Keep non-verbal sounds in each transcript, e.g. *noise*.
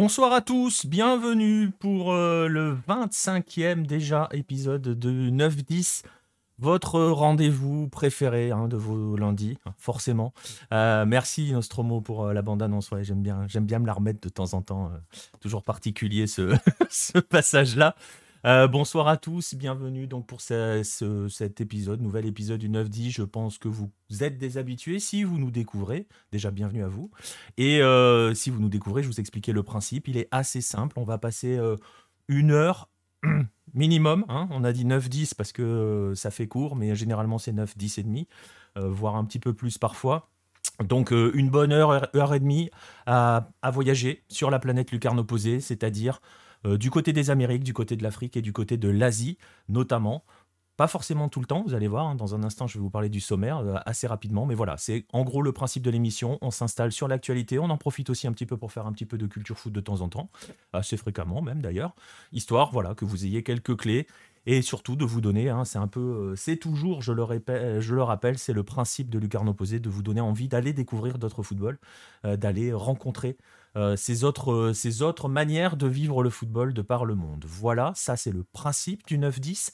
Bonsoir à tous, bienvenue pour euh, le 25e déjà épisode de 9-10, votre rendez-vous préféré hein, de vos lundis, hein, forcément. Euh, merci Nostromo pour euh, la bande-annonce, j'aime bien, j'aime bien me la remettre de temps en temps, toujours particulier ce, *laughs* ce passage-là. Euh, bonsoir à tous, bienvenue donc pour cet épisode, nouvel épisode du 9-10. Je pense que vous êtes des habitués. Si vous nous découvrez, déjà bienvenue à vous. Et euh, si vous nous découvrez, je vous expliquer le principe. Il est assez simple. On va passer euh, une heure *clears throat* minimum. Hein. On a dit 9-10 parce que ça fait court, mais généralement c'est 9-10 et demi, voire un petit peu plus parfois. Donc une bonne heure, heure et demie à, à voyager sur la planète lucarne opposée, c'est-à-dire du côté des Amériques, du côté de l'Afrique et du côté de l'Asie notamment. Pas forcément tout le temps, vous allez voir, hein. dans un instant je vais vous parler du sommaire euh, assez rapidement, mais voilà, c'est en gros le principe de l'émission, on s'installe sur l'actualité, on en profite aussi un petit peu pour faire un petit peu de culture foot de temps en temps, assez fréquemment même d'ailleurs, histoire voilà que vous ayez quelques clés et surtout de vous donner, hein, c'est un peu, euh, c'est toujours, je le, répète, je le rappelle, c'est le principe de Lucarne Opposé, de vous donner envie d'aller découvrir d'autres footballs, d'aller rencontrer euh, ces, autres, euh, ces autres manières de vivre le football de par le monde. Voilà, ça c'est le principe du 9-10.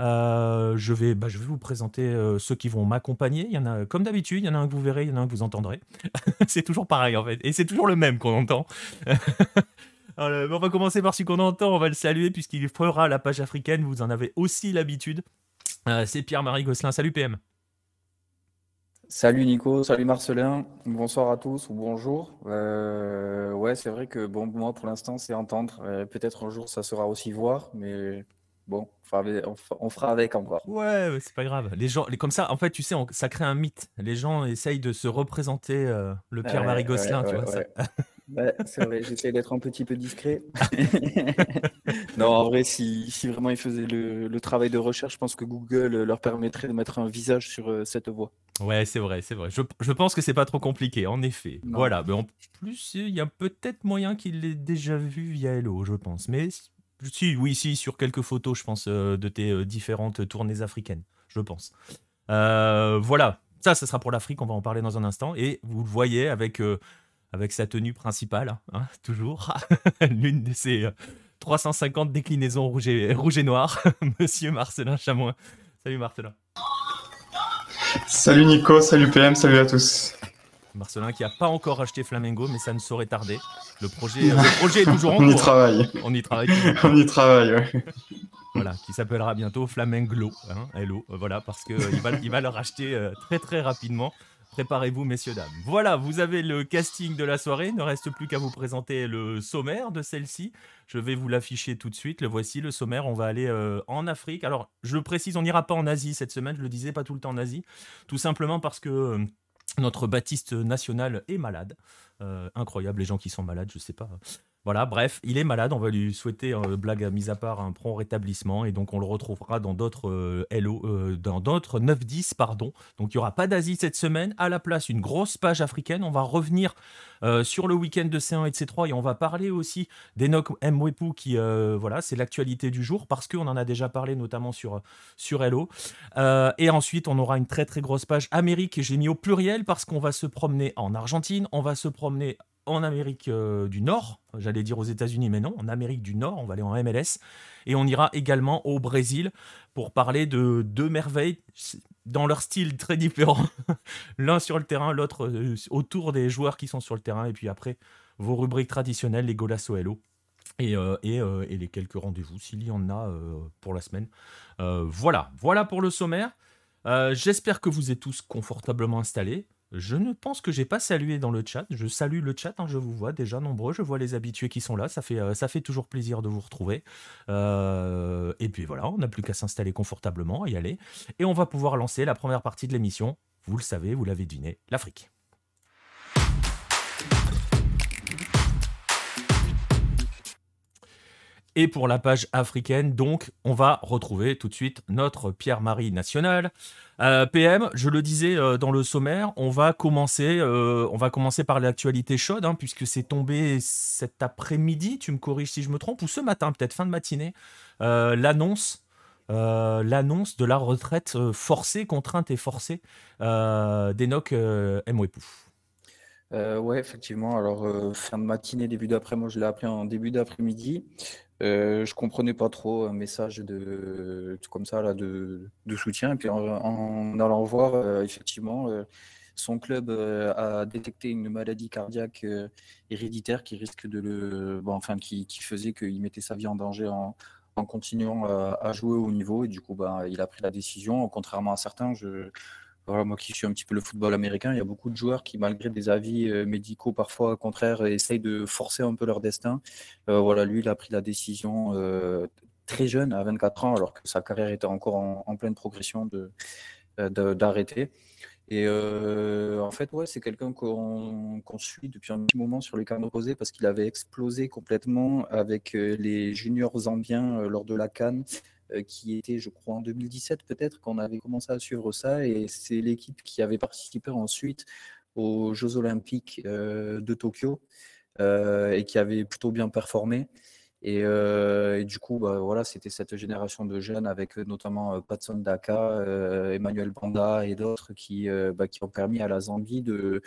Euh, je, vais, bah, je vais vous présenter ceux qui vont m'accompagner. Il y en a, comme d'habitude, il y en a un que vous verrez, il y en a un que vous entendrez. *laughs* c'est toujours pareil en fait, et c'est toujours le même qu'on entend. *laughs* on va commencer par ce qu'on entend, on va le saluer puisqu'il fera la page africaine, vous en avez aussi l'habitude. c'est Pierre-Marie Gosselin. Salut PM. Salut Nico, salut Marcelin, bonsoir à tous ou bonjour. Euh, ouais, c'est vrai que bon, moi pour l'instant c'est entendre. Euh, peut-être un jour ça sera aussi voir, mais bon, on fera avec encore. Ouais, c'est pas grave. Les gens, comme ça, en fait, tu sais, ça crée un mythe. Les gens essayent de se représenter euh, le Pierre-Marie Gosselin, tu vois. Ça. *laughs* c'est vrai, j'essaie d'être un petit peu discret. *laughs* non, en vrai, si, si, vraiment ils faisaient le, le, travail de recherche, je pense que Google leur permettrait de mettre un visage sur cette voix. Ouais, c'est vrai, c'est vrai. Je, je, pense que c'est pas trop compliqué, en effet. Voilà, mais en plus, il y a peut-être moyen qu'il l'ait déjà vu via Hello, je pense. Mais si, oui, si, sur quelques photos, je pense, euh, de tes euh, différentes tournées africaines, je pense. Euh, voilà, ça, ce sera pour l'Afrique, on va en parler dans un instant. Et vous le voyez avec, avec sa tenue principale, hein, *laughs* toujours, *laughs* l'une de ces 350 déclinaisons rouge et, rouge et noir, *laughs* Monsieur Marcelin Chamois. Salut Marcelin. Salut Nico, salut PM, salut à tous. Marcelin qui n'a pas encore acheté Flamengo, mais ça ne saurait tarder. Le projet, le projet est toujours en cours. On y travaille. On y travaille. On y travaille, ouais. Voilà, qui s'appellera bientôt Flamenglo, hein, hello, euh, voilà, parce qu'il euh, va, il va le racheter euh, très très rapidement. Préparez-vous, messieurs, dames. Voilà, vous avez le casting de la soirée. Il ne reste plus qu'à vous présenter le sommaire de celle-ci. Je vais vous l'afficher tout de suite. Le voici, le sommaire. On va aller euh, en Afrique. Alors, je précise, on n'ira pas en Asie cette semaine. Je le disais, pas tout le temps en Asie. Tout simplement parce que euh, notre Baptiste national est malade. Euh, incroyable, les gens qui sont malades, je sais pas. Voilà, bref, il est malade. On va lui souhaiter, euh, blague à mise à part, un prompt rétablissement. Et donc, on le retrouvera dans d'autres euh, euh, dans d'autres 9-10, pardon. Donc, il n'y aura pas d'Asie cette semaine. À la place, une grosse page africaine. On va revenir sur le week-end de C1 et de C3 et on va parler aussi d'Enoch Mwepu qui, voilà, c'est l'actualité du jour parce qu'on en a déjà parlé notamment sur, sur Hello. et ensuite, on aura une très très grosse page Amérique. J'ai mis au pluriel parce qu'on va se promener en Argentine, on va se promener en Amérique euh, du Nord, j'allais dire aux États-Unis, mais non, en Amérique du Nord, on va aller en MLS, et on ira également au Brésil pour parler de deux merveilles dans leur style très différent, *laughs* l'un sur le terrain, l'autre euh, autour des joueurs qui sont sur le terrain, et puis après vos rubriques traditionnelles, les Golasso Hello. Et, euh, et, les quelques rendez-vous s'il y en a pour la semaine. voilà, voilà pour le sommaire. J'espère que vous êtes tous confortablement installés. Je ne pense que j'ai pas salué dans le chat. Je salue le chat, hein, je vous vois déjà nombreux. Je vois les habitués qui sont là. Ça fait, euh, toujours plaisir de vous retrouver. Euh, et puis voilà, on n'a plus qu'à s'installer confortablement, y aller. Et on va pouvoir lancer la première partie de l'émission. Vous le savez, vous l'avez deviné, l'Afrique. Et pour la page africaine, donc, on va retrouver tout de suite notre Pierre-Marie national. Euh, PM, je le disais euh, dans le sommaire, on va commencer, euh, on va commencer par l'actualité chaude, hein, puisque c'est tombé cet après-midi, tu me corriges si je me trompe, ou ce matin, peut-être fin de matinée, l'annonce. l'annonce de la retraite forcée, contrainte et forcée d'Enoch. Euh, ouais, effectivement. Alors, fin de matinée, début d'après, moi je l'ai appelé en début d'après-midi. Euh, je comprenais pas trop un message de comme ça là de, soutien. Et puis en, allant voir, euh, effectivement, euh, son club euh, a détecté une maladie cardiaque héréditaire qui risque de le, enfin qui, faisait qu'il mettait sa vie en danger en, continuant à jouer au niveau. Et du coup, bah, il a pris la décision. Contrairement à certains, je voilà, moi qui suis un petit peu le football américain, il y a beaucoup de joueurs qui, malgré des avis euh, médicaux parfois contraires, essayent de forcer un peu leur destin. Euh, voilà, lui, il a pris la décision euh, très jeune, à 24 ans, alors que sa carrière était encore en, pleine progression, de, d'arrêter. Et en fait, ouais, c'est quelqu'un qu'on qu'on suit depuis un petit moment sur les canaux posés parce qu'il avait explosé complètement avec les juniors zambiens lors de la CAN euh, qui était, je crois, en 2017 peut-être, qu'on avait commencé à suivre ça. Et c'est l'équipe qui avait participé ensuite aux Jeux Olympiques euh, de Tokyo euh, et qui avait plutôt bien performé. Et, euh, du coup, bah, voilà, c'était cette génération de jeunes avec euh, notamment euh, Patson Daka, euh, Emmanuel Banda et d'autres qui, euh, bah, qui ont permis à la Zambie de,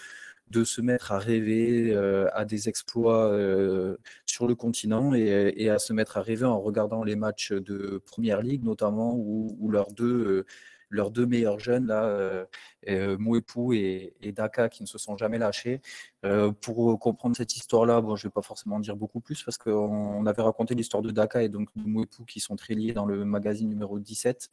de se mettre à rêver euh, à des exploits euh, sur le continent et, à se mettre à rêver en regardant les matchs de Première Ligue, notamment où, leurs deux, euh, leurs deux meilleurs jeunes, là, Mwepu et, et Daka, qui ne se sont jamais lâchés. Pour comprendre cette histoire-là, bon, je ne vais pas forcément en dire beaucoup plus parce qu'on on avait raconté l'histoire de Daka et donc de Mwepu qui sont très liés dans le magazine numéro 17.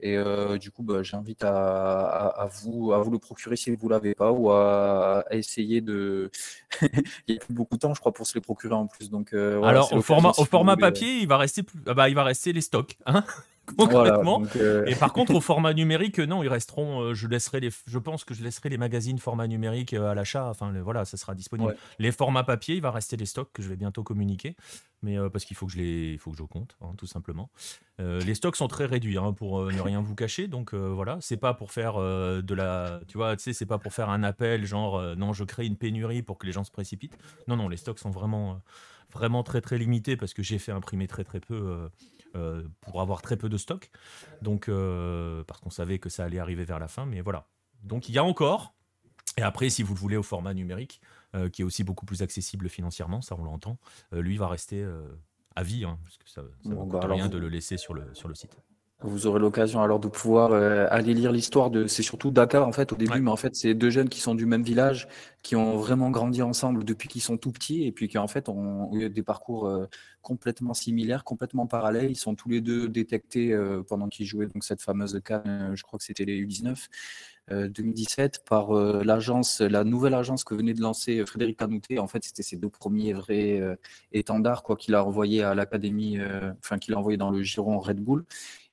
Et euh, du coup, bah, j'invite à, à, à vous, à vous le procurer si vous ne l'avez pas ou à, à essayer de. *laughs* Il n'y a plus beaucoup de temps, je crois, pour se les procurer en plus. Donc, euh, voilà, Alors au format, au format voulez. papier, il va rester plus, ah bah, il va rester les stocks, hein, *laughs* concrètement. euh, Et par contre, au *laughs* format numérique, non, ils resteront. euh, je laisserai les, je pense que je laisserai les magazines format numérique euh, à l'achat. Enfin, le- voilà, ça sera disponible. Ouais. Les formats papier, il va rester les stocks que je vais bientôt communiquer, mais euh, parce qu'il faut que je les, il faut que je compte, hein, tout simplement. Les stocks sont très réduits, hein, pour ne rien vous cacher. Donc voilà, c'est pas pour faire de la, tu vois, tu sais, c'est pas pour faire un appel genre non, je crée une pénurie pour que les gens se précipitent. Non, non, les stocks sont vraiment, vraiment très très limités parce que j'ai fait imprimer très très peu. Euh, pour avoir très peu de stock. Donc, euh, parce qu'on savait que ça allait arriver vers la fin, mais voilà. Donc, il y a encore. Et après, si vous le voulez au format numérique, euh, qui est aussi beaucoup plus accessible financièrement, ça on l'entend, lui va rester à vie, hein, parce que ça ne Bon, bah, rien vous- de le laisser sur le, sur le site. Vous aurez l'occasion alors de pouvoir euh, aller lire l'histoire de. C'est surtout Dakar en fait au début, Ouais. mais en fait c'est deux jeunes qui sont du même village, qui ont vraiment grandi ensemble depuis qu'ils sont tout petits et puis qui en fait ont eu des parcours euh, complètement similaires, complètement parallèles. Ils sont tous les deux détectés euh, pendant qu'ils jouaient donc cette fameuse CAN, euh, je crois que c'était les U19 euh, 2017 par l'agence, la nouvelle agence que venait de lancer Frédéric Canouté. En fait, c'était ses deux premiers vrais étendards quoi qu'il a envoyé à l'académie, enfin qu'il a envoyé dans le giron Red Bull.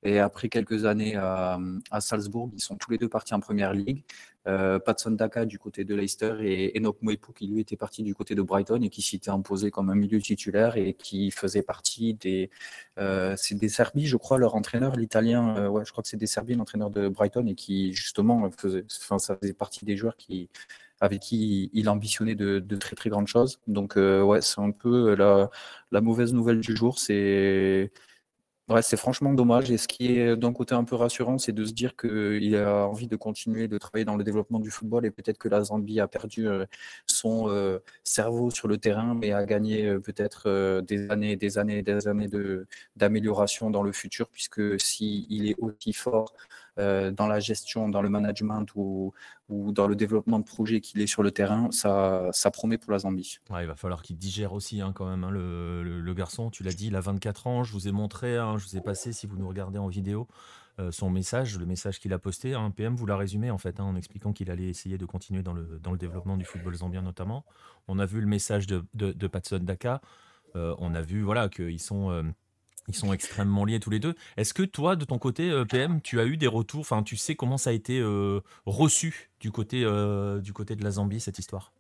Et après quelques années à, à Salzbourg, ils sont tous les deux partis en première ligue. Euh, Patson Daka du côté de Leicester et Enoch Mwepu qui lui était parti du côté de Brighton et qui s'était imposé comme un milieu titulaire et qui faisait partie des. Euh, c'est des Serbies, je crois, leur entraîneur, l'italien. euh, ouais, je crois que c'est des Serbies, l'entraîneur de Brighton et qui justement faisait. Enfin, ça faisait partie des joueurs qui avec qui il ambitionnait de, de très très grandes choses. Donc euh, ouais, c'est un peu la, la mauvaise nouvelle du jour. C'est C'est franchement dommage. Et ce qui est d'un côté un peu rassurant, c'est de se dire qu'il a envie de continuer de travailler dans le développement du football et peut-être que la Zambie a perdu euh, son euh, cerveau sur le terrain, mais a gagné euh, peut-être euh, des années, des années, des années d'amélioration dans le futur, puisque si il est aussi fort euh, dans la gestion, dans le management ou, dans le développement de projets qu'il est sur le terrain, ça, promet pour la Zambie. Il va falloir qu'il digère aussi hein, quand même, hein, le, garçon. Tu l'as dit, il a 24 ans. Je vous ai montré, hein, je vous ai passé, si vous nous regardez en vidéo, euh, son message, le message qu'il a posté. PM vous l'a résumé en fait, en expliquant qu'il allait essayer de continuer dans le, développement du football zambien notamment. On a vu le message de, Patson Daka. Euh, on a vu voilà qu'ils sont euh, ils sont extrêmement liés tous les deux. Est-ce que toi, de ton côté, euh, PM, tu as eu des retours Enfin, tu sais comment ça a été euh, reçu du côté euh, du côté de la Zambie cette histoire?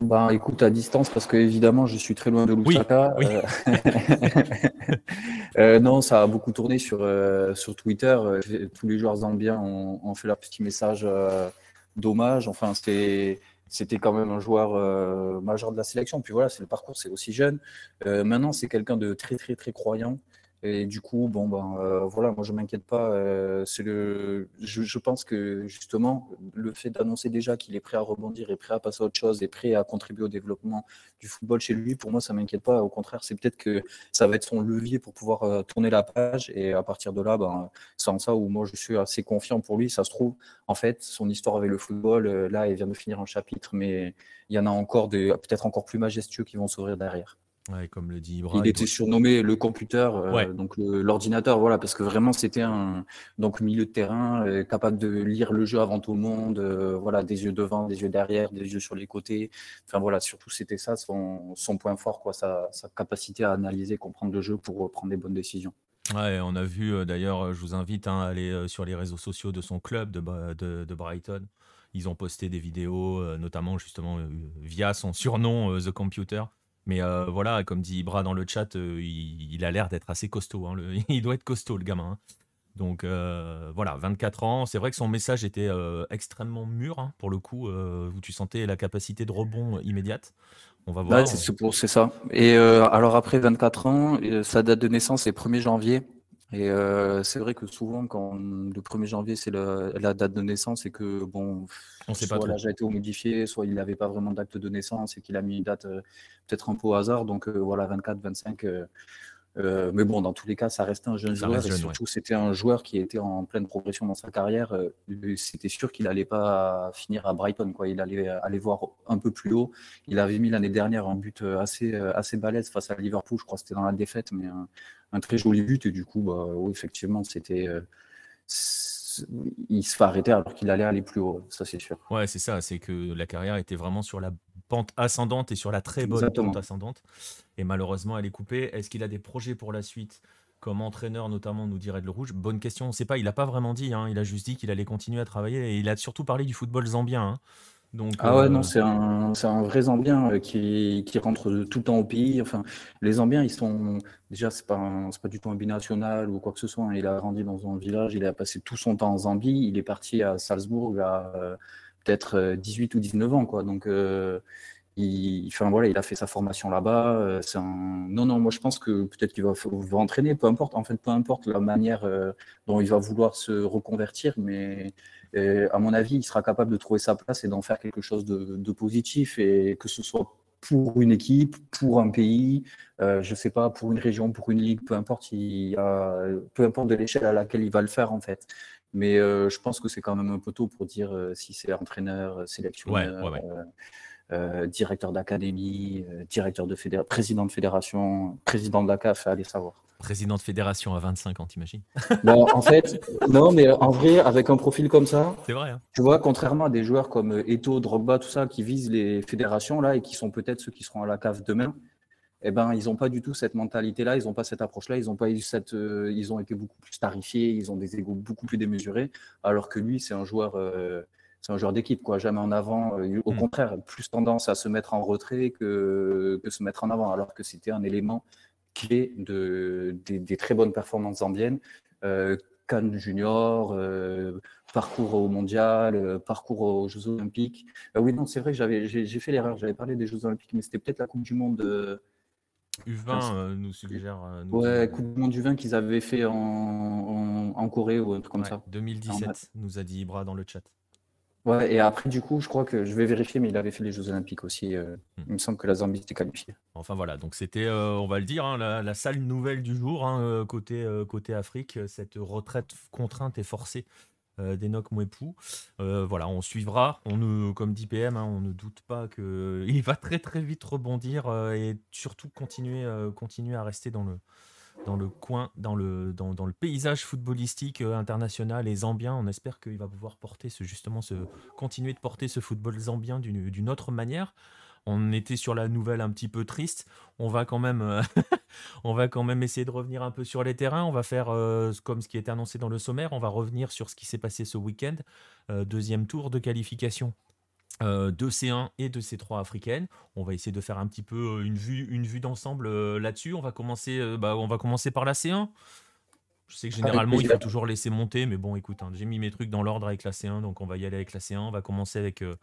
Ben, écoute, à distance, parce que évidemment, je suis très loin de Lusaka. oui. *laughs* euh, non, ça a beaucoup tourné sur, sur Twitter. Tous les joueurs zambiens ont, ont fait leur petit message d'hommage. Enfin, c'était, c'était quand même un joueur euh, majeur de la sélection. Puis voilà, c'est le parcours, c'est aussi jeune. Euh, maintenant, c'est quelqu'un de très, très, très croyant. Et du coup, bon, ben, euh, voilà, moi je m'inquiète pas. euh, le, je, pense que justement, le fait d'annoncer déjà qu'il est prêt à rebondir, est prêt à passer à autre chose, est prêt à contribuer au développement du football chez lui, pour moi, ça m'inquiète pas. Au contraire, c'est peut-être que ça va être son levier pour pouvoir euh, tourner la page. Et à partir de là, ben, c'est en ça où moi je suis assez confiant pour lui. Ça se trouve, en fait, son histoire avec le football, là, il vient de finir un chapitre, mais il y en a encore des, peut-être encore plus majestueux qui vont s'ouvrir derrière. Ouais, comme le dit Ibra. Il était surnommé le computer, euh, donc l'ordinateur, voilà, parce que vraiment c'était un donc milieu de terrain euh, capable de lire le jeu avant tout le monde, euh, voilà, des yeux devant, des yeux derrière, des yeux sur les côtés. Enfin voilà, surtout c'était ça son, son point fort, quoi, sa, sa capacité à analyser, comprendre le jeu pour prendre des bonnes décisions. Ouais, on a vu d'ailleurs, je vous invite hein, à aller sur les réseaux sociaux de son club de, de- de Brighton. Ils ont posté des vidéos, notamment justement via son surnom The Computer. Mais euh, voilà, comme dit Ibra dans le chat, euh, il, il a l'air d'être assez costaud. hein, le- *laughs* il doit être costaud, le gamin. hein. Donc euh, voilà, 24 ans. C'est vrai que son message était extrêmement mûr, hein, pour le coup, où tu sentais la capacité de rebond immédiate. On va voir. Ouais, c'est c'est pour- c'est ça. Et alors après 24 ans, sa date de naissance est 1er janvier. Et euh, c'est vrai que souvent, quand le 1er janvier, c'est la, la date de naissance, et que bon, On sait pas soit l'âge a été modifié, soit il n'avait pas vraiment d'acte de naissance et qu'il a mis une date euh, peut-être un peu au hasard. Donc euh, voilà, 24, 25. euh, euh, mais bon, dans tous les cas, ça restait un jeune Ça joueur. Et surtout, c'était un joueur qui était en pleine progression dans sa carrière. C'était sûr qu'il n'allait pas finir à Brighton. Quoi. Il allait aller voir un peu plus haut. Il avait mis l'année dernière un but assez, assez balèze face à Liverpool. Je crois que c'était dans la défaite, mais un, très joli but. Et du coup, bah, oui, effectivement, c'était. euh, il se fait arrêter alors qu'il allait aller plus haut. Ça, c'est sûr. Ouais, c'est ça, c'est que la carrière était vraiment sur la pente ascendante et sur la très bonne Exactement. pente ascendante. Et malheureusement, elle est coupée. Est-ce qu'il a des projets pour la suite? Comme entraîneur, notamment, nous dirait de le rouge Bonne question, on ne sait pas. Il n'a pas vraiment dit. hein, Il a juste dit qu'il allait continuer à travailler. Et il a surtout parlé du football zambien. hein. Donc, Ah ouais, euh, non, c'est un, c'est un vrai Zambien euh, qui, qui rentre tout le temps au pays. Enfin, les Zambiens, ils sont. Déjà, c'est pas, pas du tout un binational ou quoi que ce soit. hein. Il a grandi dans un village, il a passé tout son temps en Zambie. Il est parti à Salzbourg à euh, peut-être euh, 18 ou 19 ans, quoi. Donc, euh, il, enfin, voilà, il a fait sa formation là-bas. euh, C'est un... Non, non, moi, je pense que peut-être qu'il va, va entraîner, peu importe. En fait, peu importe la manière euh, dont il va vouloir se reconvertir, mais. Et à mon avis, il sera capable de trouver sa place et d'en faire quelque chose de, de positif, et que ce soit pour une équipe, pour un pays, euh, je sais pas, pour une région, pour une ligue, peu importe, il y a, peu importe de l'échelle à laquelle il va le faire en fait. Mais euh, je pense que c'est quand même un peu tôt pour dire euh, si c'est entraîneur, sélectionneur, Ouais, ouais, ouais. euh, euh, directeur d'académie, euh, directeur de fédération, président de fédération, président de la CAF, allez savoir. Président de fédération à 25 ans, t'imagines? *laughs* Bon, en fait, non, mais en vrai, avec un profil comme ça, C'est vrai. hein. tu vois, contrairement à des joueurs comme euh, Eto'o, Drogba, tout ça, qui visent les fédérations là et qui sont peut-être ceux qui seront à la cave demain, eh ben, ils n'ont pas du tout cette mentalité-là, ils n'ont pas cette approche-là, ils ont pas eu cette, euh, ils ont été beaucoup plus tarifiés, ils ont des égos beaucoup plus démesurés, alors que lui, c'est un joueur, euh, c'est un joueur d'équipe, quoi, jamais en avant. euh, au Mm. contraire, plus tendance à se mettre en retrait que, que se mettre en avant, alors que c'était un élément de, des, des très bonnes performances zambiennes. Euh, Cannes junior, euh, parcours au mondial, euh, parcours aux Jeux Olympiques. Euh, oui, non, c'est vrai que j'avais, j'ai, fait l'erreur, j'avais parlé des Jeux Olympiques, mais c'était peut-être la Coupe du Monde, euh, U20 euh, nous suggère. nous ouais, Coupe du Monde du vin qu'ils avaient fait en, en, en Corée ou un truc comme ouais, ça. 2017, nous a dit Ibra dans le chat. Ouais, et après, du coup, je crois que je vais vérifier, mais il avait fait les Jeux Olympiques aussi. euh, Hmm. Il me semble que la Zambie était qualifiée. Enfin voilà, donc c'était, euh, on va le dire, hein, la, la sale nouvelle du jour hein, euh, côté, euh, côté Afrique, cette retraite contrainte et forcée d'Enoch Mwepu. Euh, voilà, on suivra. On ne, comme dit PM, hein, on ne doute pas qu'il *laughs* va très très vite rebondir et surtout continuer, continuer à rester dans le, dans le coin, dans le, dans, dans le paysage footballistique euh, international et zambien. On espère qu'il va pouvoir porter ce, justement ce, continuer de porter ce football zambien d'une autre manière. On était sur la nouvelle un petit peu triste. On va quand même, euh, *laughs* on va quand même essayer de revenir un peu sur les terrains. On va faire euh, comme ce qui était annoncé dans le sommaire. On va revenir sur ce qui s'est passé ce week-end. Deuxième tour de qualification de C1 et de C3 africaine. On va essayer de faire un petit peu euh, une vue, une vue d'ensemble euh, là-dessus. On va commencer, euh, bah, on va commencer par la C1. Je sais que généralement il faut toujours laisser monter, mais bon, écoute, hein, j'ai mis mes trucs dans l'ordre avec la C1, donc on va y aller avec la C1. On va commencer avec euh,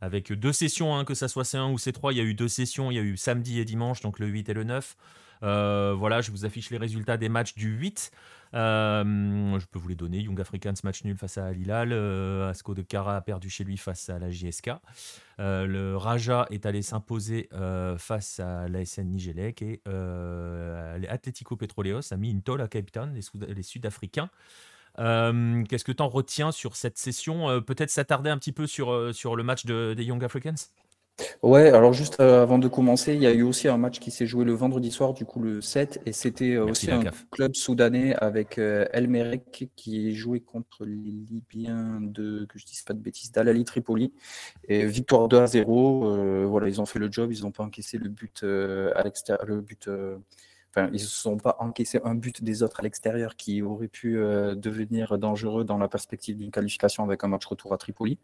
avec deux sessions, hein, que ça soit C1 ou C3. Il y a eu deux sessions, il y a eu samedi et dimanche, donc le 8 et le 9, voilà, je vous affiche les résultats des matchs du 8. Je peux vous les donner. Young Africans match nul face à Al Hilal. Asco de Cara a perdu chez lui face à la JSK. le Raja est allé s'imposer face à l'ASN Nigelec et l'Atletico Petroleos a mis une tolle à Cape Town, les, Sud-Africains. Qu'est-ce que tu en retiens sur cette session? Peut-être s'attarder un petit peu sur le match des Young Africans? Ouais, alors juste euh, avant de commencer, il y a eu aussi un match qui s'est joué le vendredi soir, du coup le 7, et c'était euh, aussi un club soudanais avec euh, El Merek qui jouait contre les Libyens de, que je dise pas de bêtises, d'Alali Tripoli. Et victoire 2 à 0. voilà, ils ont fait le job, ils n'ont pas encaissé le but à l'extérieur, le but ils ne se sont pas encaissés un but des autres à l'extérieur qui aurait pu euh, devenir dangereux dans la perspective d'une qualification avec un match retour à Tripoli.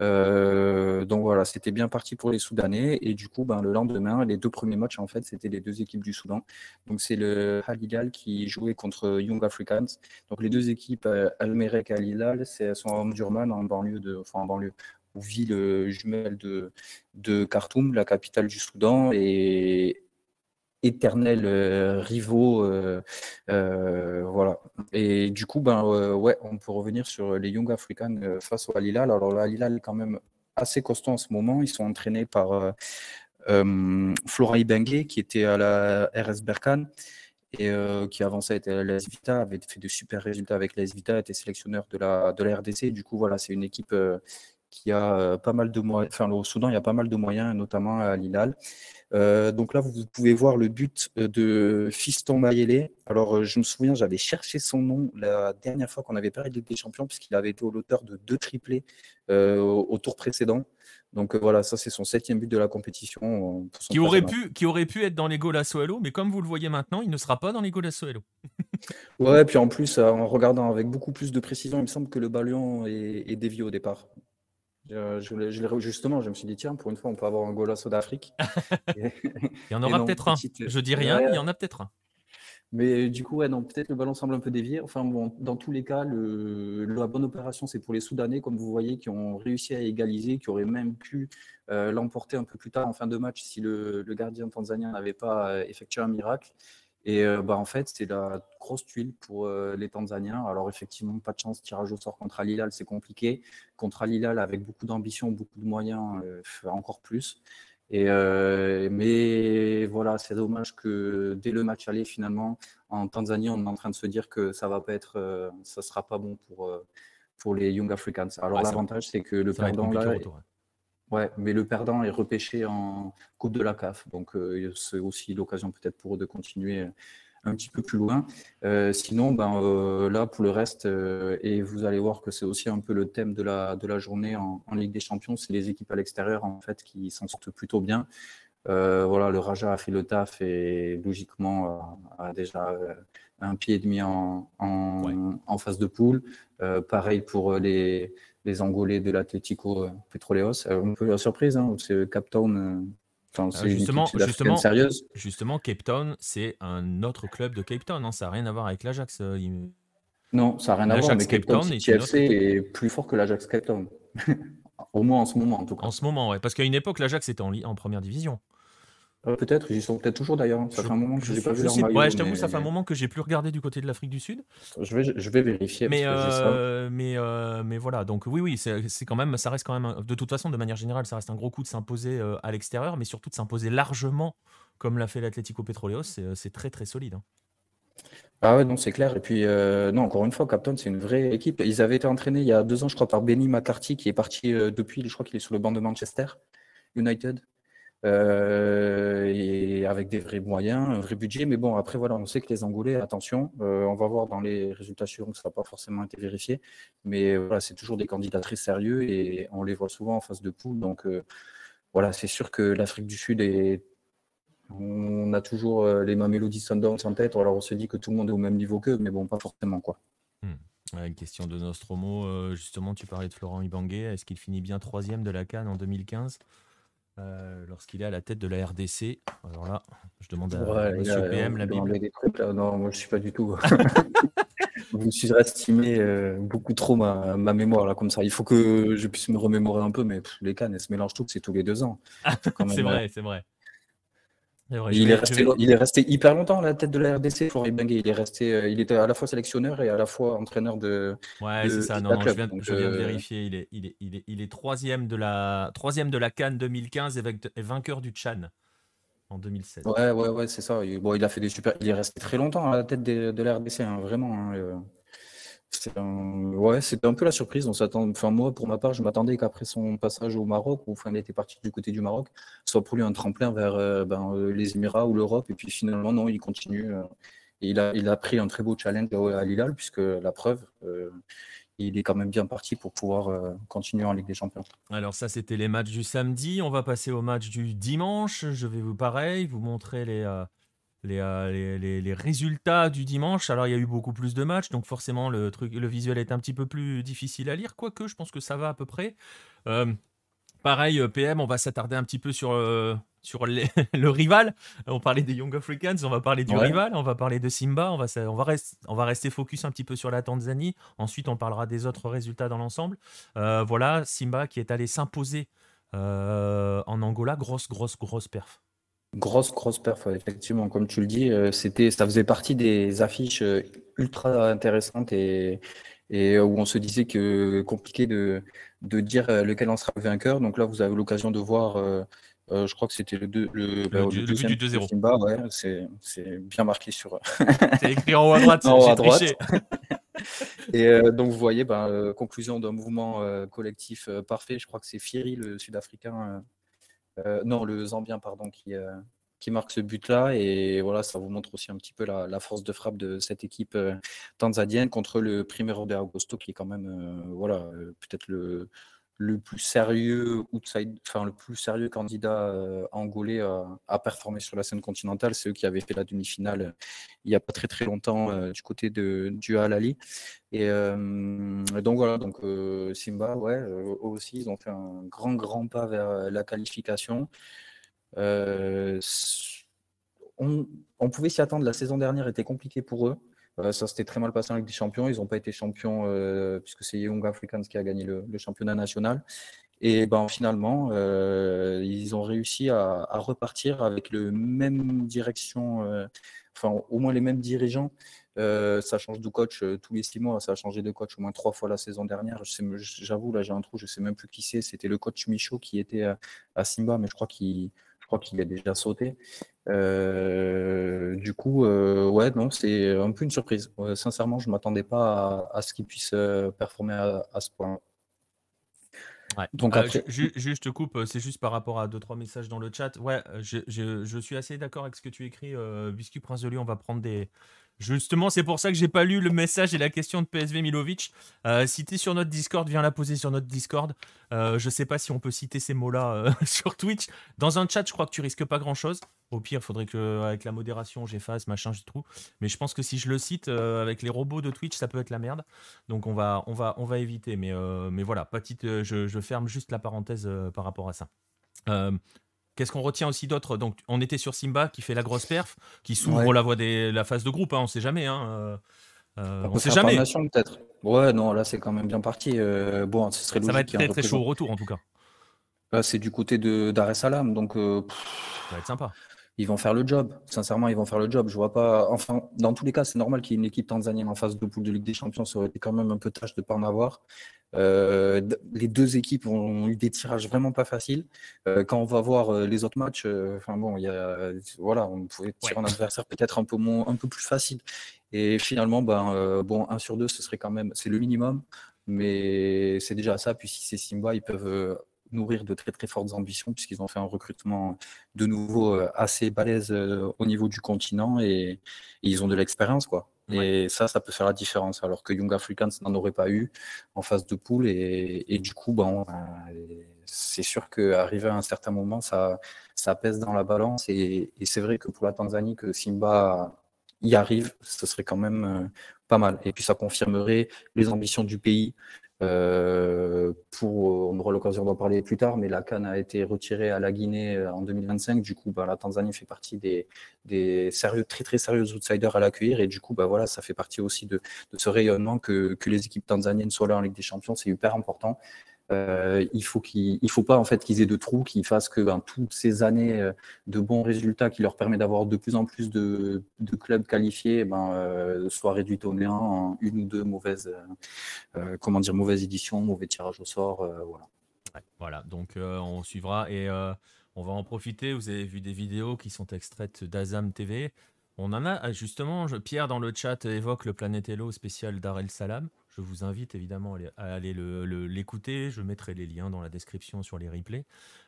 Euh, donc voilà, c'était bien parti pour les Soudanais. Et du coup, ben, le lendemain, les deux premiers matchs, en fait, c'était les deux équipes du Soudan. Donc c'est le Al qui jouait contre Young Africans. Donc les deux équipes, euh, Al-Merek et Al-Hilal, sont en Durman, en banlieue de, enfin en banlieue, ville jumelle de, de Khartoum, la capitale du Soudan. Et, éternels euh, rivaux. Euh, euh, voilà. Et du coup, ben, ouais, on peut revenir sur les Young Africans face au Alilal. Alors, le Alilal est quand même assez costaud en ce moment. Ils sont entraînés par Flora Ibengue, qui était à la RS Berkane et qui avançait à l'AS Vita, avait fait de super résultats avec l'AS Vita, était sélectionneur de la, de la RDC. Du coup, voilà, c'est une équipe qui a pas mal de moyens, enfin, au Soudan, il y a pas mal de moyens, notamment à Lilal. Euh, donc là, vous pouvez voir le but euh, de Fiston Mayele. Alors, euh, je me souviens, j'avais cherché son nom la dernière fois qu'on avait parlé de Ligue des Champions, puisqu'il avait été l'auteur de deux triplés au, tour précédent. Donc voilà, ça c'est son septième but de la compétition. Qui aurait, pu, qui aurait pu être dans les goals à Soelo, mais comme vous le voyez maintenant, il ne sera pas dans les goals à Soelo. ouais, puis en plus, en regardant avec beaucoup plus de précision, il me semble que le ballon est dévié au départ. Je, justement, je me suis dit, tiens, pour une fois, on peut avoir un golasso d'Afrique. *laughs* il y en aura peut-être un. Je dis rien, il y en a peut-être un. Mais du coup, ouais, peut-être le ballon semble un peu dévié. Enfin, bon, dans tous les cas, le, la bonne opération, c'est pour les Soudanais, comme vous voyez, qui ont réussi à égaliser, qui auraient même pu euh, l'emporter un peu plus tard en fin de match si le, le gardien tanzanien n'avait pas euh, effectué un miracle. Et euh, bah, en fait, c'est la grosse tuile pour euh, les Tanzaniens. Alors effectivement, pas de chance, tirage au sort contre Al c'est compliqué. Contre Al avec beaucoup d'ambition, beaucoup de moyens, euh, encore plus. Et, mais voilà, c'est dommage que dès le match aller, finalement, en Tanzanie, on est en train de se dire que ça va pas être, ça sera pas bon pour, pour les Young Africans. Alors l'avantage, c'est que le perdant là, Ouais, mais le perdant est repêché en Coupe de la CAF. Donc, euh, c'est aussi l'occasion peut-être pour eux de continuer un petit peu plus loin. Euh, sinon, ben, euh, là, pour le reste, et vous allez voir que c'est aussi un peu le thème de la, de la journée en, Ligue des Champions, c'est les équipes à l'extérieur, en fait, qui s'en sortent plutôt bien. voilà, le Raja a fait le taf et logiquement a, déjà un pied et demi en, en, en phase de poule. pareil pour les les Angolais de l'Atlético euh, Petroleos. Euh, un peu la surprise, hein, c'est Cape Town. Euh, c'est justement, justement, sérieuse. justement, Cape Town, c'est un autre club de Cape Town. Hein, ça n'a rien à voir avec l'Ajax. Non, ça n'a rien à voir. Mais Cape, Town, City FC est plus fort que l'Ajax Cape Town. *laughs* Au moins en ce moment, en tout cas. En ce moment, ouais. Parce qu'à une époque, l'Ajax était en, en première division. Euh, peut-être, ils sont peut-être toujours d'ailleurs. Ça fait un moment que je n'ai pas vu leur maillot. Ouais, je t'avoue, ça fait un moment que j'ai plus regardé du côté de l'Afrique du Sud. Je vais, je vais vérifier. Mais, euh, mais, euh, mais voilà, donc oui, oui, c'est quand même, ça reste quand même, de toute façon, de manière générale, ça reste un gros coup de s'imposer à l'extérieur, mais surtout de s'imposer largement, comme l'a fait l'Atlético Petroleos, c'est très très solide. Hein. Ah ouais, non, c'est clair. Et puis, non, encore une fois, Captain, c'est une vraie équipe. Ils avaient été entraînés il y a deux ans, je crois, par Benny McCarthy, qui est parti depuis, je crois qu'il est sur le banc de Manchester United. Euh, et avec des vrais moyens, un vrai budget. Mais bon, après, voilà, on sait que les Angolais, attention, euh, on va voir dans les résultats suivants que ça n'a pas forcément été vérifié. Mais voilà, c'est toujours des candidats très sérieux et on les voit souvent en face de poule. Donc euh, voilà, c'est sûr que l'Afrique du Sud est. On a toujours les Mamelody Sundowns en tête. Alors on se dit que tout le monde est au même niveau qu'eux, mais bon, pas forcément quoi. Hmm. une question de Nostromo, justement, tu parlais de Florent Ibangué. Est-ce qu'il finit bien troisième de la Cannes en 2015 euh, lorsqu'il est à la tête de la RDC. Alors là, je demande à Monsieur PM la Bible. non, moi je suis pas du tout. *laughs* Vous surestimez euh, beaucoup trop ma, ma, mémoire là comme ça. Il faut que je puisse me remémorer un peu, mais les cannes elles se mélangent toutes, c'est tous les deux ans. *laughs* c'est vrai, c'est vrai. Il, est resté, il est resté hyper longtemps à la tête de la RDC, Florian. Il est resté, euh, il était à la fois sélectionneur et à la fois entraîneur de. Ouais, c'est ça. Non, non, je viens, je viens de vérifier. Il est, il est, il est, il est troisième de la troisième de la Cannes 2015 et, vainqueur du Chan en 2016. Ouais, ouais, ouais, c'est ça. Bon, il a fait des super. Il est resté très longtemps à la tête de, de la RDC, hein, vraiment. Hein, Ouais, c'était un peu la surprise. On s'attend... Enfin, moi, pour ma part, je m'attendais qu'après son passage au Maroc, ou enfin, il était parti du côté du Maroc, soit pour lui un tremplin vers euh, ben, euh, les Émirats ou l'Europe. Et puis finalement, non, il continue. Euh, il, a, il a pris un très beau challenge à Lilal, puisque la preuve, il est quand même bien parti pour pouvoir continuer en Ligue des Champions. Alors ça, c'était les matchs du samedi. On va passer au match du dimanche. Je vais vous, pareil, vous montrer les les, les, résultats du dimanche. Alors, il y a eu beaucoup plus de matchs, donc forcément, le, truc, le visuel est un petit peu plus difficile à lire, quoique je pense que ça va à peu près. Euh, pareil, euh, PM, on va s'attarder un petit peu sur, sur *laughs* le rival. On parlait des Young Africans, on va parler du rival, on va parler de Simba, on va, on, va on va rester focus un petit peu sur la Tanzanie. Ensuite, on parlera des autres résultats dans l'ensemble. voilà, Simba qui est allé s'imposer en Angola, grosse, grosse, grosse perf. Grosse, grosse perf, effectivement, comme tu le dis, euh, c'était, ça faisait partie des affiches euh, ultra intéressantes et, et où on se disait que compliqué de, de dire euh, lequel en sera le vainqueur. Donc là, vous avez l'occasion de voir, je crois que c'était le, deux, le, bah, du 2-0. ouais, c'est, c'est bien marqué sur. *laughs* c'est écrit en haut à droite, *laughs* en haut à droite. *laughs* et donc vous voyez, ben, conclusion d'un mouvement collectif parfait. Je crois que c'est Fieri, le Sud-Africain euh, non, le Zambien, pardon, qui, euh, qui marque ce but-là. Et voilà, ça vous montre aussi un petit peu la, force de frappe de cette équipe euh, tanzanienne contre le Primero de Augusto, qui est quand même, voilà, peut-être le, le plus sérieux outside, enfin le plus sérieux candidat euh, angolais à, performer sur la scène continentale, c'est eux qui avaient fait la demi-finale euh, il n'y a pas très très longtemps euh, du côté de du Al Et donc voilà, donc Simba, ouais, eux aussi ils ont fait un grand grand pas vers la qualification. On, on, pouvait s'y attendre. La saison dernière était compliquée pour eux. Euh, ça s'était très mal passé avec des champions. Ils n'ont pas été champions euh, puisque c'est Young Africans qui a gagné le, championnat national. Et ben, finalement, euh, ils ont réussi à, repartir avec le même direction, enfin au moins les mêmes dirigeants. ça change de coach tous les six mois. Ça a changé de coach au moins trois fois la saison dernière. J'avoue, là j'ai un trou, je sais même plus qui c'est. C'était le coach Michaud qui était à Simba, mais je crois qu'il qu'il a déjà sauté. Euh, du coup, euh, ouais, non, c'est un peu une surprise. sincèrement, je ne m'attendais pas à, ce qu'il puisse euh, performer à, ce point. Donc après... juste, je te coupe, c'est juste par rapport à deux trois messages dans le chat. Ouais, je, je suis assez d'accord avec ce que tu écris. Biscuit Prince de Lyon, on va prendre des, Justement, c'est pour ça que j'ai pas lu le message et la question de PSV Milovic. Euh, es sur notre Discord, viens la poser sur notre Discord. Euh, je sais pas si on peut citer ces mots-là euh, *laughs* sur Twitch. Dans un chat, je crois que tu risques pas grand-chose. Au pire, il faudrait que avec la modération, j'efface, machin, j'ai tout. Mais je pense que si je le cite avec les robots de Twitch, ça peut être la merde. Donc on va, on va, éviter. Mais, mais voilà, petite, je, je, ferme juste la parenthèse par rapport à ça. Qu'est-ce qu'on retient aussi d'autre? Donc, on était sur Simba qui fait la grosse perf, qui s'ouvre la voie des la phase de groupe. Hein, on sait jamais. Hein, euh, euh on sait jamais. peut-être. Ouais, non, là c'est quand même bien parti. Euh, bon, ce serait Ça va être très très chaud au retour en tout cas. Là, c'est du côté de d'Ar Salam, donc. Euh, ça va être sympa. Ils vont faire le job. Sincèrement, ils vont faire le job. Je vois pas. Enfin, dans tous les cas, c'est normal qu'il y ait une équipe tanzanienne en phase de poule de Ligue des Champions. Ça aurait été quand même un peu tâche de ne pas en avoir. Euh, les deux équipes ont eu des tirages vraiment pas faciles. Euh, quand on va voir euh, les autres matchs, enfin bon, il y a, voilà, on pouvait tirer un adversaire peut-être un peu moins, un peu plus facile. Et finalement, ben bon, 1 sur 2, ce serait quand même, c'est le minimum, mais c'est déjà ça. Puis si c'est Simba, ils peuvent nourrir de très très fortes ambitions puisqu'ils ont fait un recrutement de nouveau assez balèze au niveau du continent et, et ils ont de l'expérience quoi. Et ça, ça peut faire la différence. Alors que Young Africans n'en aurait pas eu en phase de poule. Et, du coup, euh, c'est sûr qu'arrivé à un certain moment, ça, pèse dans la balance. Et, et c'est vrai que pour la Tanzanie, que Simba y arrive, ce serait quand même euh, pas mal. Et puis ça confirmerait les ambitions du pays, euh, pour, on aura l'occasion d'en parler plus tard, mais la Cannes a été retirée à la Guinée euh, en 2025. Du coup, bah, la Tanzanie fait partie des, très très sérieux outsiders à l'accueillir. Et du coup, bah, voilà, ça fait partie aussi de, de ce rayonnement que, que, les équipes tanzaniennes soient là en Ligue des Champions. C'est hyper important. Euh, il faut qu'il, il faut pas en fait qu'ils aient de trous, qu'ils fassent que ben, toutes ces années euh, de bons résultats qui leur permettent d'avoir de plus en plus de, clubs qualifiés, ben, euh, soient réduites au néant en une ou deux mauvaises, comment dire, mauvaises éditions, mauvais tirage au sort, voilà. Voilà, donc on suivra et on va en profiter. Vous avez vu des vidéos qui sont extraites d'Azam TV. On en a justement, Pierre dans le chat évoque le Planète Hello spécial Dar el Salam. Je vous invite évidemment à aller, l'écouter. Je mettrai les liens dans la description sur les replays.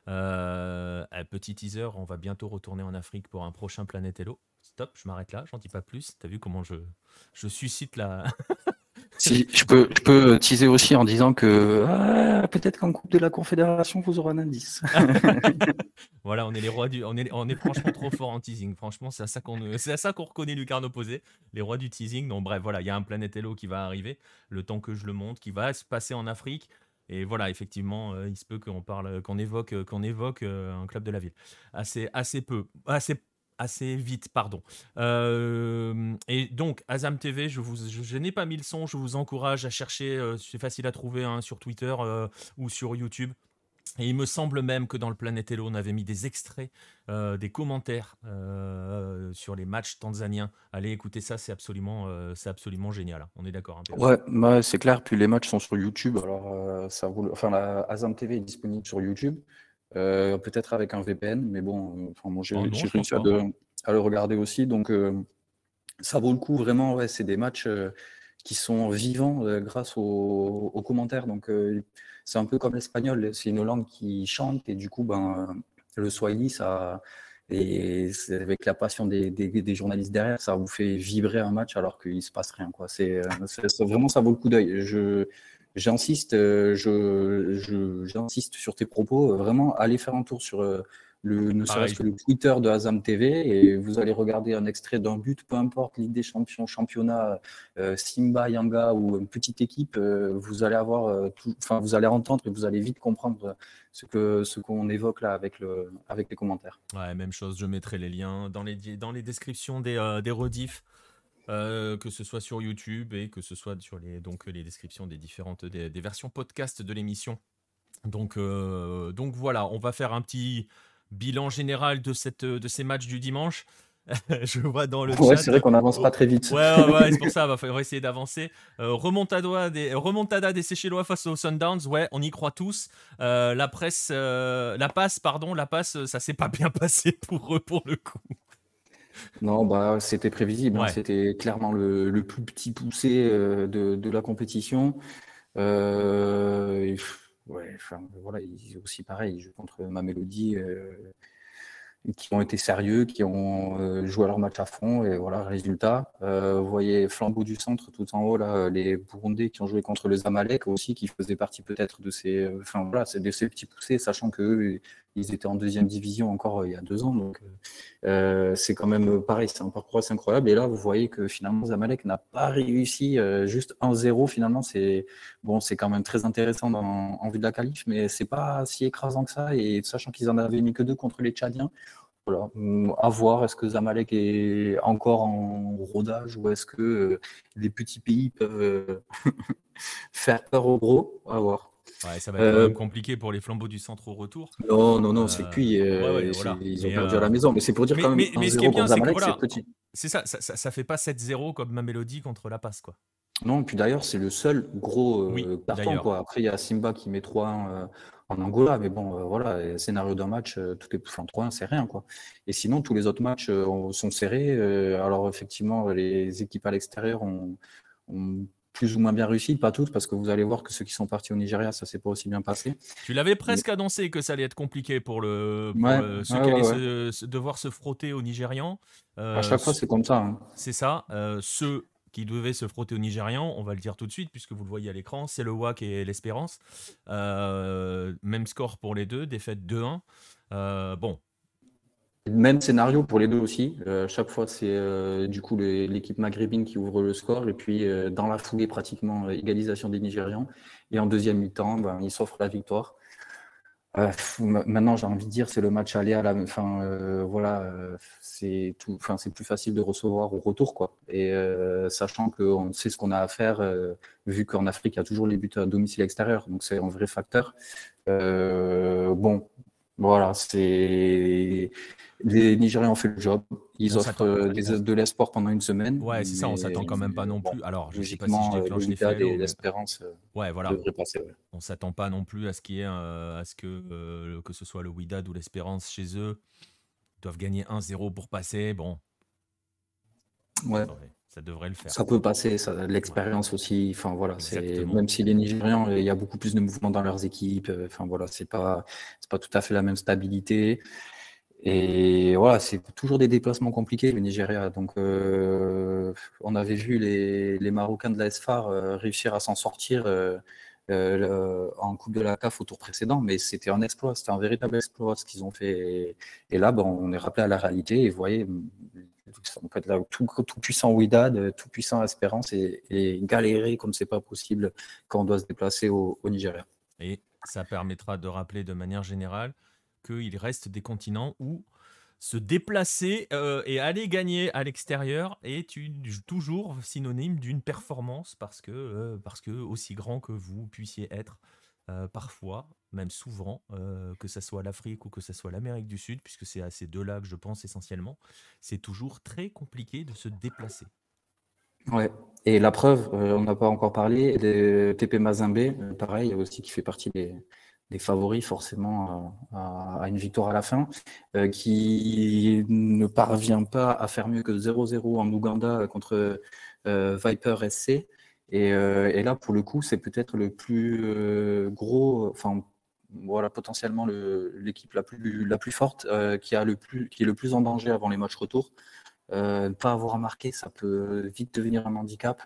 Euh, petit teaser, on va bientôt retourner en Afrique pour un prochain Planète Hello. Stop, je m'arrête là, j'en dis pas plus. T'as vu comment je suscite la. *laughs* Si, je peux, je peux teaser aussi en disant que ah, peut-être qu'en Coupe de la Confédération, vous aurez un indice. *laughs* Voilà, on est les rois du, on est, on est franchement trop fort en teasing. Franchement, c'est à ça qu'on, qu'on reconnaît Lucarne opposé, les rois du teasing. Donc bref, voilà, il y a un Planète Hello qui va arriver, le temps que je le monte, qui va se passer en Afrique. Et voilà, effectivement, euh, il se peut qu'on parle, qu'on évoque, qu'on évoque euh, un club de la ville. Assez, assez peu, assez, assez vite, pardon. Et donc, Azam TV, je vous, je, n'ai pas mis le son. Je vous encourage à chercher. euh, c'est facile à trouver hein, sur Twitter euh, ou sur YouTube. Et il me semble même que dans le Planète Hello, on avait mis des extraits, euh, des commentaires sur les matchs tanzaniens. Allez écouter ça, c'est absolument, c'est absolument génial. hein. On est d'accord. hein, Ouais, bah, c'est clair. Puis les matchs sont sur YouTube. Alors, ça vaut enfin, la Azam TV est disponible sur YouTube, euh, peut-être avec un VPN, mais bon, enfin, bon, j'ai Oh j'ai réussi à, pas. de- à le regarder aussi. Donc, euh, ça vaut le coup vraiment. Ouais, c'est des matchs euh, qui sont vivants grâce aux, aux commentaires. Donc, c'est un peu comme l'espagnol. C'est une langue qui chante et du coup, ben, le swahili, ça. Et c'est avec la passion des, des- des journalistes derrière, ça vous fait vibrer un match alors qu'il se passe rien. Quoi. C'est, vraiment, ça vaut le coup d'œil. Je, j'insiste, euh, je, j'insiste sur tes propos. euh, Vraiment, allez faire un tour sur euh, le, ne serait-ce que le Twitter de Azam TV et vous allez regarder un extrait d'un but, peu importe, Ligue des Champions, championnat, Simba, Yanga ou une petite équipe, vous allez avoir, tout- enfin, vous allez entendre et vous allez vite comprendre ce que ce qu'on évoque là avec le, avec les commentaires. Ouais, même chose, je mettrai les liens dans les, dans les descriptions des, euh, des rediffs, euh, que ce soit sur YouTube et que ce soit sur les, donc, les descriptions des différentes des, des versions podcast de l'émission. Donc, euh, donc voilà, on va faire un petit bilan général de, cette, de ces matchs du dimanche. *laughs* je vois dans le Ouais, chat. c'est vrai qu'on n'avance pas très vite. Ouais, ouais, ouais, c'est pour ça, il *laughs* va essayer d'avancer. Euh, remontada, des, remontada des Seychellois face aux Sundowns, ouais, on y croit tous. Euh, la presse, euh, la passe, pardon, la passe, ça s'est pas bien *laughs* passé pour eux pour le coup. Non, bah, c'était prévisible. hein. C'était clairement le, le plus petit poussé euh, de, de la compétition. Euh, ouais, enfin, voilà, ils aussi pareil, jouent contre ma mélodie, euh, qui ont été sérieux, qui ont euh, joué leur match à fond, et voilà, résultat. Euh, vous voyez, flambeau du centre, tout en haut, là, les Burundais qui ont joué contre le Zamalek aussi, qui faisaient partie peut-être de ces, enfin voilà, de ces petits poussés, sachant que ils étaient en deuxième division encore euh, il y a deux ans, donc euh, c'est quand même pareil, c'est un parcours assez incroyable. Et là, vous voyez que finalement, Zamalek n'a pas réussi, euh, juste 1-0 finalement. C'est bon, c'est quand même très intéressant en vue de la qualif, mais c'est pas si écrasant que ça. Et sachant qu'ils en avaient mis que deux contre les Tchadiens, voilà, à voir. Est-ce que Zamalek est encore en rodage ou est-ce que euh, les petits pays peuvent euh, *laughs* faire peur aux gros? À voir. Ouais, ça va être Euh, même compliqué pour les flambeaux du centre au retour. Non, non, non, Euh, c'est cuit. euh, ouais, ouais, c'est- voilà. Ils ont perdu euh, à la maison, mais c'est pour dire mais- quand même mais- mais ce qui est 1-0 bien, c'est que voilà, c'est petit. C'est ça, ça, ça, fait pas 7-0 comme ma mélodie contre la passe, quoi. Non, puis d'ailleurs, c'est le seul gros euh, Oui, carton, quoi. Après, il y a Simba qui met 3-1 euh, en Angola, mais bon, euh, voilà, euh, scénario d'un match, euh, tout est, enfin, 3-1, c'est rien, quoi. Et sinon, tous les autres matchs euh, ont- sont serrés. euh, alors, effectivement, les équipes à l'extérieur ont, ont plus ou moins bien réussi, pas toutes, parce que vous allez voir que ceux qui sont partis au Nigeria, ça s'est pas aussi bien passé. Tu l'avais presque annoncé que ça allait être compliqué pour, le, pour Ouais, le- ceux ouais, qui ouais, allaient se- se- devoir se frotter aux Nigérians. À chaque fois, Euh, c'est comme ça. hein. C'est ça. euh, ceux qui devaient se frotter aux Nigérians, on va le dire tout de suite, puisque vous le voyez à l'écran, c'est le WAC et l'Espérance. Euh, même score pour les deux, défaite 2-1. Euh, bon, Même scénario pour les deux aussi. Euh, chaque fois, c'est euh, du coup l'équipe maghrébine qui ouvre le score. Et puis, euh, dans la foulée, pratiquement égalisation des Nigérians. Et en deuxième mi-temps, ben, ils s'offrent la victoire. Maintenant, j'ai envie de dire, c'est le match aller à la. Enfin, voilà, c'est c'est plus facile de recevoir au retour, quoi. Et sachant qu'on sait ce qu'on a à faire, vu qu'en Afrique, il y a toujours les buts à domicile extérieur, donc c'est un vrai facteur. bon, voilà, c'est les Nigériens ont fait le job. Ils offrent de l'espoir pendant une semaine. Ouais, c'est ça, on s'attend quand même pas non plus. Alors, je sais pas si je déclenche les l'espérance ouais, voilà. passer. On s'attend pas non plus à ce, qui est, à ce que, que ce soit le Widad ou l'espérance chez eux. Ils doivent gagner 1-0 pour passer. Bon. Ouais. Ça devrait le faire. Ça peut passer, ça, l'expérience aussi. Enfin voilà, c'est même si les Nigérians, il y a beaucoup plus de mouvements dans leurs équipes. Enfin voilà, c'est pas c'est pas tout à fait la même stabilité. Et voilà, c'est toujours des déplacements compliqués, le Nigeria. Donc, euh, on avait vu les, les, Marocains de la SFAR euh, réussir à s'en sortir euh, en Coupe de la CAF au tour précédent, mais c'était un exploit, c'était un véritable exploit ce qu'ils ont fait. Et, là, bon, on est rappelé à la réalité, et vous voyez, en fait, là, tout, tout, puissant Ouidad, tout puissant Espérance, et, galérer comme c'est pas possible quand on doit se déplacer au, au Nigeria. Et ça permettra de rappeler de manière générale qu'il reste des continents où se déplacer euh, et aller gagner à l'extérieur est toujours synonyme d'une performance parce que, euh, parce que aussi grand que vous puissiez être, euh, parfois, même souvent, que ce soit l'Afrique ou que ce soit l'Amérique du Sud, puisque c'est à ces deux-là que je pense essentiellement, c'est toujours très compliqué de se déplacer. Ouais, et la preuve, on n'a pas encore parlé, de TP Mazembe, pareil, aussi qui fait partie des, favoris forcément à, une victoire à la fin, euh, qui ne parvient pas à faire mieux que 0-0 en Ouganda contre euh, Viper SC. Euh, et, là, pour le coup, c'est peut-être le plus gros, enfin voilà, potentiellement l'équipe la plus, la plus forte qui, a le plus, qui est le plus en danger avant les matchs retour. ne pas avoir marqué, ça peut vite devenir un handicap,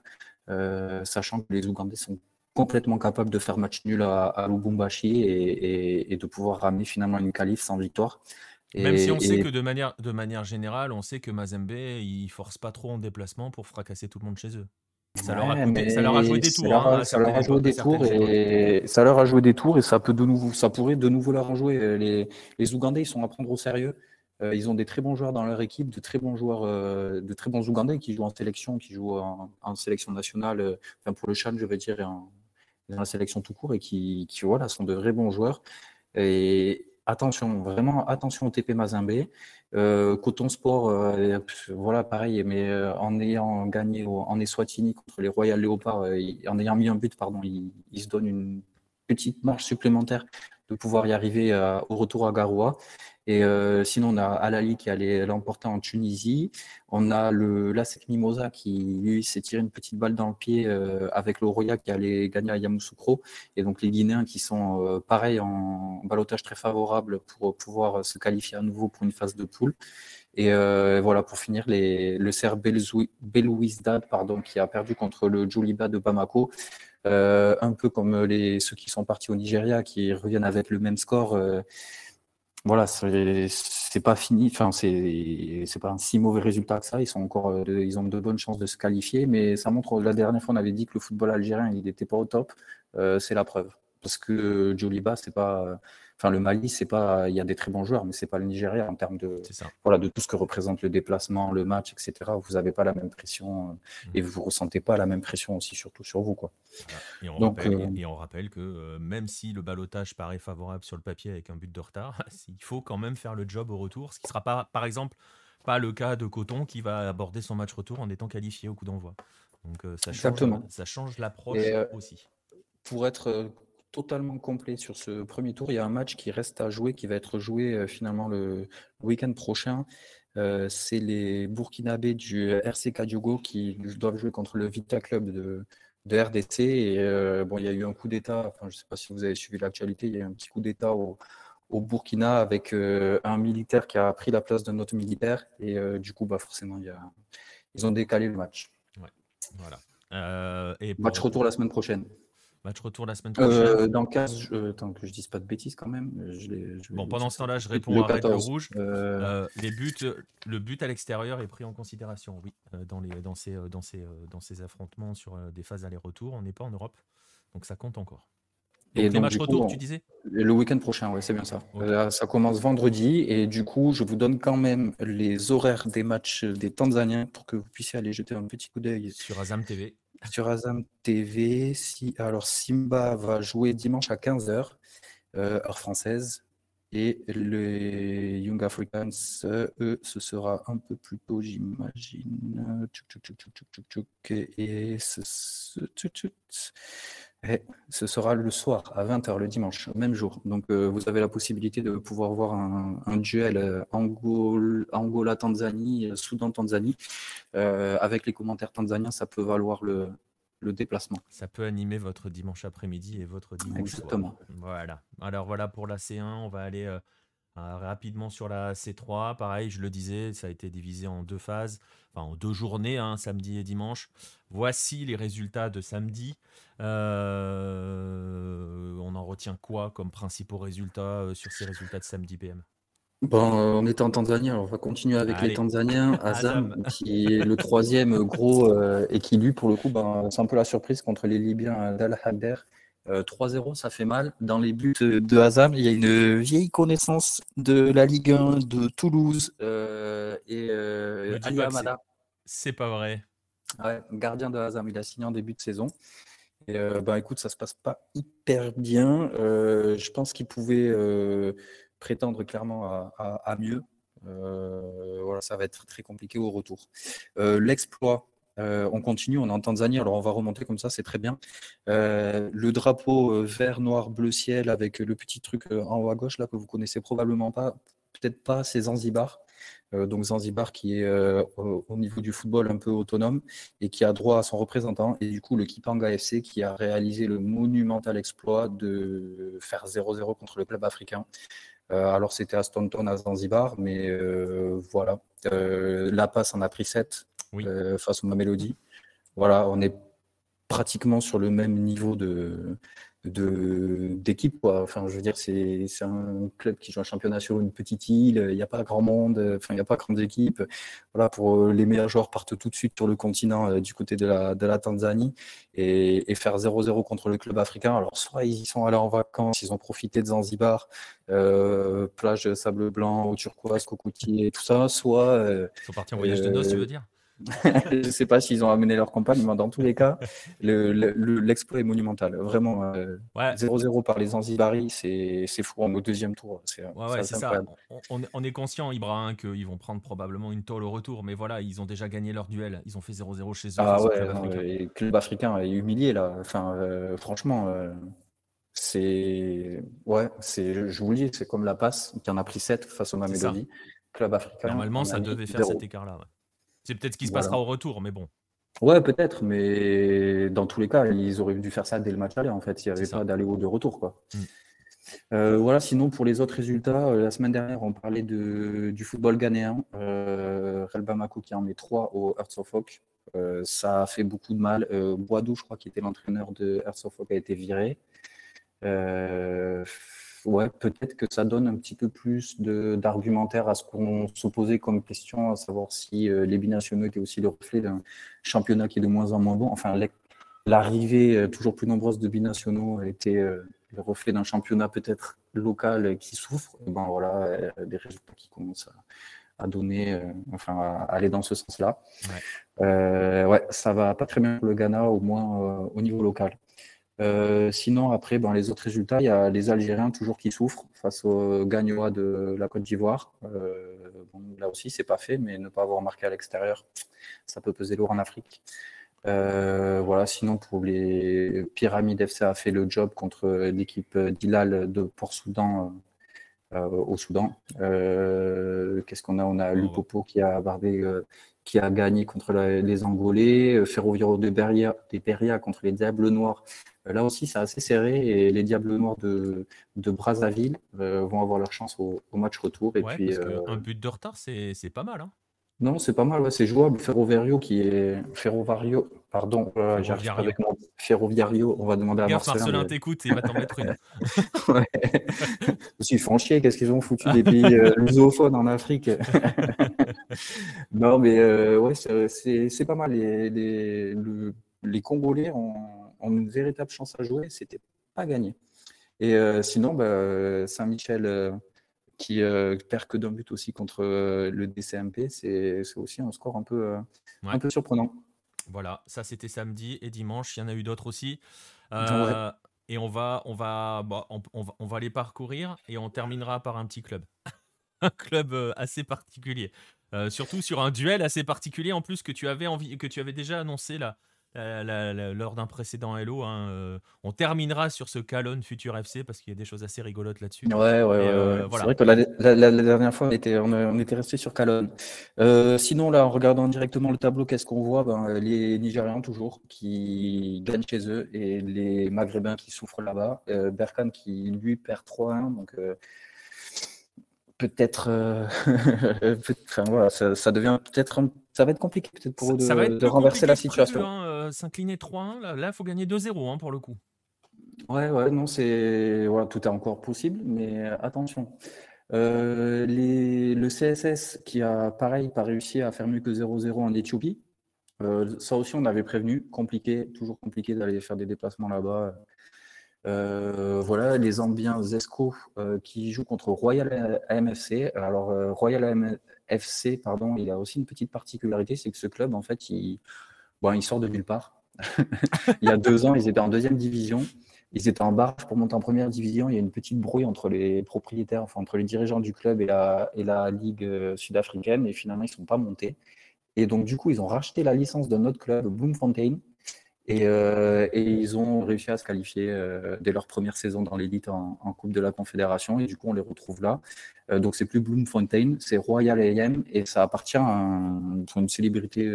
sachant que les Ougandais sont complètement capable de faire match nul à, Lubumbashi et, de pouvoir ramener finalement une qualif sans victoire. Même si on sait que de manière, de manière générale, on sait que Mazembe, il force pas trop en déplacement pour fracasser tout le monde chez eux. Ça, leur, a ça leur a joué des tours. Hein, ça leur a joué des tours et ça leur a joué des tours et ça peut de nouveau, ça pourrait de nouveau leur en jouer. Les, les Ougandais, ils sont à prendre au sérieux. Euh, ils ont des très bons joueurs dans leur équipe, de très bons joueurs, euh, de très bons Ougandais qui jouent en sélection, qui jouent en, sélection nationale, euh, enfin pour le Chan, je vais dire, en, dans la sélection tout court et qui, qui, voilà, sont de vrais bons joueurs. Et attention, vraiment attention au TP Mazembe. Euh, Coton Sport, euh, voilà, pareil, mais euh, en ayant gagné en Eswatini contre les Royal Léopards, en ayant mis un but, pardon, il, se donne une petite marge supplémentaire de pouvoir y arriver au retour à Garoua. Et euh, sinon, on a Alali qui allait l'emporter en Tunisie. On a le Lasek Mimosa qui, lui, s'est tiré une petite balle dans le pied euh, avec le Roya qui allait gagner à Yamoussoukro. Et donc, les Guinéens qui sont euh, pareil en balotage très favorable pour pouvoir se qualifier à nouveau pour une phase de poule. Et voilà, pour finir, le Ser Belouizdad, pardon, qui a perdu contre le Djoliba de Bamako. Un peu comme les, ceux qui sont partis au Nigeria, qui reviennent avec le même score voilà, c'est pas fini. Enfin, c'est pas un si mauvais résultat que ça. Ils sont encore, euh, ils ont de bonnes chances de se qualifier, mais ça montre. La dernière fois, on avait dit que le football algérien, il n'était pas au top. Euh, c'est la preuve, parce que Joliba, c'est pas Enfin, le Mali, c'est pas, il y a des très bons joueurs, mais c'est pas le Nigeria en termes de, voilà, de tout ce que représente le déplacement, le match, etc. Vous n'avez pas la même pression euh, mmh. et vous ressentez pas la même pression aussi, surtout sur vous, quoi. Et, on rappelle, euh, et, on rappelle, que euh, même si le balotage paraît favorable sur le papier avec un but de retard, *laughs* il faut quand même faire le job au retour, ce qui sera pas, par exemple, pas le cas de Coton qui va aborder son match retour en étant qualifié au coup d'envoi. Donc ça change, ça change l'approche aussi. Pour être totalement complet sur ce premier tour. Il y a un match qui reste à jouer, qui va être joué euh, finalement le, week-end prochain. Euh, c'est les Burkinabés du RC Kadiogo qui doivent jouer contre le Vita Club de, de RDC. Et euh, bon, il y a eu un coup d'État, enfin, je ne sais pas si vous avez suivi l'actualité, il y a eu un petit coup d'État au, au, Burkina avec un militaire qui a pris la place d'un autre militaire. Et du coup, bah, forcément, il y a... ils ont décalé le match. voilà. et Match retour la semaine prochaine. Match retour la semaine prochaine. Euh, dans le cas, je, tant que je dise pas de bêtises quand même. bon, pendant ce temps-là, je réponds à le rouge. Euh. Euh, les buts, le but à l'extérieur est pris en considération, oui, dans, les, dans, ces, dans, ces, dans ces affrontements sur des phases aller-retour. On n'est pas en Europe, donc ça compte encore. et les matchs retour, tu disais? Le week-end prochain, oui, c'est bien ça. Euh, ça commence vendredi et du coup, je vous donne quand même les horaires des matchs des Tanzaniens pour que vous puissiez aller jeter un petit coup d'œil. Sur Azam TV. Sur Azam TV. Alors, Simba va jouer dimanche à 15h, euh, heure française. Et les Young Africans, eux, ce sera un peu plus tôt, j'imagine. Et ce sera le soir, à 20h, le dimanche, même jour. Donc, euh, vous avez la possibilité de pouvoir voir un, duel euh, Angola-Tanzanie, euh, Soudan-Tanzanie. avec les commentaires tanzaniens, ça peut valoir le, le déplacement. Ça peut animer votre dimanche après-midi et votre dimanche Exactement. Voilà. Alors voilà pour la C1, on va aller euh, rapidement sur la C3. Pareil, je le disais, ça a été divisé en deux phases, enfin en deux journées, hein, samedi et dimanche. Voici les résultats de samedi. Euh, on en retient quoi comme principaux résultats sur ces résultats de samedi PM Bon, on était en Tanzanie, alors on va continuer avec les Tanzaniens. *laughs* Azam, qui est le troisième gros euh, et qui, lui, pour le coup, ben, c'est un peu la surprise contre les Libyens d'Al Hadder. 3-0, ça fait mal. Dans les buts de Azam, il y a une vieille connaissance de la Ligue 1 de Toulouse euh, et euh, Ali. C'est pas vrai. Gardien de Azam, il a signé en début de saison. Et ben, écoute, ça se passe pas hyper bien. je pense qu'il pouvait prétendre clairement à, mieux. Euh, voilà, ça va être très compliqué au retour. Euh, l'exploit, euh, on continue, on est en Tanzanie, alors on va remonter comme ça, c'est très bien. le drapeau vert, noir, bleu ciel avec le petit truc en haut à gauche là que vous connaissez probablement pas, peut-être pas, c'est Zanzibar. Donc Zanzibar qui est au, niveau du football un peu autonome et qui a droit à son représentant. Et du coup, le Kipanga FC qui a réalisé le monumental exploit de faire 0-0 contre le club africain. Euh, alors c'était à Staunton, à Zanzibar, mais euh, voilà. Euh, la passe en a pris 7 face au Mamelody. Voilà, on est pratiquement sur le même niveau de, d'équipe. Enfin, je veux dire, c'est un club qui joue un championnat sur une petite île. Il n'y a pas grand monde. Enfin, il n'y a pas grandes équipes. Voilà, pour euh, les meilleurs joueurs partent tout de suite sur le continent euh, du côté de la, de la Tanzanie et, faire 0-0 contre le club africain. Alors, soit ils y sont allés en vacances, ils ont profité de Zanzibar, euh, plage de sable blanc, au turquoise, cocoutier, tout ça. Soit ils sont partis en voyage de noces, tu veux dire *laughs* je ne sais pas s'ils ont amené leur compagne, mais dans tous les cas, l'exploit est monumental. Vraiment, 0-0 euh, par les Zanzibaris, c'est fou en au deuxième tour. C'est ouais, ça. On, est conscient, Ibra, hein, qu'ils vont prendre probablement une tôle au retour, mais voilà, ils ont déjà gagné leur duel. Ils ont fait 0-0 chez eux. Ah ouais, club, africain. club africain est humilié là. Enfin, euh, franchement. Euh, c'est ouais, c'est je vous le dis, c'est comme la passe qui en a pris 7 face au Mamelodi. Club africain. Normalement, ça devait faire cet écart-là. C'est peut-être ce qui se passera au retour, mais bon. Ouais, peut-être, mais dans tous les cas, ils auraient dû faire ça dès le match aller, en fait, s'il n'y avait pas d'aller ou de retour. Quoi. Mm. Euh, voilà, sinon pour les autres résultats, euh, la semaine dernière, on parlait de, du football ghanéen. Euh, Bamako qui en met 3 au Hearts of Oak. Euh, ça a fait beaucoup de mal. Boadou, je crois, qui était l'entraîneur de Hearts of Oak, a été viré ouais, peut-être que ça donne un petit peu plus d'argumentaire à ce qu'on se posait comme question, à savoir si euh, les binationaux étaient aussi le reflet d'un championnat qui est de moins en moins bon. Enfin, l'arrivée euh, toujours plus nombreuse de binationaux était euh, le reflet d'un championnat peut-être local qui souffre. bon, voilà, des résultats qui commencent à, donner, enfin, à aller dans ce sens-là. Ouais. ouais. ça va pas très bien pour le Ghana, au moins au niveau local. Euh, sinon, après, ben, les autres résultats, il y a les Algériens toujours qui souffrent face aux Gagnois de la Côte d'Ivoire. Euh, là aussi, c'est pas fait, mais ne pas avoir marqué à l'extérieur, ça peut peser lourd en Afrique. Euh, voilà, sinon, pour les Pyramides FC a fait le job contre l'équipe d'Ilal de Port-Soudan au Soudan. Qu'est-ce qu'on a? On a Lupopo qui a bardé qui a gagné contre les Angolais, Ferroviario de Beria, des Beria contre les Diables Noirs là aussi, c'est assez serré et les Diables Noirs de, de Brazzaville euh, vont avoir leur chance au, match retour. Et puis, euh, un but de retard, c'est pas mal. Hein. non, c'est pas mal, c'est jouable. Ferroviario qui est. Ferrovario, pardon, Ferroviario. avec mon Ferroviario, on va demander à Marcelin. Marcelin t'écoute et il va t'en mettre une. *laughs* ouais. Ils font chier, qu'est-ce qu'ils ont foutu des pays lusophones en Afrique? *laughs* Non, mais ouais, c'est pas mal. Les, les, les Congolais ont ont une véritable chance à jouer, c'était pas gagné. Et sinon, bah, Saint-Michel qui perd que d'un but aussi contre le DCMP, c'est aussi un score un peu, un peu surprenant. Voilà, ça c'était samedi et dimanche, il y en a eu d'autres aussi. Et on va, on, va, bah, on, va, on va les parcourir et on terminera par un petit club. *laughs* un club assez particulier. surtout sur un duel assez particulier en plus que tu avais, envie, que tu avais déjà annoncé là, lors d'un précédent Hello. Hein, euh, on terminera sur ce Calonne Futur FC parce qu'il y a des choses assez rigolotes là-dessus. Ouais, ouais, euh, C'est vrai que la, dernière fois, on était, on, était resté sur Calonne. Euh, sinon, là, en regardant directement le tableau, qu'est-ce qu'on voit? Ben, Les Nigérians, toujours, qui gagnent chez eux et les Maghrébins qui souffrent là-bas. Berkane qui, lui, perd 3-1. Donc peut-être, *laughs* enfin, voilà, ça, devient peut-être, ça va être compliqué peut-être pour eux de, renverser la situation. Hein, s'incliner 3-1, là, il faut gagner 2-0 hein, pour le coup. Ouais, ouais, non, c'est. Voilà, tout est encore possible, mais attention. Euh, les... Le CSS qui a, pareil, pas réussi à faire mieux que 0-0 en Éthiopie. Euh, ça aussi, on avait prévenu. Compliqué, toujours compliqué d'aller faire des déplacements là-bas. Euh, voilà, les Ambiens Zesco qui jouent contre Royal AMFC. Alors, Royal AMFC, pardon, il a aussi une petite particularité, c'est que ce club, en fait, il, Bon, ils sortent de nulle part. *laughs* il y a deux ans, ils étaient en deuxième division. Ils étaient en barrage pour monter en première division. Il y a une petite brouille entre les propriétaires, entre les dirigeants du club et la, et la ligue euh, sud-africaine. Et finalement, ils ne sont pas montés. Et donc, du coup, ils ont racheté la licence d'un autre club, Bloemfontein. Et, euh, et, ils ont réussi à se qualifier euh, dès leur première saison dans l'élite en, Coupe de la Confédération. Et du coup, on les retrouve là. donc, c'est plus Bloemfontein, c'est Royal AM. Et ça appartient à, une célébrité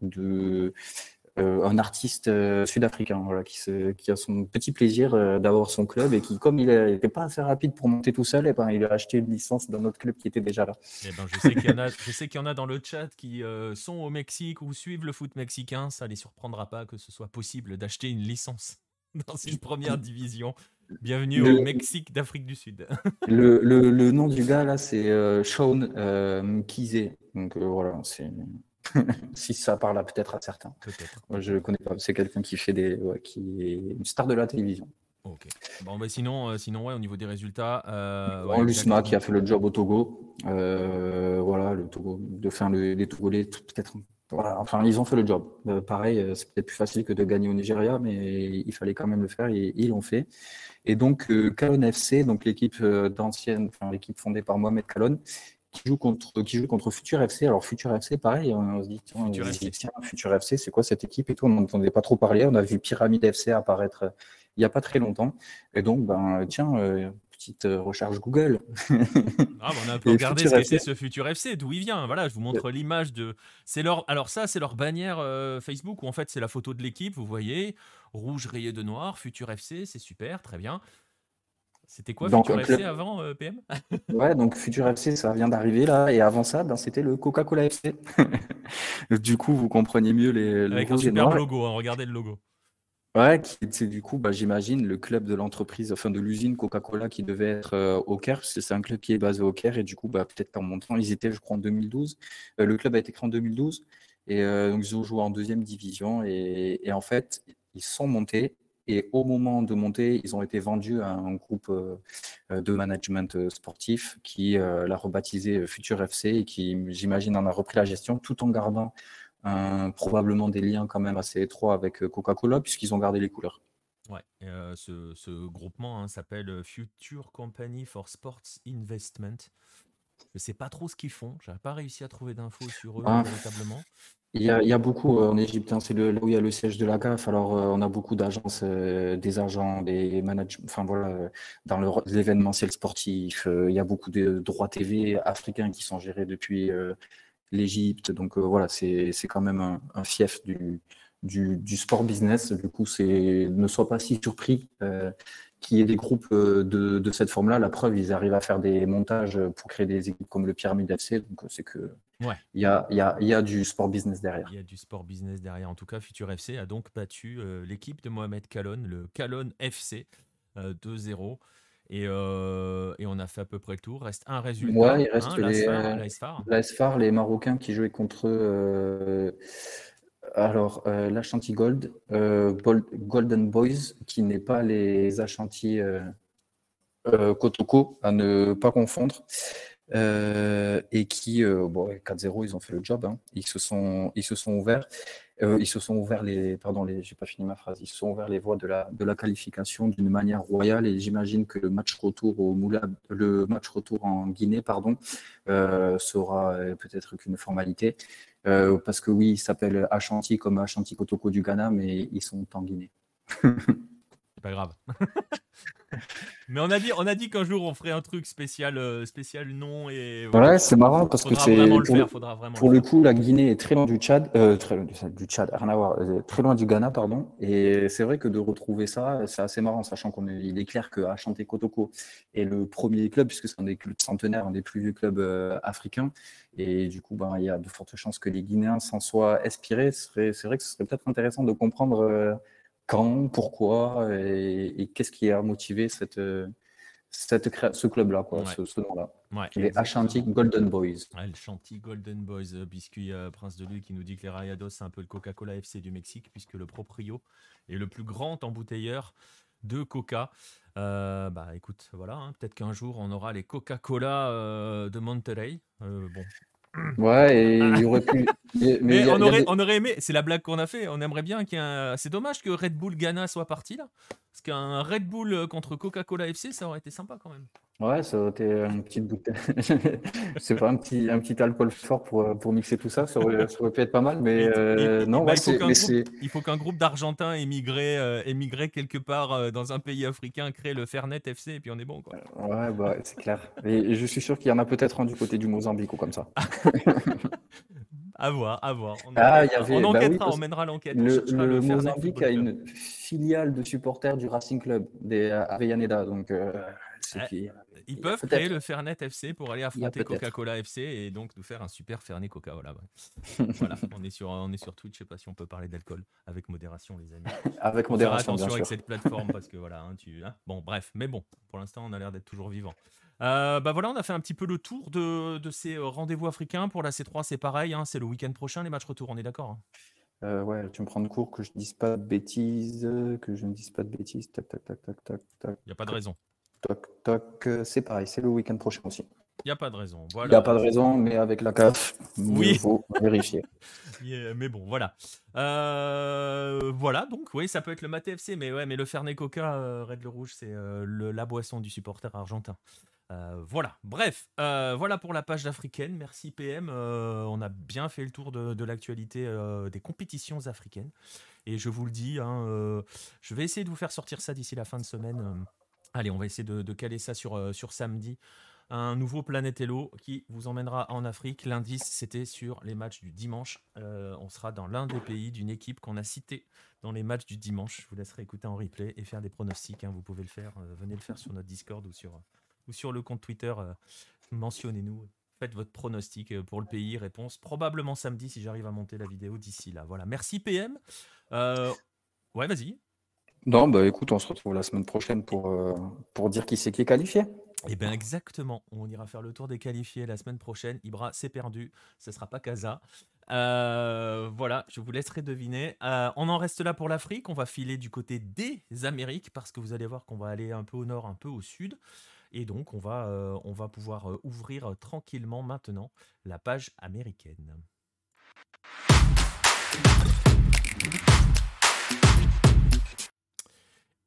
de euh, un artiste euh, sud-africain voilà, qui, qui, a son petit plaisir euh, d'avoir son club et qui, comme il n'était pas assez rapide pour monter tout seul, et ben, il a acheté une licence d'un autre club qui était déjà là. Eh ben, je sais qu'il y, *laughs* qu'il y en a dans le chat qui sont au Mexique ou suivent le foot mexicain. Ça ne les surprendra pas que ce soit possible d'acheter une licence *laughs* dans une première division. Bienvenue au Mexique d'Afrique du Sud. *laughs* le, le, le, nom du gars là, c'est Sean Kizé. Donc voilà, c'est *laughs* si ça parle peut-être à certains. Peut-être. Je connais pas. C'est quelqu'un qui fait des, qui est une star de la télévision. Ok. Bon, bah sinon, euh, sinon ouais, au niveau des résultats. Euh, Lusma qui a fait le job au Togo. Euh, voilà, le Togo, de faire le, les Togolais, peut-être. Voilà, enfin, ils ont fait le job. Euh, pareil, c'est peut-être plus facile que de gagner au Nigeria, mais il fallait quand même le faire et ils l'ont fait. Et donc, Calonne FC, donc l'équipe d'ancienne, enfin, l'équipe fondée par Mohamed Calonne, qui joue contre qui joue contre Futur FC. Alors Futur FC, pareil, on se dit Futur, FC, c'est quoi cette équipe et tout? On n'entendait pas trop parler. On a vu Pyramide FC apparaître euh, il n'y a pas très longtemps. Et donc, ben tiens, euh, petite euh, recherche Google. ah, on a un *laughs* peu regardé ce que c'est ce Futur FC, d'où il vient. Voilà, je vous montre l'image de. C'est leur. Alors ça, c'est leur bannière Facebook où en fait c'est la photo de l'équipe. Vous voyez, rouge rayé de noir, Futur FC, c'est super, très bien. C'était quoi Futur FC avant euh, PM *laughs* Ouais, donc Futur FC, ça vient d'arriver là. Et avant ça, ben, c'était le Coca-Cola FC. *laughs* du coup, vous comprenez mieux les. Avec un super logo, hein, regardez le logo. Ouais, c'est du coup, bah, j'imagine, le club de l'entreprise, enfin de l'usine Coca-Cola qui devait être euh, au Caire, parce que c'est un club qui est basé au Caire, et du coup, bah, peut-être qu'en montant, ils étaient, je crois, en 2012. Euh, le club a été créé en 2012, et donc ils ont joué en deuxième division, et, et en fait, ils sont montés, et au moment de monter, ils ont été vendus à un groupe euh, de management euh, sportif qui euh, l'a rebaptisé Future FC et qui, j'imagine, en a repris la gestion tout en gardant probablement des liens quand même assez étroits avec Coca-Cola puisqu'ils ont gardé les couleurs. Ouais, ce, groupement hein, s'appelle Future Company for Sports Investment. Je ne sais pas trop ce qu'ils font. Je n'ai pas réussi à trouver d'infos sur eux ah. véritablement. Il y a, beaucoup euh, en Égypte, hein, c'est là où il y a le siège de la CAF. Alors, euh, on a beaucoup d'agences, euh, des agents, des managers, enfin voilà, dans l'événementiel sportif. il y a beaucoup de droits TV africains qui sont gérés depuis l'Égypte. Donc voilà, c'est quand même un, fief du, du, sport business. Du coup, ne sois pas si surpris qu'il y ait des groupes de, de cette forme-là. La preuve, ils arrivent à faire des montages pour créer des équipes comme le Pyramide FC. Donc c'est que Ouais. Il y a, y, a, y a, du sport business derrière. Il y a du sport business derrière. En tout cas, Futur FC a donc battu euh, l'équipe de Mohamed Kalon, le Kalon FC, 2-0. Euh, et, euh, et, on a fait à peu près le tour. Reste un résultat. Ouais, il reste hein, les, les Marocains qui jouaient contre Alors, euh, l'Ashanti Gold, euh, Golden Boys, qui n'est pas les Ashanti euh, euh, Kotoko, à ne pas confondre, euh, et qui, euh, bon, 4-0, ils ont fait le job, hein. ils, se sont, ils se sont ouverts. Euh, ils se sont ouverts les, pardon, les, j'ai pas fini ma phrase. Ils se sont ouverts les voies de la, de la qualification d'une manière royale et j'imagine que le match retour au le match retour en Guinée, pardon, euh, sera euh, peut-être qu'une formalité. Euh, parce que oui, ils s'appellent Ashanti comme Ashanti Kotoko du Ghana, mais ils sont en Guinée. *laughs* Pas grave. *laughs* Mais on a dit, on a dit qu'un jour on ferait un truc spécial, euh, spécial nom et. Ouais, c'est marrant parce que Faudra c'est vraiment le pour, faire. le- pour le coup, la Guinée est très loin du Tchad, euh, très loin du Tchad, du Tchad, rien à voir, euh, très loin du Ghana, pardon. Et c'est vrai que de retrouver ça, c'est assez marrant, sachant qu'on est, il est clair que Ashanti Kotoko est le premier club, puisque c'est un des clubs centenaires, un des plus vieux clubs euh, africains. Et du coup, ben, il y a de fortes chances que les Guinéens s'en soient inspirés. C'est vrai que ce serait peut-être intéressant de comprendre euh, quand, pourquoi et, et qu'est-ce qui a motivé cette, ce club-là, quoi, Ouais. ce, ce nom-là. Ouais, Les. Ashanti Golden Boys. Ouais, le Chanty Golden Boys, euh, biscuit euh, Prince de Lui qui nous dit que les Rayados, c'est un peu le Coca-Cola FC du Mexique, puisque le proprio est le plus grand embouteilleur de Coca. Euh, bah écoute, voilà, hein, peut-être qu'un jour on aura les Coca-Cola euh, de Monterrey. Euh, bon. Ouais, et il aurait pu. *laughs* Mais, a- on, aurait, des- on aurait aimé, c'est la blague qu'on a fait, on aimerait bien qu'il y ait un... C'est dommage que Red Bull Ghana soit parti là, parce qu'un Red Bull contre Coca-Cola FC, ça aurait été sympa quand même. Ouais, ça aurait été une petite bouteille. *laughs* C'est pas un petit, un petit alcool fort pour, pour mixer tout ça, ça aurait, ça aurait pu être pas mal, mais Il- euh, non, bah, ouais, il faut qu'un groupe- d'Argentins émigrés, euh, émigrés quelque part euh, dans un pays africain crée le Fernet FC et puis on est bon quoi. ouais, bah, c'est clair. Et, je suis sûr qu'il y en a peut-être un du côté du Mozambique ou comme ça. *laughs* À voir, à voir. On Ah, y avait- on, bah oui, enquêtera, on mènera l'enquête. Le, Mozambique a une filiale de supporters du Racing Club, des Avellaneda, donc euh, Ouais. qui- Ils peuvent créer le Fernet FC pour aller affronter. Coca-Cola FC et donc nous faire un super Fernet Coca-Cola. ouais. *laughs* voilà, on est, sur, on est sur Twitch, je sais pas si on peut parler d'alcool avec modération les amis. avec faire modération, attention bien avec sûr. cette plateforme parce que voilà, hein, tu. hein. Bon, bref, mais bon, pour l'instant, on a l'air d'être toujours vivant. Euh, bah voilà, on a fait un petit peu le tour de, de ces euh, rendez-vous africains. Pour la C3, c'est pareil, hein, c'est le week-end prochain, les matchs retour, on est d'accord Euh, ouais, tu me prends de court que je dise pas de bêtises, que je ne dise pas de bêtises. Tac, tac, tac, tac, tac, tac, Il n'y a pas de raison. Tac, tac. Euh, C'est pareil, c'est le week-end prochain aussi. Il n'y a pas de raison. Il Voilà. n'y a pas de raison, mais avec la CAF, Oui. il faut vérifier. *laughs* Yeah, mais bon, voilà. Euh, voilà, donc oui, ça peut être le Mate FC, mais ouais, mais le Fernet Coca, euh, Red le Rouge, c'est euh, la boisson du supporter argentin. Voilà, bref, voilà pour la page d'Africaine. Merci PM. on a bien fait le tour de, de l'actualité des compétitions africaines. Et je vous le dis, hein, je vais essayer de vous faire sortir ça d'ici la fin de semaine. Allez, on va essayer de, caler ça sur, euh, sur samedi. Un nouveau Planète Hello qui vous emmènera en Afrique. L'indice, c'était sur les matchs du dimanche. Euh, on sera dans l'un des pays d'une équipe qu'on a cité dans les matchs du dimanche. Je vous laisserai écouter en replay et faire des pronostics. hein. Vous pouvez le faire. euh, venez le faire sur notre Discord ou sur, ou sur le compte Twitter. Mentionnez-nous. Faites votre pronostic pour le pays. Réponse probablement samedi si j'arrive à monter la vidéo d'ici là. Voilà. Merci PM. Ouais, vas-y. Non, bah écoute, on se retrouve la semaine prochaine pour, euh, dire qui c'est qui est qualifié. Eh bien exactement, on ira faire le tour des qualifiés la semaine prochaine. Ibra, c'est perdu, ce sera pas Casa. Euh, voilà, je vous laisserai deviner. Euh, on en reste là pour l'Afrique, on va filer du côté des Amériques parce que vous allez voir qu'on va aller un peu au nord, un peu au sud. Et donc on va, pouvoir ouvrir tranquillement maintenant la page américaine.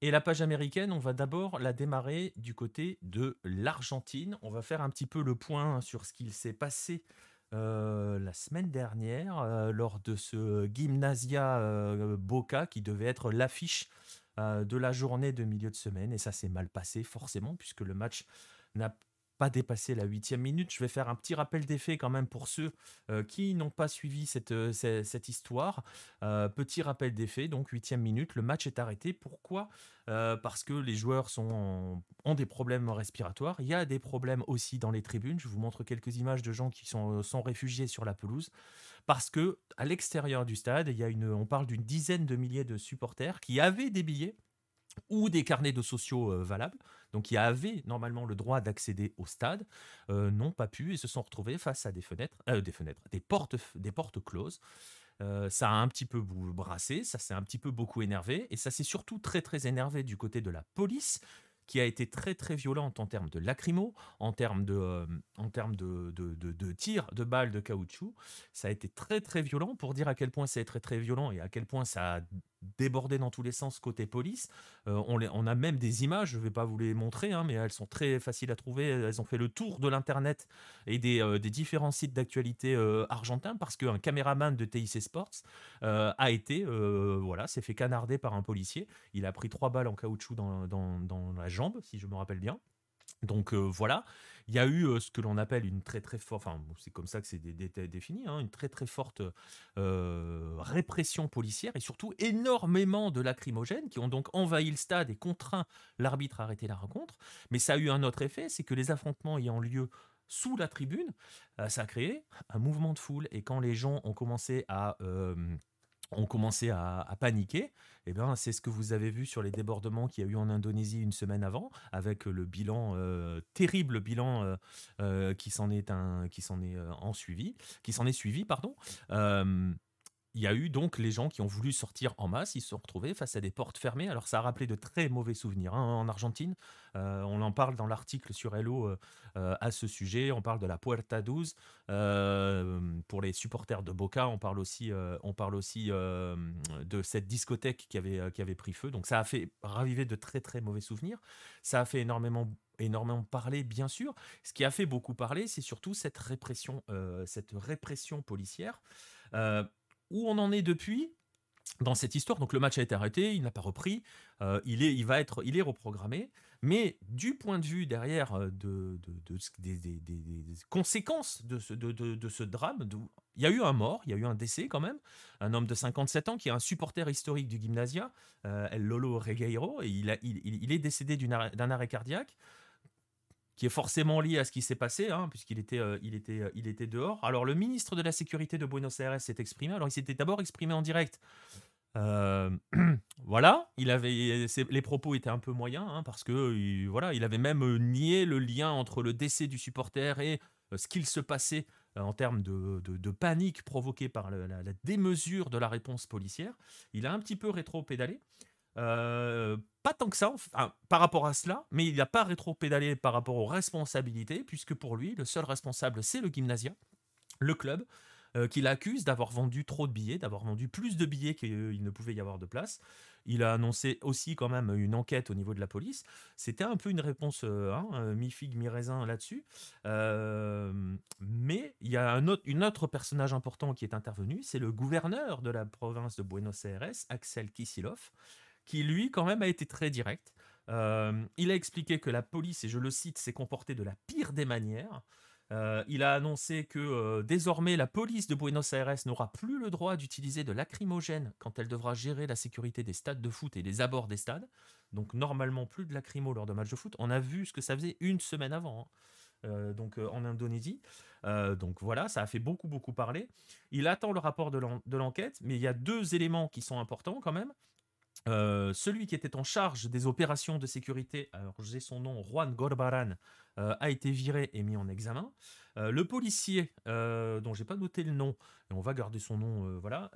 Et la page américaine, on va d'abord la démarrer du côté de l'Argentine. On va faire un petit peu le point sur ce qu'il s'est passé euh, la semaine dernière euh, lors de ce Gymnasia euh, Boca qui devait être l'affiche de la journée de milieu de semaine. Et ça s'est mal passé forcément puisque le match n'a pas dépassé la huitième minute. Je vais faire un petit rappel des faits quand même pour ceux euh, qui n'ont pas suivi cette, euh, histoire. Euh, petit rappel des faits, donc huitième minute, le match est arrêté. Pourquoi? Parce que les joueurs sont ont des problèmes respiratoires. Il y a des problèmes aussi dans les tribunes. Je vous montre quelques images de gens qui sont, sont réfugiés sur la pelouse. Parce que à l'extérieur du stade, il y a une, on parle d'une dizaine de milliers de supporters qui avaient des billets ou des carnets de sociaux euh, valables, donc qui avaient normalement le droit d'accéder au stade, euh, n'ont pas pu et se sont retrouvés face à des fenêtres, euh, des fenêtres, des portes, des portes closes. ça a un petit peu brassé, ça s'est un petit peu beaucoup énervé, et ça s'est surtout très très énervé du côté de la police, qui a été très très violente en termes de lacrymo, en termes de, en termes de, de, de, de tirs de balles de caoutchouc. Ça a été très très violent pour dire à quel point c'est très très violent et à quel point ça a débordé dans tous les sens côté police. Euh, on, les, on, a même des images, je ne vais pas vous les montrer, hein, mais elles sont très faciles à trouver. Elles ont fait le tour de l'Internet et des, euh, des, différents sites d'actualité euh, argentins parce qu'un caméraman de TIC Sports a été, voilà, s'est fait canarder par un policier. Il a pris trois balles en caoutchouc dans, dans, dans la jambe, si je me rappelle bien. Donc voilà, il y a eu ce que l'on appelle une très très forte, enfin c'est comme ça que c'est défini, hein, une très très forte répression policière et surtout énormément de lacrymogènes qui ont donc envahi le stade et contraint l'arbitre à arrêter la rencontre. Mais ça a eu un autre effet, c'est que les affrontements ayant lieu sous la tribune, ça a créé un mouvement de foule et quand les gens ont commencé à ont commencé à, paniquer. Eh bien, c'est ce que vous avez vu sur les débordements qu'il y a eu en Indonésie une semaine avant, avec le bilan euh, terrible bilan euh, euh, qui s'en est qui s'en est en suivi, qui s'en est suivi, pardon il y a eu donc les gens qui ont voulu sortir en masse, ils se sont retrouvés face à des portes fermées. Alors ça a rappelé de très mauvais souvenirs hein, en Argentine. Euh, on en parle dans l'article sur Hello euh, euh, à ce sujet. On parle de la Puerta 12 pour les supporters de Boca. On parle aussi, on parle aussi de cette discothèque qui avait, qui avait pris feu. Donc ça a fait raviver de très très mauvais souvenirs. Ça a fait énormément énormément parler, bien sûr. Ce qui a fait beaucoup parler, c'est surtout cette répression, cette répression policière où on en est depuis dans cette histoire. Donc le match a été arrêté, il n'a pas repris, euh, il, est, il va être, il est reprogrammé. Mais du point de vue derrière euh, de, des, conséquences de ce, de, ce drame, il y a eu un mort, il y a eu un décès quand même, un homme de 57 ans qui est un supporter historique du Gymnasia, euh, Lolo Regueiro, et il, il, il est décédé d'un arrêt cardiaque qui est forcément lié à ce qui s'est passé, hein, puisqu'il était, euh, il était, euh, il était dehors. Alors le ministre de la Sécurité de Buenos Aires s'est exprimé. Alors il s'était d'abord exprimé en direct. Euh, *clears throat* voilà, il avait, les propos étaient un peu moyens, hein, parce que il, voilà, il avait même nié le lien entre le décès du supporter et ce qu'il se passait en termes de, panique provoquée par la, démesure de la réponse policière. Il a un petit peu rétro-pédalé. Euh, pas tant que ça par rapport à cela, mais il n'a pas rétro-pédalé par rapport aux responsabilités, puisque pour lui, le seul responsable, c'est le Gymnasia, le club, euh, qu'il accuse d'avoir vendu trop de billets, d'avoir vendu plus de billets qu'il ne pouvait y avoir de place. Il a annoncé aussi quand même une enquête au niveau de la police. C'était un peu une réponse euh, hein, mi-figue, mi-raisin là-dessus. mais il y a un autre, une autre personnage important qui est intervenu, c'est le gouverneur de la province de Buenos Aires, Axel Kisilov, qui lui quand même a été très direct. Euh, il a expliqué que la police, et je le cite, s'est comportée de la pire des manières. Euh, il a annoncé que euh, désormais la police de Buenos Aires n'aura plus le droit d'utiliser de lacrymogène quand elle devra gérer la sécurité des stades de foot et des abords des stades. Donc normalement plus de lacrymo lors de matchs de foot. On a vu ce que ça faisait une semaine avant. Hein. donc en Indonésie. donc voilà, ça a fait beaucoup beaucoup parler. Il attend le rapport de l'enquête, mais il y a deux éléments qui sont importants quand même. Euh, celui qui était en charge des opérations de sécurité, alors j'ai son nom, Juan Gorbaran, euh, a été viré et mis en examen. Euh, le policier, dont j'ai pas noté le nom, et on va garder son nom, voilà,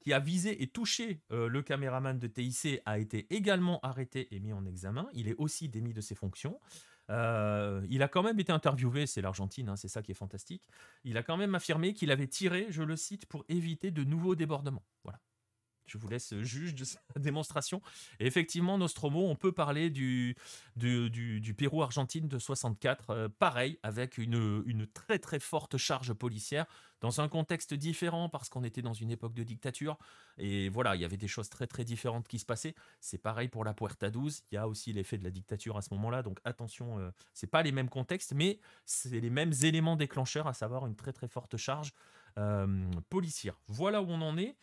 qui a visé et touché le caméraman de TIC, a été également arrêté et mis en examen. Il est aussi démis de ses fonctions. il a quand même été interviewé, c'est l'Argentine, hein, c'est ça qui est fantastique. Il a quand même affirmé qu'il avait tiré, je le cite, pour éviter de nouveaux débordements. Voilà. Je vous laisse juge de sa *laughs* démonstration. Effectivement, Nostromo, on peut parler du, du, du, Pérou-Argentine de 64, euh, pareil, avec une, une, très très forte charge policière, dans un contexte différent, parce qu'on était dans une époque de dictature. Et voilà, il y avait des choses très très différentes qui se passaient. C'est pareil pour la Puerta 12, il y a aussi l'effet de la dictature à ce moment-là. Donc attention, euh, c'est pas les mêmes contextes, mais c'est les mêmes éléments déclencheurs, à savoir une très très forte charge euh, policière. Voilà où on en est.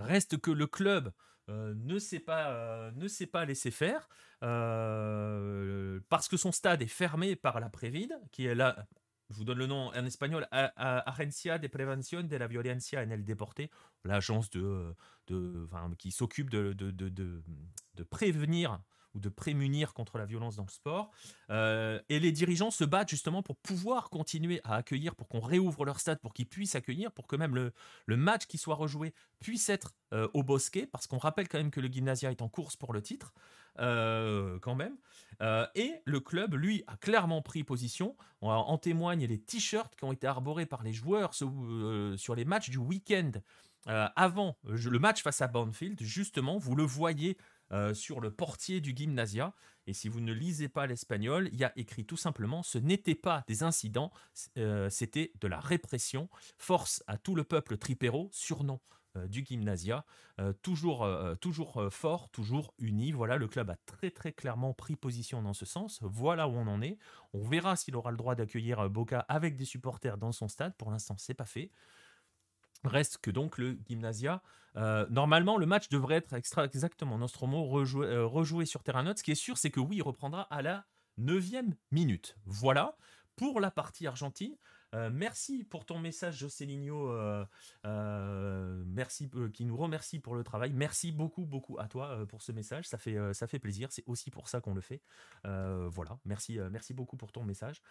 Reste que le club euh, ne s'est pas, euh, ne sait pas laisser faire euh, parce que son stade est fermé par la Prévide, qui est là. Je vous donne le nom en espagnol, Agencia de Prevención de la Violencia en el Deporte, l'agence de, qui s'occupe de, prévenir ou de prémunir contre la violence dans le sport. Euh, et les dirigeants se battent justement pour pouvoir continuer à accueillir, pour qu'on réouvre leur stade, pour qu'ils puissent accueillir, pour que même le, match qui soit rejoué puisse être euh, au Bosquet, parce qu'on rappelle quand même que le Gymnasia est en course pour le titre, euh, quand même. et le club, lui, a clairement pris position. en témoignent les t-shirts qui ont été arborés par les joueurs sur les matchs du week-end. avant le match face à Banfield, justement, vous le voyez euh, sur le portier du gymnasia. Et si vous ne lisez pas l'espagnol, il y a écrit tout simplement ce n'était pas des incidents, euh, c'était de la répression. Force à tout le peuple tripero, surnom euh, du gymnasia, toujours, toujours fort, toujours uni. Voilà, le club a très très clairement pris position dans ce sens. Voilà où on en est. On verra s'il aura le droit d'accueillir Boca avec des supporters dans son stade. Pour l'instant, c'est pas fait. Reste que donc le Gymnasia. Euh, normalement, le match devrait être extra exactement Nostromo rejoué, euh, rejoué sur terrain neutre. Ce qui est sûr, c'est que oui, il reprendra à la 9 minute. Voilà pour la partie argentine. Euh, merci pour ton message, Joséligno. merci, qui nous remercie pour le travail. Merci beaucoup, beaucoup à toi pour ce message. Ça fait, ça fait plaisir. C'est aussi pour ça qu'on le fait. voilà. Merci, merci beaucoup pour ton message.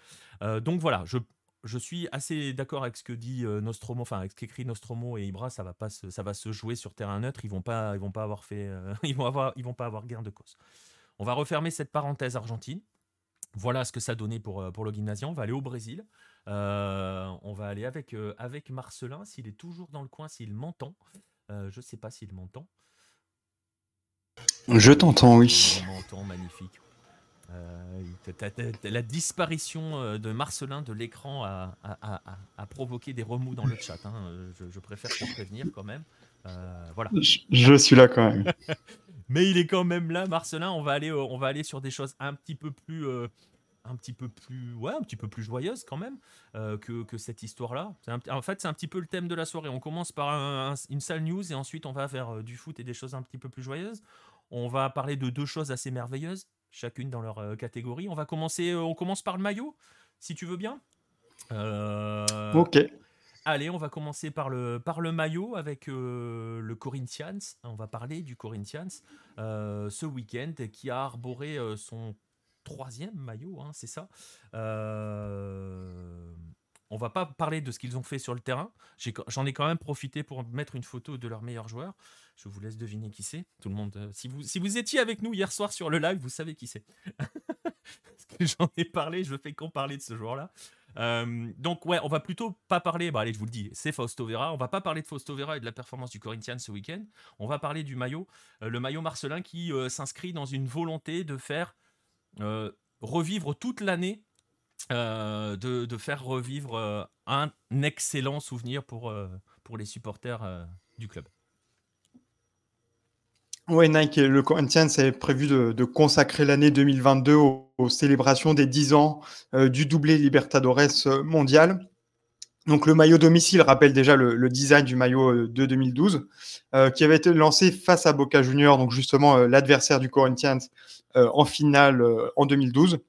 donc voilà, je je suis assez d'accord avec ce que dit euh, Nostromo, enfin avec ce qu'écrit Nostromo et Ibra, ça va pas ça va se jouer sur terrain neutre, ils vont pas ils vont pas avoir fait euh, *laughs* ils vont avoir ils vont pas avoir gain de cause. On va refermer cette parenthèse argentine. Voilà ce que ça donnait pour, euh, pour le gymnasium. On va aller au Brésil. on va aller avec, avec Marcelin, s'il est toujours dans le coin, s'il m'entend. je ne sais pas s'il m'entend. Je t'entends, oui. Il m'entend, magnifique. Euh, la disparition euh, de Marcelin de l'écran a, provoqué des remous dans le chat. Hein. Euh, je, préfère te prévenir quand même. voilà. Je, suis là quand même. *laughs* Mais il est quand même là, Marcelin. On va aller, on va aller sur des choses un petit peu plus, un petit peu plus, ouais, un petit peu plus joyeuses quand même que, cette histoire-là. En fait, c'est un petit peu le thème de la soirée. On commence par une sale news et ensuite on va vers du foot et des choses un petit peu plus joyeuses. On va parler de deux choses assez merveilleuses chacune dans leur euh, catégorie. On va commencer, euh, on commence par le maillot, si tu veux bien. Euh, ok. Allez, on va commencer par le, par le maillot avec le Corinthians. On va parler du Corinthians ce week-end qui a arboré son troisième maillot, hein, c'est ça. On va pas parler de ce qu'ils ont fait sur le terrain. J'en ai, quand même profité pour mettre une photo de leur meilleur joueur. Je vous laisse deviner qui c'est. Tout le monde. Euh, si, vous, si vous étiez avec nous hier soir sur le live, vous savez qui c'est. *laughs* J'en ai parlé, je fais qu'en parler de ce joueur-là. Euh, donc ouais, on va plutôt pas parler, bah allez, je vous le dis, c'est Fausto Vera. On va pas parler de Fausto Vera et de la performance du Corinthians ce week-end. On va parler du maillot, euh, le maillot Marcelin qui s'inscrit dans une volonté de faire revivre toute l'année euh, de, faire revivre un excellent souvenir pour, pour les supporters du club. Oui, Nike, le Corinthians avait prévu de, consacrer l'année 2022 aux, célébrations des 10 ans du doublé Libertadores mondial. Donc le maillot domicile rappelle déjà le, design du maillot de 2012, qui avait été lancé face à Boca Juniors, donc justement l'adversaire du Corinthians en finale en 2012.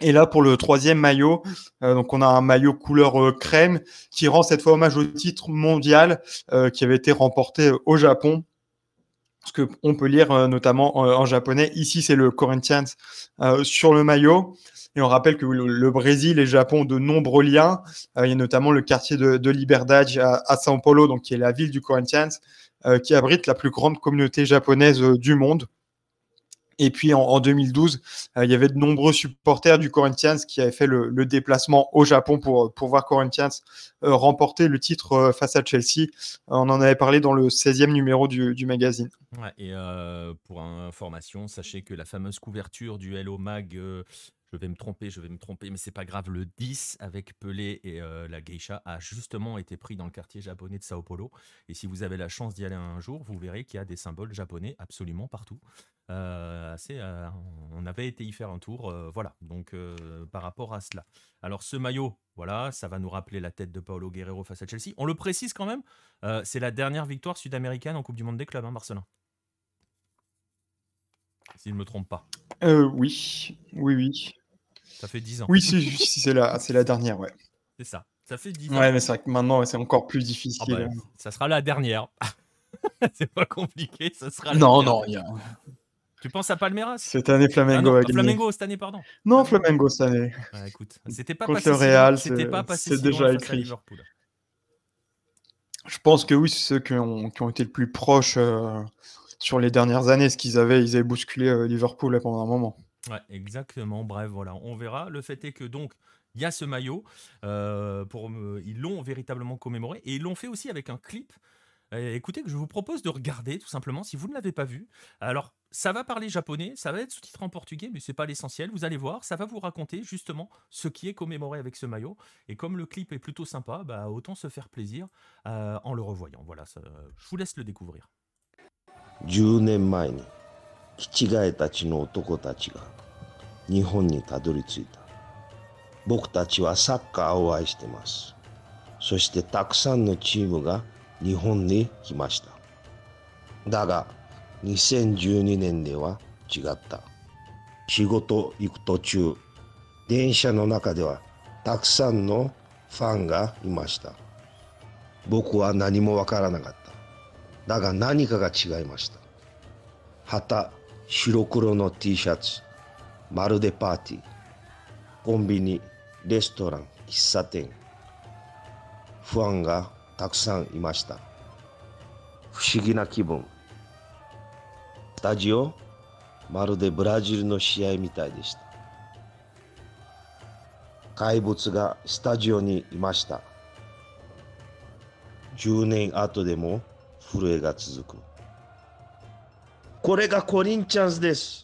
Et là, pour le troisième maillot, euh, on a un maillot couleur euh, crème qui rend cette fois hommage au titre mondial euh, qui avait été remporté au Japon. Ce que on peut lire notamment en, japonais. Ici, c'est le Corinthians sur le maillot. Et on rappelle que le, Brésil et le Japon ont de nombreux liens. il y a notamment le quartier de, de Liberdade à, à, São Paulo, donc qui est la ville du Corinthians, qui abrite la plus grande communauté japonaise du monde. Et puis en, 2012, euh, il y avait de nombreux supporters du Corinthians qui avaient fait le, déplacement au Japon pour, pour voir Corinthians euh, remporter le titre euh, face à Chelsea. on en avait parlé dans le 16e numéro du, magazine. et pour information, sachez que la fameuse couverture du Hello Mag je vais me tromper, je vais me tromper, mais c'est pas grave. Le 10 avec Pelé et la geisha a justement été pris dans le quartier japonais de Sao Paulo. Et si vous avez la chance d'y aller un jour, vous verrez qu'il y a des symboles japonais absolument partout. Euh, assez, euh, on avait été y faire un tour, euh, voilà. Donc par rapport à cela. Alors ce maillot, voilà, ça va nous rappeler la tête de Paolo Guerrero face à Chelsea. On le précise quand même, c'est la dernière victoire sud-américaine en Coupe du Monde des clubs, hein, Marcelin. S'il ne me trompe pas. oui, oui, oui. Ça fait 10 ans. Oui, c'est la, la dernière, ouais. C'est ça. Ça fait 10 ans. Ouais, mais c'est vrai que maintenant, c'est encore plus difficile. Ah bah, ça sera la dernière. *laughs* c'est pas compliqué, ça sera Non, non, y a Tu penses à Palmeiras? Cette année, Flamengo ah a gagné. Flamengo cette année, pardon. Non, Flamengo cette année. écoute, c'était pas Contre passé le Real, c'était pas passé c'est déjà écrit. Liverpool. Je pense que oui, c'est ceux qui ont, qui ont été le plus proches euh, sur les dernières années. Ce qu'ils avaient, ils avaient bousculé euh, Liverpool là, pendant un moment. Ouais, exactement. Bref, voilà, on verra. Le fait est que donc il y a ce maillot. Euh, pour, euh, ils l'ont véritablement commémoré et ils l'ont fait aussi avec un clip. Eh, écoutez, que je vous propose de regarder tout simplement si vous ne l'avez pas vu. Alors, ça va parler japonais, ça va être sous-titré en portugais, mais c'est pas l'essentiel. Vous allez voir, ça va vous raconter justement ce qui est commémoré avec ce maillot. Et comme le clip est plutôt sympa, bah, autant se faire plaisir euh, en le revoyant. Voilà, ça, je vous laisse le découvrir. 気違えたちの男たちが日本にたどり着いた。僕たちはサッカーを愛してます。そしてたくさんのチームが日本に来ました。だが2012年では違った。仕事行く途中電車の中ではたくさんのファンがいました。僕は何もわからなかった。だが何かが違いました。旗白黒の T シャツまるでパーティー。コンビニレストラン喫茶店。ファンがたくさんいました。不思議な気分。スタジオまるでブラジルの試合みたいでした。怪物がスタジオにいました。10年後でも震えが続く。これがコリンチャンスです「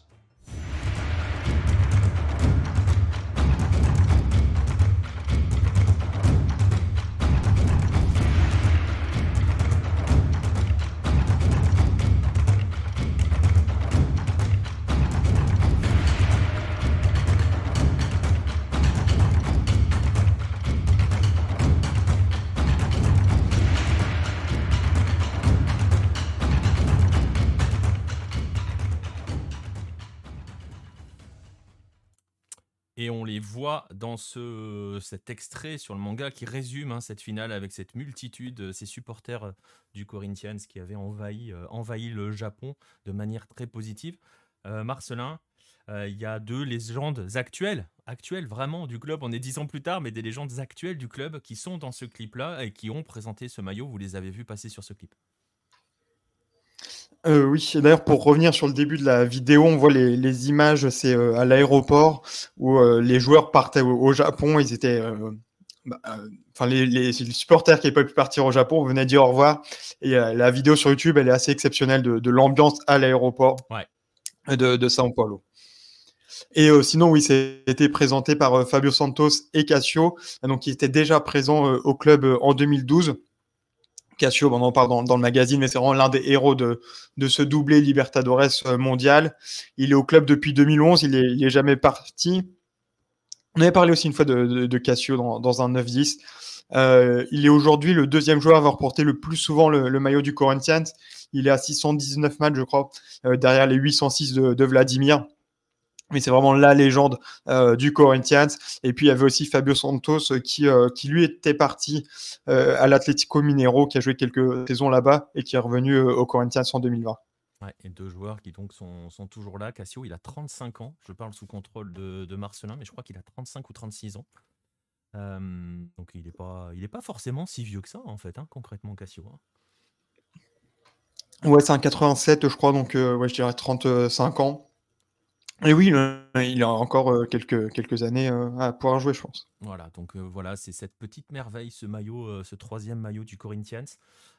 dans ce, cet extrait sur le manga qui résume hein, cette finale avec cette multitude, euh, ces supporters euh, du Corinthians qui avaient envahi, euh, envahi le Japon de manière très positive. Marcelin, il y a deux légendes actuelles, actuelles vraiment du club, on est dix ans plus tard, mais des légendes actuelles du club qui sont dans ce clip-là et qui ont présenté ce maillot. Vous les avez vus passer sur ce clip. Euh, oui, d'ailleurs, pour revenir sur le début de la vidéo, on voit les, les images, c'est euh, à l'aéroport où euh, les joueurs partaient au, au Japon, ils étaient. euh, bah, euh, Enfin, les, les- supporters qui n'avaient pas pu partir au Japon venaient dire au revoir. Et euh, la vidéo sur YouTube, elle est assez exceptionnelle de, de l'ambiance à l'aéroport Ouais. de, de São Paulo. Et euh, sinon, oui, c'était présenté par euh, Fabio Santos et Cassio, donc qui étaient déjà présents euh, au club en 2012. Cassio, bon, on en parle dans, le magazine, mais c'est vraiment l'un des héros de, de ce doublé Libertadores euh, mondial. Il est au club depuis 2011, il est, il est jamais parti. On avait parlé aussi une fois de, de- de Cassio dans, un 9-10. Euh, il est aujourd'hui le deuxième joueur à avoir porté le plus souvent le, maillot du Corinthians. Il est à 619 matchs, je crois, euh, derrière les 806 de, de Vladimir. Mais c'est vraiment la légende euh, du Corinthians. Et puis il y avait aussi Fabio Santos euh, qui, euh, qui lui était parti à l'Atlético Mineiro, qui a joué quelques saisons là-bas et qui est revenu au Corinthians en 2020. Ouais, et deux joueurs qui donc sont, sont toujours là. Cassio, il a 35 ans. Je parle sous contrôle de, de Marcelin, mais je crois qu'il a 35 ou 36 ans. Donc il n'est pas, il est pas forcément si vieux que ça, en fait, hein, concrètement, Cassio. hein. Ouais, c'est un 87, je crois, donc ouais, je dirais 35 ans. Et oui, il a encore euh, quelques, années euh, à pouvoir jouer, je pense. Voilà, donc euh, voilà, c'est cette petite merveille, ce maillot, ce troisième maillot du Corinthians.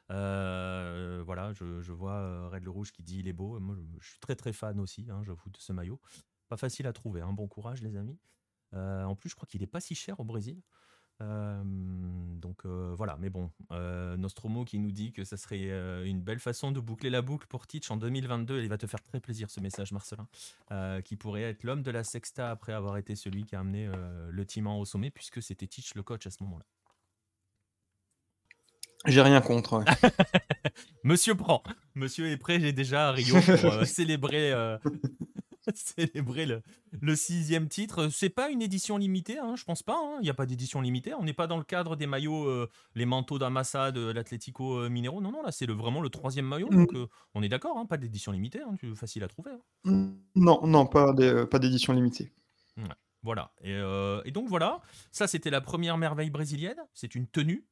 Voilà, je, vois Red le Rouge qui dit il est beau. Moi, je, suis très très fan aussi, hein, j'avoue, de ce maillot. Pas facile à trouver, hein, bon courage les amis. En plus, je crois qu'il est pas si cher au Brésil. Euh, donc euh, voilà, mais bon, euh, Nostromo qui nous dit que ça serait une belle façon de boucler la boucle pour Teach en 2022. Et il va te faire très plaisir ce message, Marcelin, qui pourrait être l'homme de la Sexta après avoir été celui qui a amené le Timan au sommet, puisque c'était Teach le coach à ce moment-là. J'ai rien contre. ouais. *laughs* Monsieur prend, Monsieur est prêt, j'ai déjà à Rio pour *laughs* célébrer, *laughs* célébrer le, le sixième titre. C'est pas une édition limitée, hein, je pense pas. hein. Il n'y a pas d'édition limitée. On n'est pas dans le cadre des maillots, euh, les manteaux d'Amassa de l'Atlético euh, Minero. Non, non, là c'est le, vraiment le troisième maillot. Mm. Donc euh, on est d'accord, hein, pas d'édition limitée. hein, facile à trouver. hein. Non, non, pas d'édition limitée. Voilà. Et, euh, et donc voilà, ça c'était la première merveille brésilienne. C'est une tenue.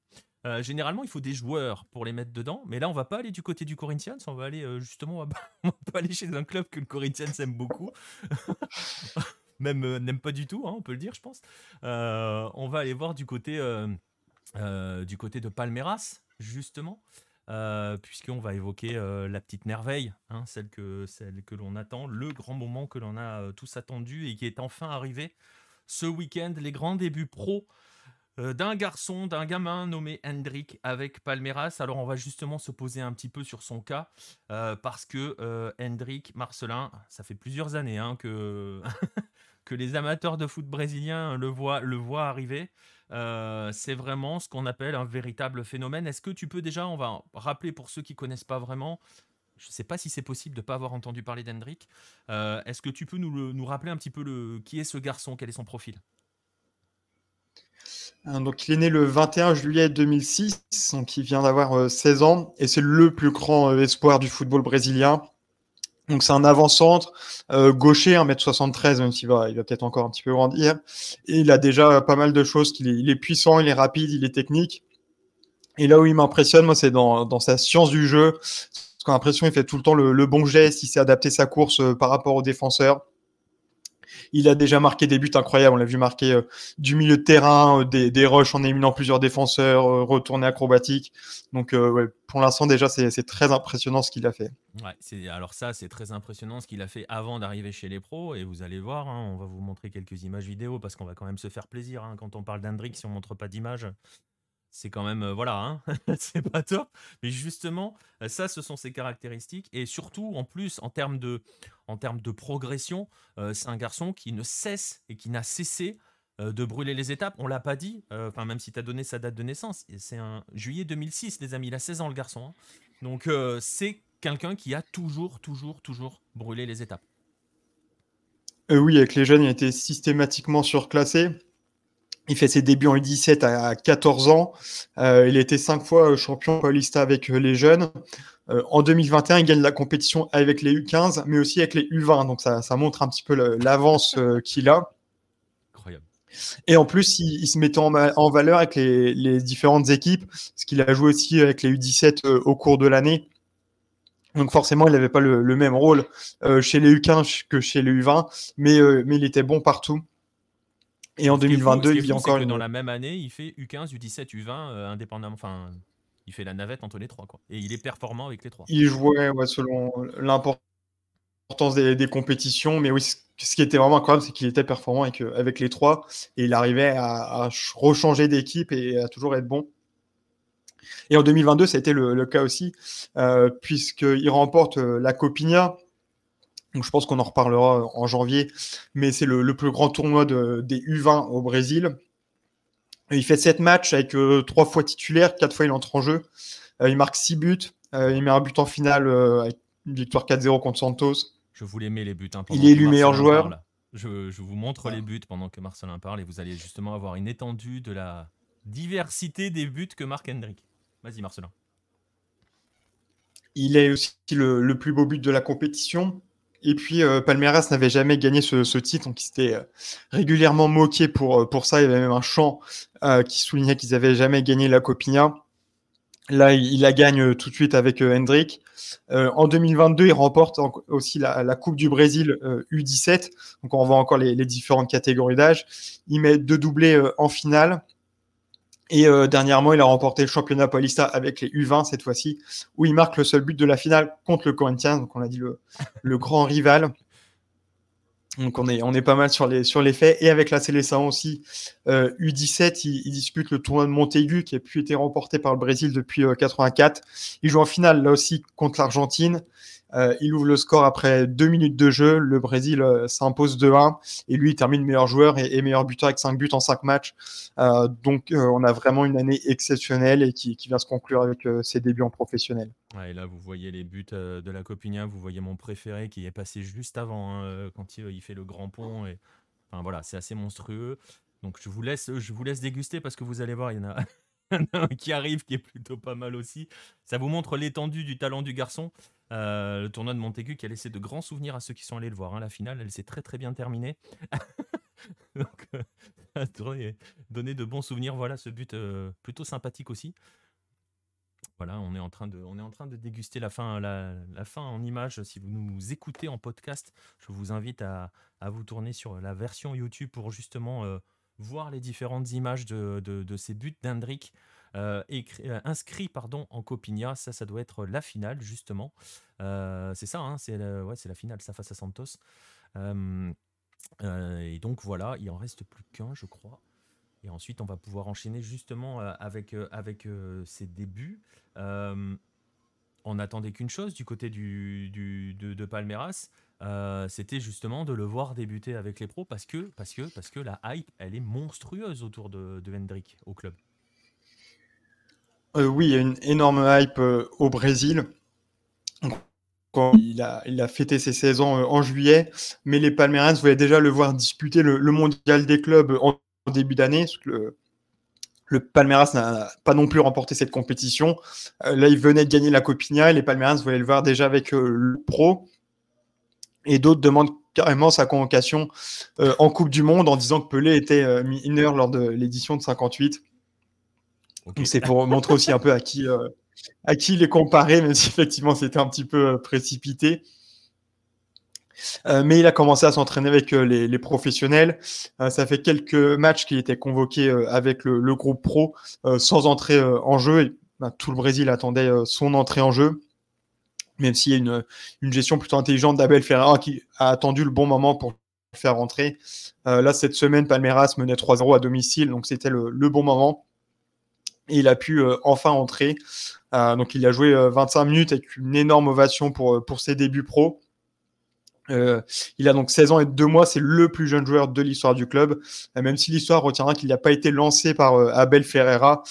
Euh, généralement, il faut des joueurs pour les mettre dedans, mais là, on va pas aller du côté du Corinthians. On va aller euh, justement, *laughs* on va, pas- aller chez un club que le Corinthians aime beaucoup, *laughs* même euh, n'aime pas du tout, hein, on peut le dire, je pense. On va aller voir du côté, du côté de Palmeiras, justement, puisqu'on va évoquer la petite merveille, hein, celle que, celle que l'on attend, le grand moment que l'on a tous attendu et qui est enfin arrivé ce week-end, les grands débuts pro d'un garçon, d'un gamin nommé Hendrik avec Palmeiras. Alors on va justement se poser un petit peu sur son cas euh, parce que euh, Hendrik Marcelin, ça fait plusieurs années hein, que, *laughs* que les amateurs de foot brésiliens le voient, le voient arriver. Euh, c'est vraiment ce qu'on appelle un véritable phénomène. Est-ce que tu peux déjà, on va rappeler pour ceux qui connaissent pas vraiment, je ne sais pas si c'est possible de ne pas avoir entendu parler d'Hendrik. Euh, Est-ce que tu peux nous, le- nous rappeler un petit peu le, qui est ce garçon, quel est son profil? Donc, il est né le 21 juillet 2006, donc il vient d'avoir euh, 16 ans, et c'est le plus grand euh, espoir du football brésilien. Donc, c'est un avant-centre euh, gaucher, 1m73, même s'il va, il va peut-être encore un petit peu grandir. Il a déjà pas mal de choses. il est puissant, il est rapide, il est technique. Et là où il m'impressionne, moi, c'est dans, sa science du jeu. Parce qu'on a l'impression qu'il fait tout le temps le, le bon geste, il sait adapter sa course euh, par rapport aux défenseurs. Il a déjà marqué des buts incroyables. On l'a vu marquer euh, du milieu de terrain, euh, des, des rushs en éliminant plusieurs défenseurs, euh, retournées acrobatiques. Donc, pour l'instant, déjà, c'est très impressionnant ce qu'il a fait. Alors ça, c'est très impressionnant ce qu'il a fait avant d'arriver chez les pros. Et vous allez voir, hein, on va vous montrer quelques images vidéo parce qu'on va quand même se faire plaisir. hein. Quand on parle d'Hendrik, si on montre pas d'image, c'est quand même euh, voilà, hein, *laughs* c'est pas top. Mais justement, euh, ça, ce sont ses caractéristiques. Et surtout, en plus, en termes de, progression, euh, c'est un garçon qui ne cesse et qui n'a cessé de brûler les étapes. On l'a pas dit, enfin même si tu as donné sa date de naissance, c'est un juillet 2006, les amis. Il a 16 ans le garçon. hein. Donc c'est quelqu'un qui a toujours, toujours, toujours brûlé les étapes. Oui, avec les jeunes, il a été systématiquement surclassé. Il fait ses débuts en U17 à à 14 ans. Euh, il a été cinq fois euh, champion paulista avec euh, les jeunes. Euh, en 2021, il gagne la compétition avec les U15, mais aussi avec les U20. Donc ça, ça montre un petit peu l'avance euh, qu'il a. Incroyable. Et en plus, il, il se mettait en, valeur avec les, les différentes équipes, parce qu'il a joué aussi avec les U17 euh, au cours de l'année. Donc forcément, il n'avait pas le, le même rôle chez les U15 que chez les U20, mais, euh, mais il était bon partout. Et en Ce qui est fou- 2022, ce qui est il vit encore une... dans la même année, il fait U15, U17, U20, euh, indépendamment. Enfin, il fait la navette entre les trois, quoi. Et il est performant avec les trois. Il jouait ouais, selon l'importance des, des compétitions, mais oui, ce qui était vraiment incroyable, c'est qu'il était performant avec, euh, avec les trois, et il arrivait à, à ch- rechanger d'équipe et à toujours être bon. Et en 2022, ça a été le, le cas aussi, euh, puisqu'il remporte euh, la Copinha. Donc, je pense qu'on en reparlera en janvier, mais c'est le, le plus grand tournoi de- des U20 au Brésil. Et il fait sept matchs avec euh, trois fois titulaire, quatre fois il entre en jeu. Euh, il marque six buts. Euh, il met un but en finale euh, avec une victoire 4-0 contre Santos. Je vous les mets les buts. hein, Il est élu meilleur joueur. parle. Je, je vous montre les buts pendant que Marcelin parle et vous allez justement avoir une étendue de la diversité des buts que marque Hendrik. Vas-y, Marcelin. Il est aussi le, le plus beau but de la compétition. Et puis, euh, Palmeiras n'avait jamais gagné ce, titre, donc il s'était euh, régulièrement moqué pour, euh, pour ça. Il y avait même un chant qui soulignait qu'ils n'avaient jamais gagné la Copinha. Là, il, la gagne tout de suite avec Hendrik. Euh, en 2022, il remporte aussi la, Coupe du Brésil euh, U17. Donc, on voit encore les, les différentes catégories d'âge. Il met deux doublés en finale. Et euh, dernièrement, il a remporté le championnat paulista avec les U20 cette fois-ci, où il marque le seul but de la finale contre le Corinthians. Donc, on a dit le, *laughs* le grand rival. Donc, on est, on est pas mal sur les, sur les faits. Et avec la Célestin aussi, euh, U17, il, il dispute le tournoi de Montaigu qui a pu été remporté par le Brésil depuis euh, 84. Il joue en finale là aussi contre l'Argentine. Euh, il ouvre le score après deux minutes de jeu. Le Brésil euh, s'impose 2-1 et lui il termine meilleur joueur et, meilleur buteur avec 5 buts en 5 matchs. Euh, donc on a vraiment une année exceptionnelle et qui, vient se conclure avec ses débuts en professionnel. et là vous voyez les buts de la Copigna, vous voyez mon préféré qui est passé juste avant hein, quand il, fait le grand pont. Et... Enfin voilà, c'est assez monstrueux. Donc je vous laisse, je vous laisse déguster parce que vous allez voir, il y en a *laughs* qui arrive, qui est plutôt pas mal aussi. Ça vous montre l'étendue du talent du garçon. Euh, le tournoi de Montaigu qui a laissé de grands souvenirs à ceux qui sont allés le voir. Hein. La finale, elle s'est très très bien terminée. *laughs* Donc, euh, *laughs* donné, de bons souvenirs. Voilà ce but euh, plutôt sympathique aussi. Voilà, on est en train de, on est en train de déguster la fin, la, fin en images. Si vous nous écoutez en podcast, je vous invite à, vous tourner sur la version YouTube pour justement voir les différentes images de, ces buts d'Hendrick. Euh, euh, inscrits pardon, en Copinha, ça, ça doit être la finale justement. Euh, c'est ça, hein, c'est la, ouais, la finale, ça face à Santos. et donc voilà, il en reste plus qu'un, je crois. Et ensuite, on va pouvoir enchaîner justement avec, avec ses débuts. on n'attendait qu'une chose du côté de, de, Palmeiras, euh, c'était justement de le voir débuter avec les pros parce que, la hype, elle est monstrueuse autour de, de Hendrick au club. Euh, oui, il y a une énorme hype euh, au Brésil. Quand il a, il a fêté ses 16 ans en juillet, mais les Palmeiras voulaient déjà le voir disputer le, mondial des clubs en, début d'année. Le, le Palmeiras n'a pas non plus remporté cette compétition. là, il venait de gagner la Copinha et les Palmeiras voulaient le voir déjà avec le pro. Et d'autres demandent carrément sa convocation euh, en Coupe du Monde en disant que Pelé était euh, mineur lors de l'édition de 58. C'est pour *laughs* montrer aussi un peu à qui, euh, à qui il est comparé, même si effectivement c'était un petit peu précipité. mais il a commencé à s'entraîner avec les, professionnels. ça fait quelques matchs qu'il était convoqué avec le, groupe pro sans entrer en jeu. Et, ben, tout le Brésil attendait son entrée en jeu même s'il y a une, gestion plutôt intelligente d'Abel Ferreira qui a attendu le bon moment pour faire rentrer. Euh, là, cette semaine, Palmeiras menait 3-0 à domicile, donc c'était le, bon moment. Et il a pu euh, enfin entrer. Euh, donc il a joué 25 minutes avec une énorme ovation pour, ses débuts pro. il a donc 16 ans et 2 mois, c'est le plus jeune joueur de l'histoire du club, même si l'histoire retiendra qu'il n'a pas été lancé par Abel Ferreira,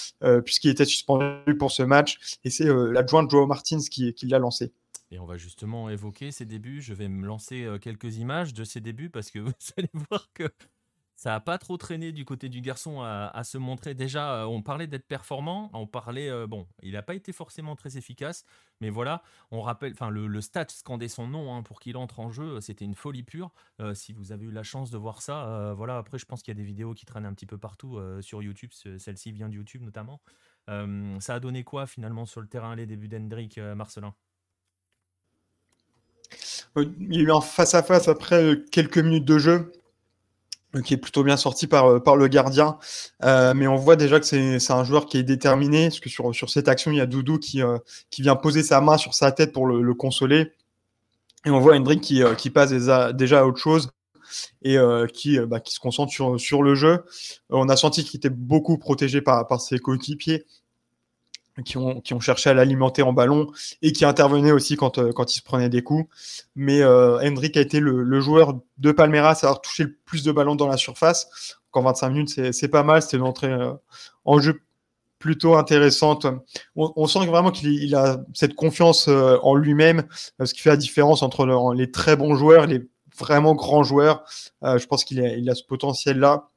puisqu'il était suspendu pour ce match, et c'est l'adjoint Joao Martins qui l'a lancé. Et on va justement évoquer ses débuts. Je vais me lancer quelques images de ses débuts parce que *laughs* vous allez voir que ça n'a pas trop traîné du côté du garçon à, se montrer. Déjà, on parlait d'être performant, on parlait, bon, il n'a pas été forcément très efficace, mais voilà, on rappelle, enfin, le, stade scandait son nom hein, pour qu'il entre en jeu, c'était une folie pure. si vous avez eu la chance de voir ça, voilà, après, je pense qu'il y a des vidéos qui traînent un petit peu partout sur YouTube, celle-ci vient de YouTube notamment. ça a donné quoi finalement sur le terrain les débuts d'Hendrick Marcelin? Il y a eu un face-à-face après euh, quelques minutes de jeu euh, qui est plutôt bien sorti par, euh, par le gardien. mais on voit déjà que c'est un joueur qui est déterminé, parce que sur, sur cette action, il y a Doudou qui, qui vient poser sa main sur sa tête pour le, consoler. Et on voit Hendrik qui, qui passe déjà, à autre chose et qui, bah, qui se concentre sur, sur le jeu. on a senti qu'il était beaucoup protégé par, par ses coéquipiers qui ont, qui ont cherché à l'alimenter en ballon et qui intervenaient aussi quand, euh, quand il se prenait des coups. Mais euh, Hendrik a été le, joueur de Palmeiras à avoir touché le plus de ballons dans la surface. En 25 minutes, c'est pas mal. C'était une entrée euh, en jeu plutôt intéressante. On, sent vraiment qu'il a cette confiance en lui-même, ce qui fait la différence entre les très bons joueurs et les vraiment grands joueurs. je pense qu'il a, il a ce potentiel-là.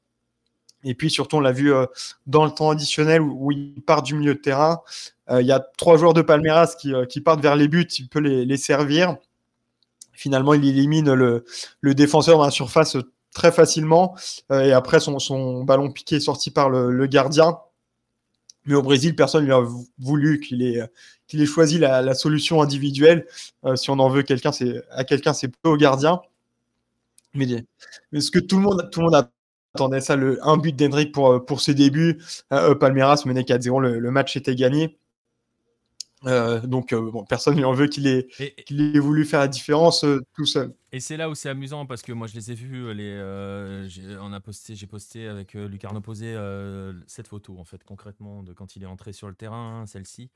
Et puis surtout, on l'a vu euh, dans le temps additionnel où, il part du milieu de terrain. Euh, il y a trois joueurs de Palmeiras qui, euh, qui, partent vers les buts, il peut les, servir. Finalement, il élimine le, le, défenseur dans la surface très facilement. et après, son, son, ballon piqué est sorti par le, le, gardien. Mais au Brésil, personne ne lui a voulu qu'il ait, qu'il ait choisi la, solution individuelle. si on en veut quelqu'un, c'est à quelqu'un, c'est plutôt au gardien. Mais, mais, ce que tout le monde, tout le monde a attendait ça, le, un but d'Hendrick pour, euh, pour ses débuts. Euh, Palmeiras menait 4-0, le, match était gagné. Euh, donc bon, personne ne en veut qu'il ait, ait voulu faire la différence tout seul. Et c'est là où c'est amusant parce que moi je les ai vus, les, on a posté, j'ai posté avec Lucarno Posé cette photo en fait concrètement de quand il est entré sur le terrain, celle-ci.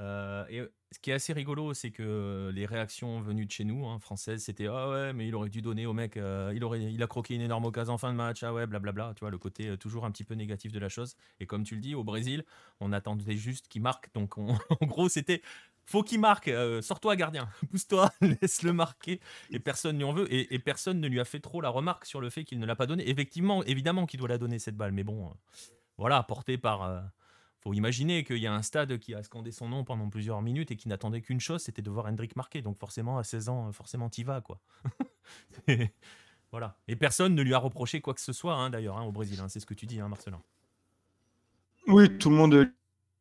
Euh, et ce qui est assez rigolo, c'est que les réactions venues de chez nous, hein, françaises, c'était ah ouais, mais il aurait dû donner au mec, euh, il aurait, il a croqué une énorme occasion en fin de match, ah ouais, blablabla. Tu vois le côté euh, toujours un petit peu négatif de la chose. Et comme tu le dis, au Brésil, on attendait juste qu'il marque. Donc *laughs* en gros, c'était faut qu'il marque. Sors-toi, gardien, *laughs* pousse-toi, *laughs* laisse-le marquer. Et personne n'y en veut. Et, et, personne ne lui a fait trop la remarque sur le fait qu'il ne l'a pas donné. Effectivement, évidemment qu'il doit la donner cette balle, mais bon, voilà, porté par faut imaginer qu'il y a un stade qui a scandé son nom pendant plusieurs minutes et qui n'attendait qu'une chose, c'était de voir Hendrik marquer. Donc forcément, à 16 ans, forcément, t'y vas, quoi. *laughs* voilà. Et personne ne lui a reproché quoi que ce soit, hein, d'ailleurs, hein, au Brésil. Hein. c'est ce que tu dis, Marcelin. Oui, tout le monde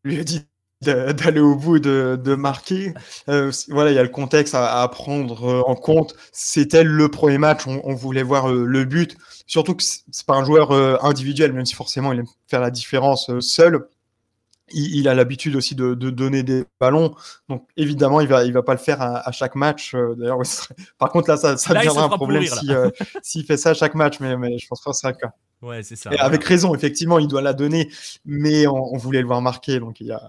lui a dit d'aller au bout de, marquer. Euh, voilà, il y a le contexte à, prendre en compte. C'était le premier match, on, voulait voir euh, le but. Surtout que c'est pas un joueur euh, individuel, même si forcément il aime faire la différence seul il, a l'habitude aussi de, donner des ballons. Donc évidemment, il va, il va pas le faire à, chaque match. Euh, d'ailleurs, par contre là, ça, ça deviendra un problème euh, s'il fait ça à chaque match, mais, mais je pense pas que c'est le cas. Ouais, c'est ça. Et avec raison, effectivement, il doit la donner, mais on, voulait le voir marquer, donc il y a.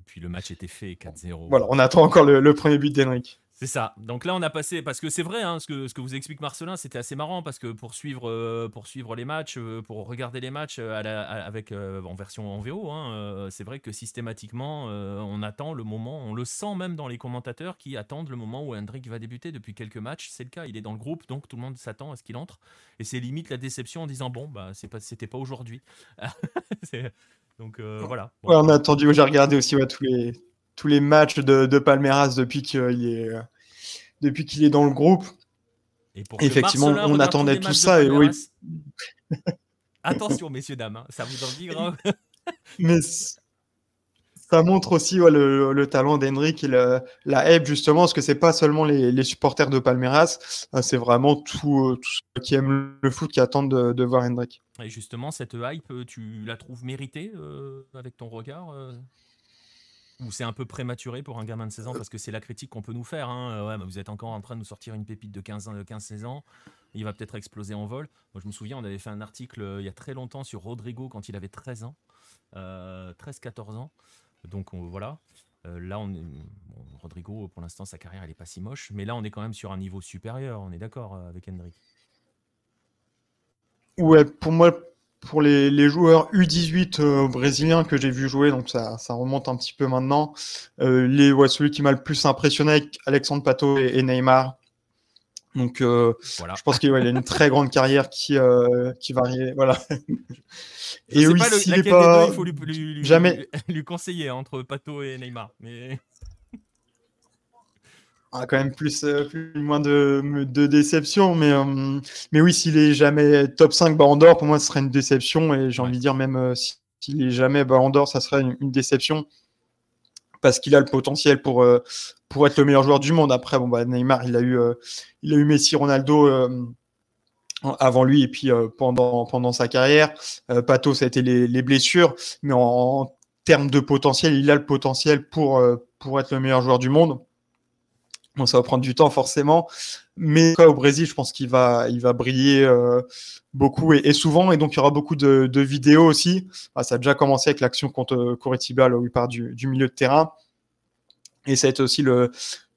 Et puis le match était fait 4-0. Voilà, on attend encore le, le premier but d'Henrik. C'est ça. Donc là, on a passé, parce que c'est vrai, hein, ce, que, ce que vous explique Marcelin, c'était assez marrant, parce que pour suivre, euh, pour suivre les matchs, euh, pour regarder les matchs euh, avec, en version en VO, hein, c'est vrai que systématiquement, on attend le moment, on le sent même dans les commentateurs qui attendent le moment où Hendrik va débuter depuis quelques matchs. C'est le cas, il est dans le groupe, donc tout le monde s'attend à ce qu'il entre. Et c'est limite la déception en disant, bon, bah, c'est pas, c'était pas aujourd'hui. *laughs* donc voilà. on a attendu, j'ai regardé aussi tous les tous les matchs de, de Palmeiras depuis qu'il est, depuis qu'il est dans le groupe. Et Effectivement, on attendait tout ça. Et oui. *laughs* Attention, messieurs, dames, hein, ça vous en dit grave. *laughs* Mais ça montre aussi le, talent d'Henrik et la hype, justement, parce que c'est pas seulement les, supporters de Palmeiras, euh, c'est vraiment tout, ceux qui aiment le foot qui attendent de, voir Hendrik. Et justement, cette hype, tu la trouves méritée euh, avec ton regard euh? Ou c'est un peu prématuré pour un gamin de 16 ans parce que c'est la critique qu'on peut nous faire. Hein. Euh, vous êtes encore en train de nous sortir une pépite de 15-16 ans. Il va peut-être exploser en vol. Moi, je me souviens, on avait fait un article euh, il y a très longtemps sur Rodrigo quand il avait 13 ans, 13-14 euh, ans. Donc voilà. là, on Rodrigo, pour l'instant, sa carrière, elle n'est pas si moche. Mais là, on est quand même sur un niveau supérieur. On est d'accord avec Hendrik. Ouais, pour moi, pour les, joueurs U18 euh, brésiliens que j'ai vu jouer, donc ça, remonte un petit peu maintenant. Euh, les, ouais, celui qui m'a le plus impressionné avec Alexandre Pato et, Neymar. Donc, euh, je pense qu'il a une *laughs* très grande carrière qui, qui varie. Voilà. et oui, s'il pas, il faut lui, jamais... lui, conseiller entre Pato et Neymar. Mais a quand même plus, euh, plus moins de, de déception. Mais, euh, mais oui, s'il est jamais top 5 Ballon d'Or, pour moi, ce serait une déception. Et j'ai envie de dire, même euh, s'il est jamais Ballon d'Or, ça serait une, déception. Parce qu'il a le potentiel pour, pour être le meilleur joueur du monde. Après, bon, bah, Neymar, il a eu, il a eu Messi, Ronaldo avant lui et puis pendant, pendant sa carrière. Pato, ça a été les, les blessures. Mais en, en, termes de potentiel, il a le potentiel pour, pour être le meilleur joueur du monde. Bon, ça va prendre du temps forcément, mais au Brésil, je pense qu'il va, il va briller euh, beaucoup et, souvent, et donc il y aura beaucoup de, vidéos aussi. Ah, ça a déjà commencé avec l'action contre Coritiba, où il part du, milieu de terrain, et ça va être aussi le,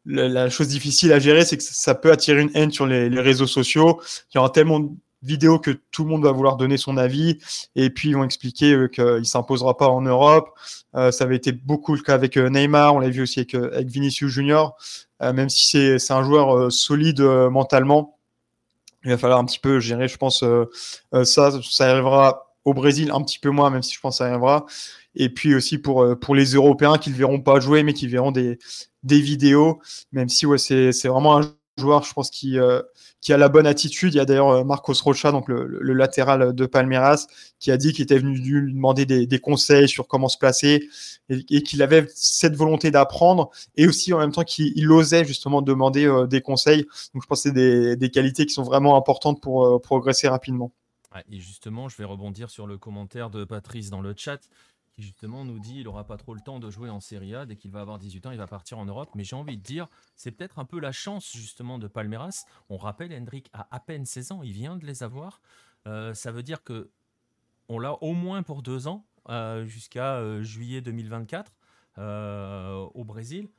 la chose difficile à gérer, c'est que ça peut attirer une haine sur les, les réseaux sociaux. Il y aura tellement vidéo que tout le monde va vouloir donner son avis et puis ils vont expliquer euh, qu'il s'imposera pas en Europe. Euh, ça avait été beaucoup le cas avec euh, Neymar, on l'a vu aussi avec, Vinicius Junior, même si c'est un joueur solide mentalement. Il va falloir un petit peu gérer, je pense, ça. Ça arrivera au Brésil un petit peu moins, même si je pense que ça arrivera. Et puis aussi pour, les Européens qui ne verront pas jouer, mais qui verront des, vidéos, même si ouais, c'est vraiment un joueur, je pense, qui, euh, qui a la bonne attitude. Il y a d'ailleurs euh, Marcos Rocha, donc le, latéral de Palmeiras, qui a dit qu'il était venu lui demander des, conseils sur comment se placer et, qu'il avait cette volonté d'apprendre et aussi en même temps qu'il osait justement demander euh, des conseils. Donc je pense que c'est des, des, qualités qui sont vraiment importantes pour progresser rapidement. et justement, je vais rebondir sur le commentaire de Patrice dans le chat qui justement nous dit il n'aura pas trop le temps de jouer en Serie A. Dès qu'il va avoir 18 ans, il va partir en Europe. Mais j'ai envie de dire, c'est peut-être un peu la chance justement de Palmeiras. On rappelle, Hendrik a à peine 16 ans, il vient de les avoir. Euh, ça veut dire que on l'a au moins pour deux ans, euh, jusqu'à euh, juillet 2024. au Brésil.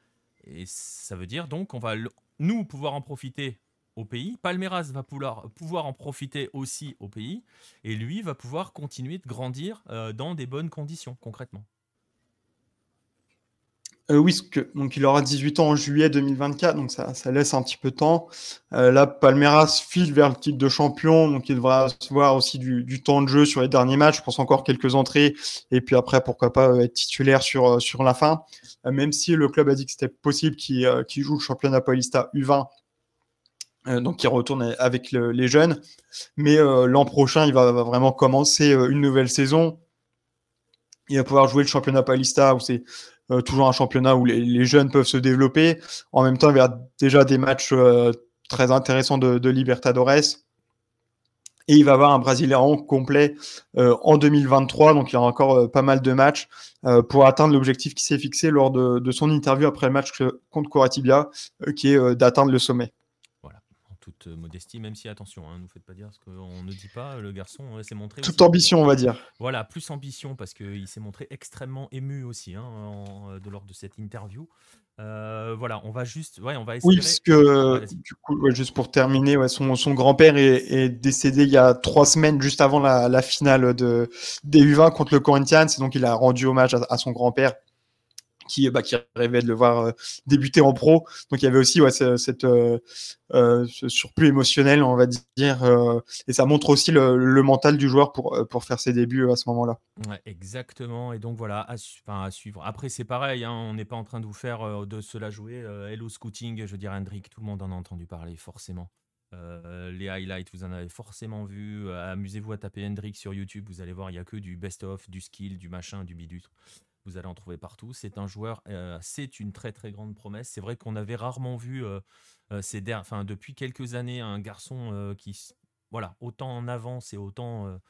Et ça veut dire donc qu'on va, nous, pouvoir en profiter pays. Palmeiras va pouvoir, en profiter aussi au pays. Et lui va pouvoir continuer de grandir dans des bonnes conditions, concrètement. Euh, oui, donc il aura 18 ans en juillet 2024, donc ça, laisse un petit peu de temps. Euh, là, Palmeiras file vers le titre de champion, donc il devra avoir aussi du, temps de jeu sur les derniers matchs. Je pense encore quelques entrées, et puis après, pourquoi pas euh, être titulaire sur, euh, sur la fin. Euh, même si le club a dit que c'était possible qu'il joue le championnat Paulista U20, donc il retourne avec le, les jeunes. Mais l'an prochain, il va, vraiment commencer une nouvelle saison. Il va pouvoir jouer le championnat Paulista, où c'est euh, toujours un championnat où les, jeunes peuvent se développer. En même temps, il y a déjà des matchs euh, très intéressants de, Libertadores. Et il va avoir un Brasileirão complet euh, en 2023, donc il y aura encore pas mal de matchs pour atteindre l'objectif qui s'est fixé lors de, de, son interview après le match contre Coratibia, qui est d'atteindre le sommet. Euh, modestie, même si attention, ne hein, nous faites pas dire ce qu'on ne dit pas, le garçon s'est montré. Toute ambition, on va dire. Voilà, plus ambition parce qu'il s'est montré extrêmement ému aussi hein, euh, de lors de cette interview. Euh, voilà, on va juste, ouais, on va Oui, parce que du coup, juste pour terminer, ouais, son, son grand-père est, décédé il y a trois semaines, juste avant la, finale de, des U20 contre le Corinthians, et donc il a rendu hommage à son grand-père qui, bah, qui rêvait de le voir euh, débuter en pro. Donc il y avait aussi ouais, cette, euh, euh, ce surplus émotionnel, on va dire, et ça montre aussi le, mental du joueur pour, pour faire ses débuts à ce moment-là. Exactement. Et donc voilà, à, suivre. Après, c'est pareil, hein, on n'est pas en train de vous faire de cela jouer. Hello Scouting, je dirais Hendrik, tout le monde en a entendu parler, forcément. les highlights, vous en avez forcément vu. Amusez-vous à taper Hendrik sur YouTube, vous allez voir, il n'y a que du best-of, du skill, du machin, du bidut. Vous allez en trouver partout. C'est un joueur, euh, c'est une très très grande promesse. C'est vrai qu'on avait rarement vu euh, euh, ces enfin, depuis quelques années un garçon qui, voilà, autant en avance et autant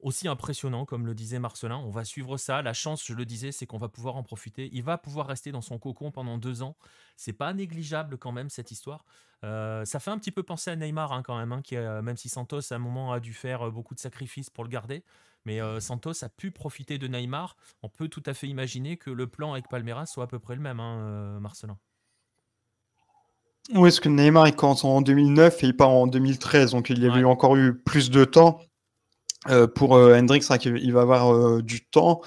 aussi impressionnant, comme le disait Marcelin. On va suivre ça. La chance, je le disais, c'est qu'on va pouvoir en profiter. Il va pouvoir rester dans son cocon pendant deux ans. C'est pas négligeable quand même cette histoire. ça fait un petit peu penser à Neymar hein, quand même, hein, qui même si Santos à un moment a dû faire beaucoup de sacrifices pour le garder, mais euh, Santos a pu profiter de Neymar. On peut tout à fait imaginer que le plan avec Palmeiras soit à peu près le même, hein, euh, Marcelin. Oui, est-ce que Neymar il commence en 2009 et il part en 2013, donc il y a eu encore eu plus de temps. Euh, pour Hendrix, il va avoir du temps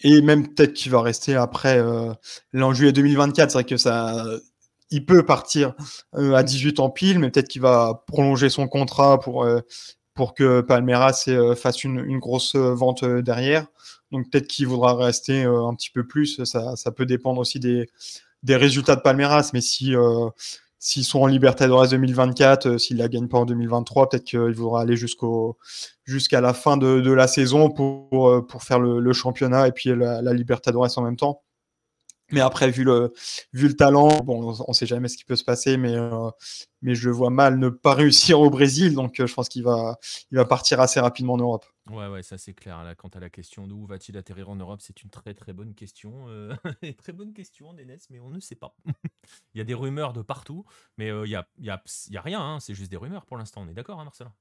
et même peut-être qu'il va rester après l'an juillet 2024. C'est vrai que ça, il peut partir à 18 ans pile, mais peut-être qu'il va prolonger son contrat pour pour que Palmeiras euh, fasse une, grosse euh, vente euh, derrière. Donc peut-être qu'il voudra rester un petit peu plus. Ça, peut dépendre aussi des, résultats de Palmeiras. Mais si s'ils sont en Libertadores 2024, s'ils la gagnent pas en 2023, peut-être qu'il voudra aller jusqu'au jusqu'à la fin de, la saison pour, pour faire le, championnat et puis la, la Libertadores en même temps. Mais après, vu le, vu le talent, bon, on ne sait jamais ce qui peut se passer, mais, euh, mais je vois mal ne pas *laughs* réussir au Brésil. Donc, euh, je pense qu'il va, il va partir assez rapidement en Europe. Ouais, ouais, ça c'est clair. Là, quant à la question d'où va-t-il atterrir en Europe, c'est une très très bonne question. Euh, *laughs* très bonne question, Nénès, mais on ne sait pas. *laughs* il y a des rumeurs de partout, mais il n'y a, y a, y a, rien. Hein, c'est juste des rumeurs pour l'instant. On est d'accord, hein, Marcelin?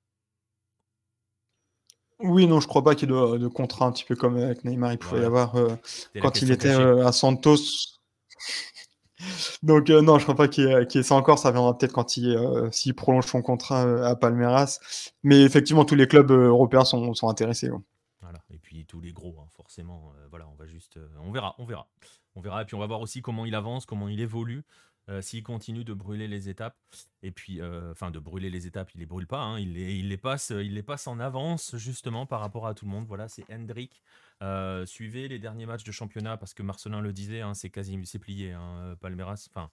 Oui, non, je crois pas qu'il y ait de, contrat un petit peu comme avec Neymar. Il pouvait y avoir euh, quand il était euh, à Santos. *laughs* Donc euh, non, je crois pas qu'il y, ait ça encore. Ça viendra peut-être quand il s'il prolonge son contrat à Palmeiras. Mais effectivement, tous les clubs européens sont, sont intéressés. Voilà. Et puis tous les gros, hein, forcément. voilà, on va juste, on verra, on verra, on verra. Et puis on va voir aussi comment il avance, comment il évolue. Euh, s'il continue de brûler les étapes, et puis, euh, enfin, de brûler les étapes, il les brûle pas, hein, il, les, il, les passe, il les passe en avance justement par rapport à tout le monde. Voilà, c'est Hendrik. Euh, suivez les derniers matchs de championnat parce que Marcelin le disait, hein, c'est quasi c'est plié. Hein, Palmeiras, enfin,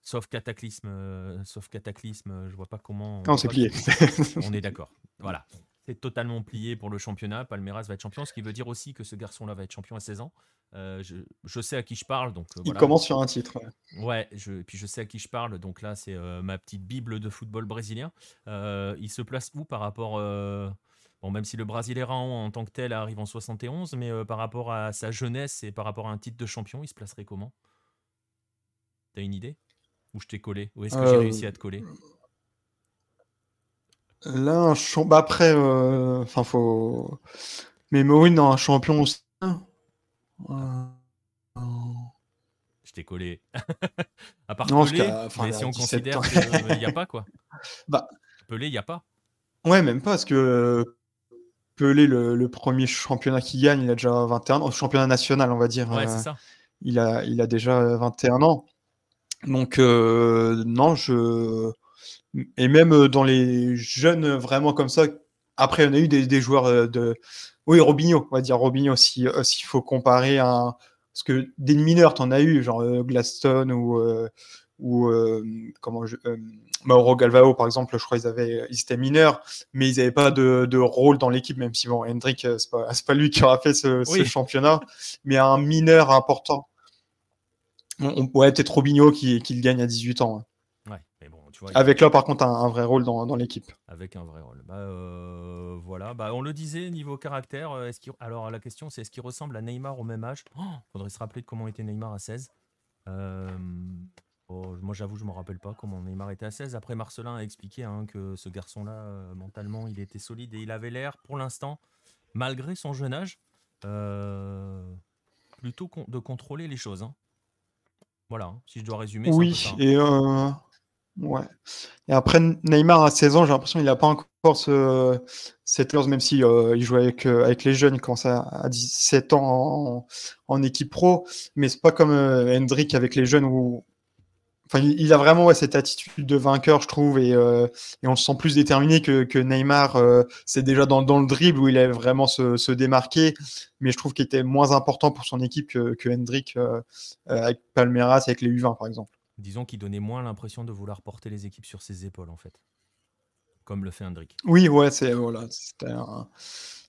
sauf cataclysme, sauf cataclysme, je vois pas comment. Non, c'est plié. *laughs* on est d'accord. Voilà c'est totalement plié pour le championnat. Palmeiras va être champion, ce qui veut dire aussi que ce garçon-là va être champion à 16 ans. Euh, je, sais à qui je parle. Donc, euh, Il commence sur un titre. Ouais, je, et puis je sais à qui je parle. Donc là, c'est euh, ma petite bible de football brésilien. il se place où par rapport. Bon, même si le Brasileirão en tant que tel arrive en 71, mais par rapport à sa jeunesse et par rapport à un titre de champion, il se placerait comment? T'as une idée? Ou je t'ai collé? Ou est-ce que j'ai réussi à te coller? Là, un champ... bah après, enfin, faut. Mais Maureen, un champion aussi. t'ai collé. *laughs* à part Non, Pelé, enfin, mais si on 17 considère qu'il n'y a pas quoi. *laughs* Bah. Pelé, il n'y a pas. Ouais, même pas, parce que euh, Pelé, le, le premier championnat qu'il gagne, il a déjà 21 ans, championnat national, on va dire. Ouais, euh, c'est ça. il, a, il a déjà 21 ans. Donc, euh, non, je. Et même euh, dans les jeunes, euh, vraiment comme ça, après, on a eu des, des joueurs euh, de. Oui, Robinho, on va dire Robinho, si- s'il faut comparer un. Parce que des mineurs, t'en as eu, genre Glaston ou. ou euh, comment je, Mauro Galvao, par exemple, je crois qu'ils avaient, ils étaient mineurs, mais ils n'avaient pas de, de rôle dans l'équipe, même si bon, Hendrik, euh, c'est pas, pas lui qui aura fait ce, championnat, mais un mineur important. On, on pourrait peut-être Robinho qui, qui le gagne à 18 ans. hein. Ouais, mais bon, tu vois. Avec là, par contre, un, un vrai rôle dans, dans l'équipe. Avec un vrai rôle. Bah, euh, voilà. Bah, on le disait, niveau caractère, euh, est-ce qu'il... alors la question c'est est-ce qu'il ressemble à Neymar au même âge? Oh, Faudrait se rappeler de comment était Neymar à 16. Euh, oh, moi j'avoue, je me rappelle pas comment Neymar était à 16. Après, Marcelin a expliqué hein, que ce garçon-là, mentalement, il était solide et il avait l'air, pour l'instant, malgré son jeune âge, euh, plutôt con- de contrôler les choses. hein. Voilà, hein. si je dois résumer. Oui, ça, et, euh, ouais. et après, Neymar à 16 ans, j'ai l'impression qu'il n'a pas encore ce, cette ose, même si euh, avec, euh, avec les jeunes, il commence à, à 17 ans en, en équipe pro, mais c'est pas comme euh, Hendrik avec les jeunes où. Enfin, il, a vraiment ouais, cette attitude de vainqueur, je trouve, et, euh, et on le sent plus déterminé que, que Neymar. c'est déjà dans, dans le dribble où il allait vraiment se, se démarquer, mais je trouve qu'il était moins important pour son équipe que, que euh, avec Palmeiras, avec les U20 par exemple. Disons qu'il donnait moins l'impression de vouloir porter les équipes sur ses épaules, en fait. Comme le fait Hendrik. Oui, ouais, c'est voilà, c'était un,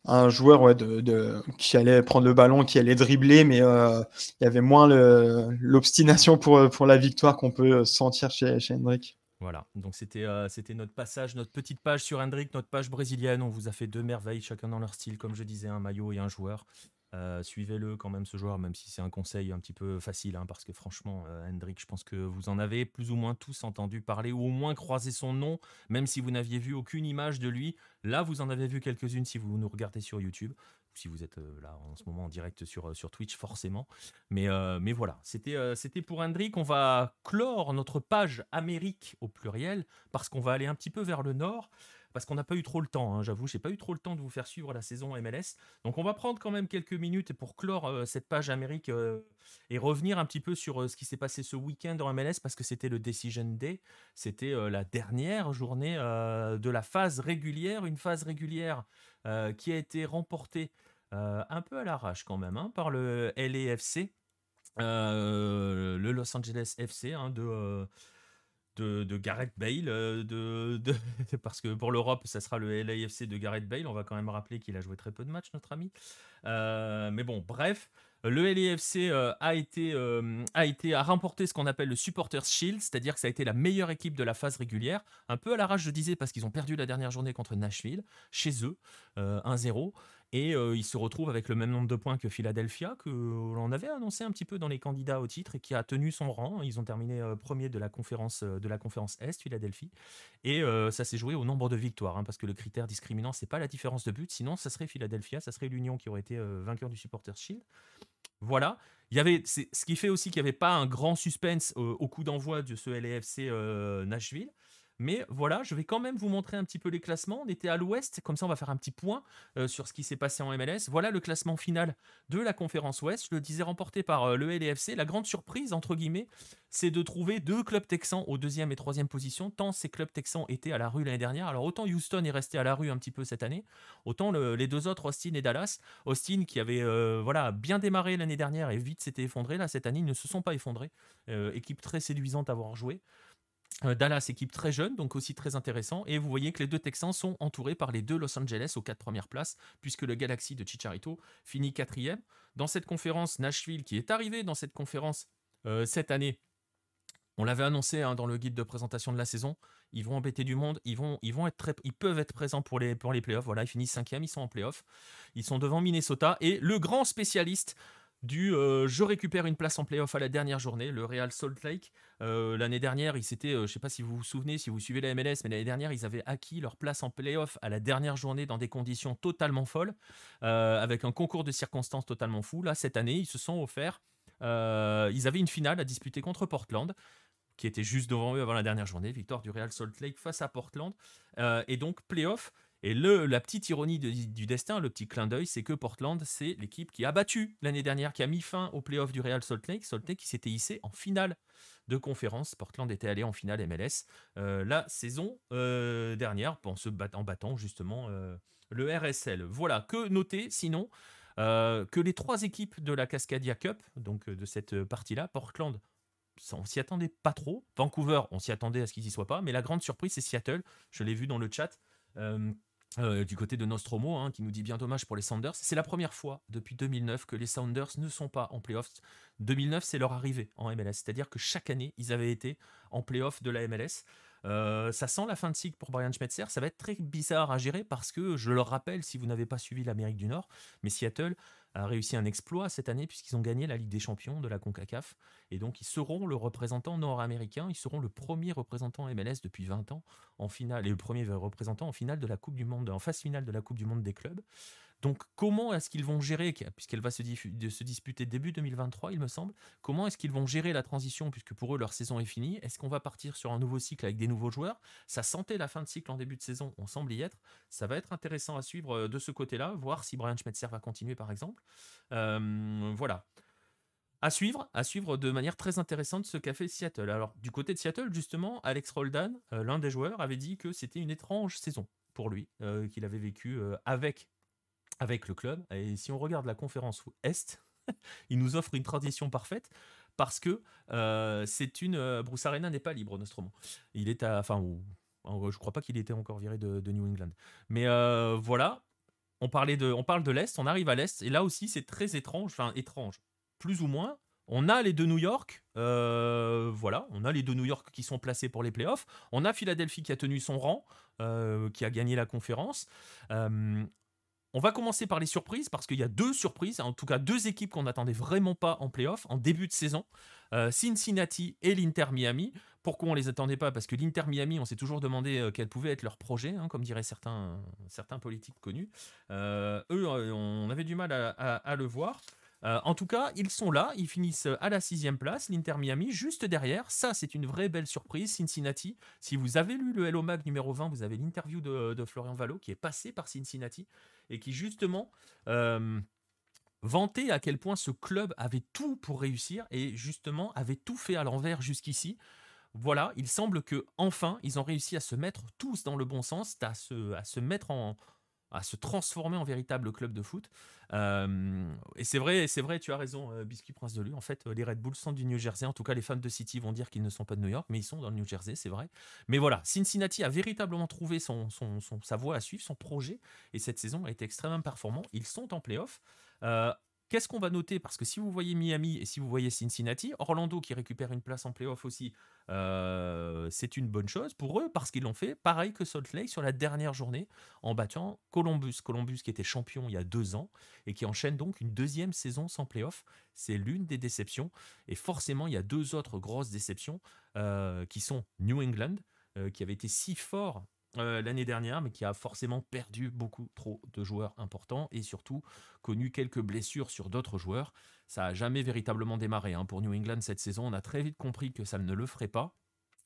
un joueur ouais, de, de- qui allait prendre le ballon, qui allait dribbler, mais euh, il y avait moins l'obstination pour, pour la victoire qu'on peut sentir chez, chez Hendrik. Voilà, donc c'était euh, c'était notre passage, notre petite page sur Hendrik, notre page brésilienne. On vous a fait deux merveilles, chacun dans leur style, comme je disais, un maillot et un joueur. Euh, Suivez-le quand même, ce joueur, même si c'est un conseil un petit peu facile, hein, parce que franchement, euh, Hendrik, je pense que vous en avez plus ou moins tous entendu parler, ou au moins croisé son nom, même si vous n'aviez vu aucune image de lui. Là, vous en avez vu quelques-unes si vous nous regardez sur YouTube, ou si vous êtes euh, là en ce moment en direct sur, euh, sur Twitch, forcément. Mais, mais voilà, c'était c'était pour Hendrik. On va clore notre page Amérique au pluriel parce qu'on va aller un petit peu vers le nord. Parce qu'on n'a pas eu trop le temps, hein, j'avoue, j'ai pas eu trop le temps de vous faire suivre la saison MLS. Donc on va prendre quand même quelques minutes pour clore euh, cette page Amérique euh, et revenir un petit peu sur euh, ce qui s'est passé ce week-end en MLS parce que c'était le Decision Day, c'était la dernière journée de la phase régulière, une phase régulière qui a été remportée un peu à l'arrache quand même hein, par le LAFC, le Los Angeles FC hein, de, de, Gareth Bale, euh, *laughs* de, parce que pour l'Europe, ça sera le LAFC de Gareth Bale. On va quand même rappeler qu'il a joué très peu de matchs, notre ami. Euh, mais bon, bref, le LAFC euh, a été a été a remporté ce qu'on appelle le Supporters Shield, c'est-à-dire que ça a été la meilleure équipe de la phase régulière. Un peu à l'arrache, je disais, parce qu'ils ont perdu la dernière journée contre Nashville chez eux, euh, 1-0. Et euh, ils se retrouvent avec le même nombre de points que Philadelphia, que l'on avait annoncé un petit peu dans les candidats au titre et qui a tenu son rang. Ils ont terminé euh, premier de la conférence euh, de la conférence Est, Philadelphie. Et ça s'est joué au nombre de victoires, hein, parce que le critère discriminant, c'est pas la différence de but, sinon ça serait Philadelphia, ça serait l'Union qui aurait été vainqueur du Supporters Shield. Voilà. Il y avait, ce qui fait aussi qu'il n'y avait pas un grand suspense au coup d'envoi de ce LAFC Nashville. Mais voilà, je vais quand même vous montrer un petit peu les classements. On était à l'ouest, comme ça on va faire un petit point euh, sur ce qui s'est passé en MLS. Voilà le classement final de la conférence ouest. Je le disais, remporté par euh, le LAFC. La grande surprise, entre guillemets, c'est de trouver deux clubs texans aux deuxième et troisième position, tant ces clubs texans étaient à la rue l'année dernière. Alors autant Houston est resté à la rue un petit peu cette année, autant le- les deux autres, Austin et Dallas, Austin qui avait euh, voilà, bien démarré l'année dernière et vite s'était effondré, là cette année ils ne se sont pas effondrés. Équipe très séduisante à avoir joué. Euh, Dallas, équipe très jeune, donc aussi très intéressant. Et vous voyez que les deux Texans sont entourés par les deux Los Angeles aux quatre premières places, puisque le Galaxy de Chicharito finit quatrième. Dans cette conférence, Nashville, qui est arrivé dans cette conférence euh, cette année, on l'avait annoncé hein, dans le guide de présentation de la saison. Ils vont embêter du monde. Ils vont, très, ils peuvent être présents pour les, pour les playoffs. Voilà, ils finissent cinquième, ils sont en playoffs. Ils sont devant Minnesota et le grand spécialiste du euh, je récupère une place en playoff à la dernière journée, le Real Salt Lake. Euh, l'année dernière, ils s'étaient, euh, je sais pas si vous vous souvenez, si vous suivez la MLS, mais l'année dernière, ils avaient acquis leur place en playoff à la dernière journée dans des conditions totalement folles, euh, avec un concours de circonstances totalement fou. Là, cette année, ils se sont offerts ils avaient une finale à disputer contre Portland qui était juste devant eux avant la dernière journée. Victoire du Real Salt Lake face à Portland. et donc, playoff. Et le, la petite ironie du destin, le petit clin d'œil, c'est que Portland, c'est l'équipe qui a battu l'année dernière, qui a mis fin au playoff du Real Salt Lake. Salt Lake qui s'était hissé en finale de conférence. Portland était allé en finale MLS euh, la saison euh, dernière en, se battant justement euh, le RSL. Voilà, que noter sinon que les trois équipes de la Cascadia Cup, donc de cette partie-là, Portland, on s'y attendait pas trop. Vancouver, on s'y attendait à ce qu'ils y soient pas. Mais la grande surprise, c'est Seattle. Je l'ai vu dans le chat. Euh, du côté de Nostromo, hein, qui nous dit bien dommage pour les Sounders. C'est la première fois depuis 2009 que les Sounders ne sont pas en playoffs. 2009, c'est leur arrivée en MLS, c'est-à-dire que chaque année, ils avaient été en playoffs de la MLS. Euh, ça sent la fin de cycle pour Brian Schmetzer. Ça va être très bizarre à gérer parce que, je le rappelle, si vous n'avez pas suivi l'Amérique du Nord, mais Seattle a réussi un exploit cette année puisqu'ils ont gagné la Ligue des Champions de la CONCACAF. Et donc, ils seront le représentant nord-américain. Ils seront le premier représentant MLS depuis 20 ans en finale et le premier représentant en finale de la Coupe du Monde, en phase finale de la Coupe du Monde des clubs. Donc comment est-ce qu'ils vont gérer, puisqu'elle va se, disputer début 2023, il me semble, comment est-ce qu'ils vont gérer la transition, puisque pour eux leur saison est finie? Est-ce qu'on va partir sur un nouveau cycle avec des nouveaux joueurs? Ça sentait la fin de cycle en début de saison, on semble y être. Ça va être intéressant à suivre euh, de ce côté-là, voir si Brian Schmetzer va continuer par exemple. Euh, voilà. À suivre, à suivre de manière très intéressante ce qu'a fait Seattle. Alors, du côté de Seattle, justement, Alex Roldan, euh, l'un des joueurs, avait dit que c'était une étrange saison pour lui, qu'il avait vécu avec avec le club. Et si on regarde la conférence Est, *laughs* il nous offre une transition parfaite parce que euh, c'est une. Euh, Bruce n'est pas libre, Nostromo. Il est à. Enfin, je crois pas qu'il était encore viré de, New England. Mais euh, voilà, on, parlait de, on parle de l'Est, on arrive à l'Est, et là aussi c'est très étrange, enfin étrange, plus ou moins. On a les deux New York, voilà, on a les deux New York qui sont placés pour les playoffs. On a Philadelphie qui a tenu son rang, qui a gagné la conférence. On va commencer par les surprises parce qu'il y a deux surprises, en tout cas deux équipes qu'on n'attendait vraiment pas en playoff en début de saison. Euh, Cincinnati et l'Inter Miami. Pourquoi on les attendait pas? Parce que l'Inter Miami, on s'est toujours demandé euh, quel pouvait être leur projet, hein, comme diraient certains, certains politiques connus. Euh, eux, on avait du mal à le voir. Euh, en tout cas, ils sont là, ils finissent à la sixième place, l'Inter Miami juste derrière. Ça, c'est une vraie belle surprise. Cincinnati, si vous avez lu le Hello Mag numéro 20, vous avez l'interview de, Florian Valo qui est passé par Cincinnati et qui justement euh, vantait à quel point ce club avait tout pour réussir et justement avait tout fait à l'envers jusqu'ici. Voilà, il semble que enfin ils ont réussi à se mettre tous dans le bon sens, à se, à se mettre en, à se transformer en véritable club de foot. Euh, et c'est vrai, c'est vrai, tu as raison, euh, Biscuit Prince de Lu. En fait, les Red Bulls sont du New Jersey. En tout cas, les fans de City vont dire qu'ils ne sont pas de New York, mais ils sont dans le New Jersey, c'est vrai. Mais voilà, Cincinnati a véritablement trouvé son, son, sa voie à suivre, son projet, et cette saison a été extrêmement performant. Ils sont en playoff. Euh, Qu'est-ce qu'on va noter? Parce que si vous voyez Miami et si vous voyez Cincinnati, Orlando qui récupère une place en playoff aussi, euh, c'est une bonne chose pour eux parce qu'ils l'ont fait pareil que Salt Lake sur la dernière journée en battant Columbus. Columbus qui était champion il y a deux ans et qui enchaîne donc une deuxième saison sans playoff. C'est l'une des déceptions. Et forcément, il y a deux autres grosses déceptions euh, qui sont New England, euh, qui avait été si fort euh, l'année dernière, mais qui a forcément perdu beaucoup trop de joueurs importants et surtout connu quelques blessures sur d'autres joueurs. Ça n'a jamais véritablement démarré hein. pour New England cette saison. On a très vite compris que ça ne le ferait pas.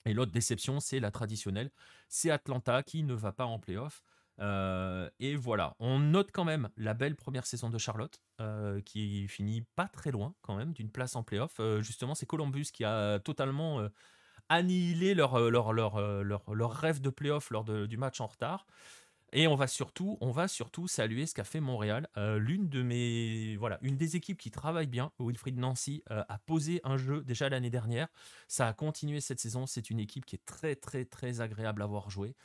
Et l'autre déception, c'est la traditionnelle, c'est Atlanta qui ne va pas en playoff. Euh, et voilà, on note quand même la belle première saison de Charlotte, euh, qui finit pas très loin quand même d'une place en playoff. justement, c'est Columbus qui a totalement annihiler leur, euh, leur, leur, euh, leur, leur rêve de playoff lors du match en retard. Et on va surtout, on va surtout saluer ce qu'a fait Montréal. Euh, l'une de mes, voilà, une des équipes qui travaille bien. Wilfried Nancy a posé un jeu déjà l'année dernière. Ça a continué cette saison. C'est une équipe qui est très très très agréable à voir jouer.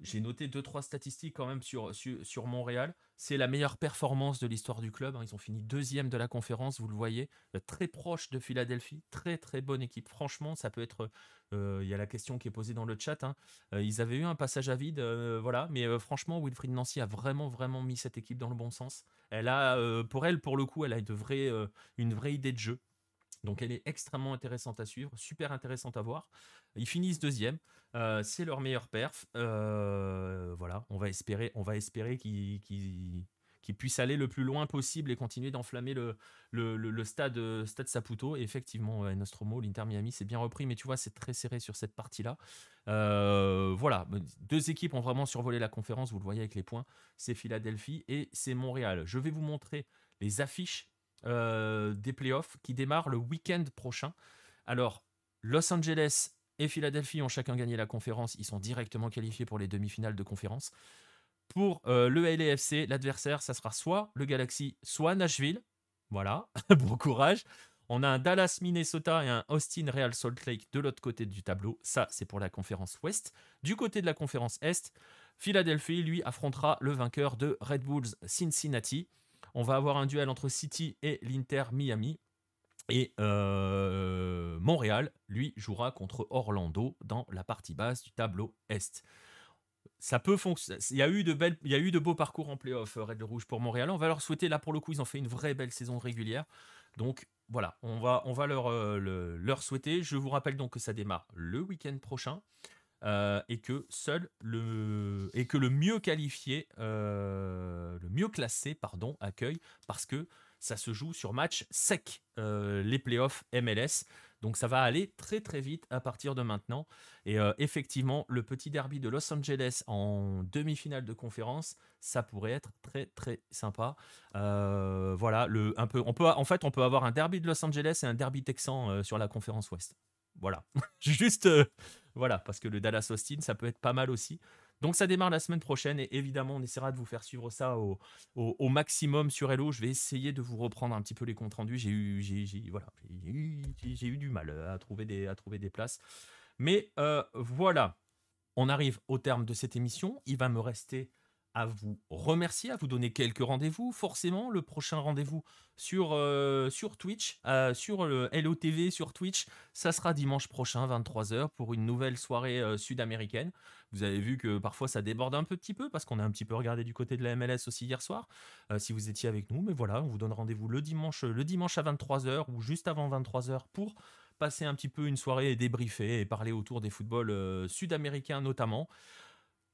J'ai noté deux trois statistiques quand même sur, sur, Montréal. C'est la meilleure performance de l'histoire du club. Hein. Ils ont fini deuxième de la conférence, vous le voyez, euh, très proche de Philadelphie. Très très bonne équipe. Franchement, ça peut être. Euh, il y a la question qui est posée dans le chat. Hein. Euh, ils avaient eu un passage à vide, voilà. Mais franchement, Wilfried Nancy a vraiment vraiment mis cette équipe dans le bon sens. Elle a, pour elle, pour le coup, elle a une vraie, une vraie idée de jeu. Donc elle est extrêmement intéressante à suivre, super intéressante à voir. Ils finissent deuxième, euh, c'est leur meilleur perf. Euh, voilà, on va espérer, on va espérer qu'ils qui puisse aller le plus loin possible et continuer d'enflammer le, stade, stade Saputo. Effectivement, Nostromo, l'Inter Miami s'est bien repris, mais tu vois, c'est très serré sur cette partie-là. voilà, deux équipes ont vraiment survolé la conférence, vous le voyez avec les points. C'est Philadelphie et c'est Montréal. Je vais vous montrer les affiches des playoffs qui démarrent le week-end prochain. Alors, Los Angeles et Philadelphie ont chacun gagné la conférence. Ils sont directement qualifiés pour les demi-finales de conférence. Pour euh, le LAFC, l'adversaire, ça sera soit le Galaxy, soit Nashville. Voilà, *laughs* bon courage. On a un Dallas, Minnesota et un Austin, Real Salt Lake de l'autre côté du tableau. Ça, c'est pour la conférence Ouest. Du côté de la conférence Est, Philadelphie, lui, affrontera le vainqueur de Red Bulls Cincinnati. On va avoir un duel entre City et l'Inter Miami. Et euh, Montréal, lui, jouera contre Orlando dans la partie basse du tableau Est. Ça peut fonctionner. Il y a eu de belles, il y a eu de beaux parcours en playoff euh, Red Rouge pour Montréal. On va leur souhaiter là pour le coup, ils ont fait une vraie belle saison régulière. Donc voilà, on va, euh, leur souhaiter. Je vous rappelle donc que ça démarre le week-end prochain. Et que seul le et que le mieux qualifié, le mieux classé, pardon, accueille parce que ça se joue sur match sec, euh, les playoffs MLS. Donc ça va aller très très vite à partir de maintenant. Et euh, effectivement, le petit derby de Los Angeles en demi-finale de conférence, ça pourrait être très très sympa. Euh, voilà, en fait, on peut avoir un derby de Los Angeles et un derby texan sur la conférence Ouest. Voilà, *laughs* juste voilà, parce que le Dallas Austin, ça peut être pas mal aussi. Donc ça démarre la semaine prochaine et évidemment on essaiera de vous faire suivre ça au, maximum sur Hello. Je vais essayer de vous reprendre un petit peu les comptes rendus. J'ai eu, j'ai, voilà, j'ai du mal à trouver des, à trouver des places. Mais euh, voilà, on arrive au terme de cette émission. Il va me rester à vous remercier, à vous donner quelques rendez-vous. Forcément, le prochain rendez-vous sur, euh, sur Twitch, euh, sur le LOTV, sur Twitch, ça sera dimanche prochain, 23h, pour une nouvelle soirée euh, sud-américaine. Vous avez vu que parfois ça déborde un petit peu, parce qu'on a un petit peu regardé du côté de la MLS aussi hier soir, si vous étiez avec nous. Mais voilà, on vous donne rendez-vous le dimanche, le dimanche à 23h ou juste avant 23h pour passer un petit peu une soirée et débriefer et parler autour des footballs sud-américains notamment.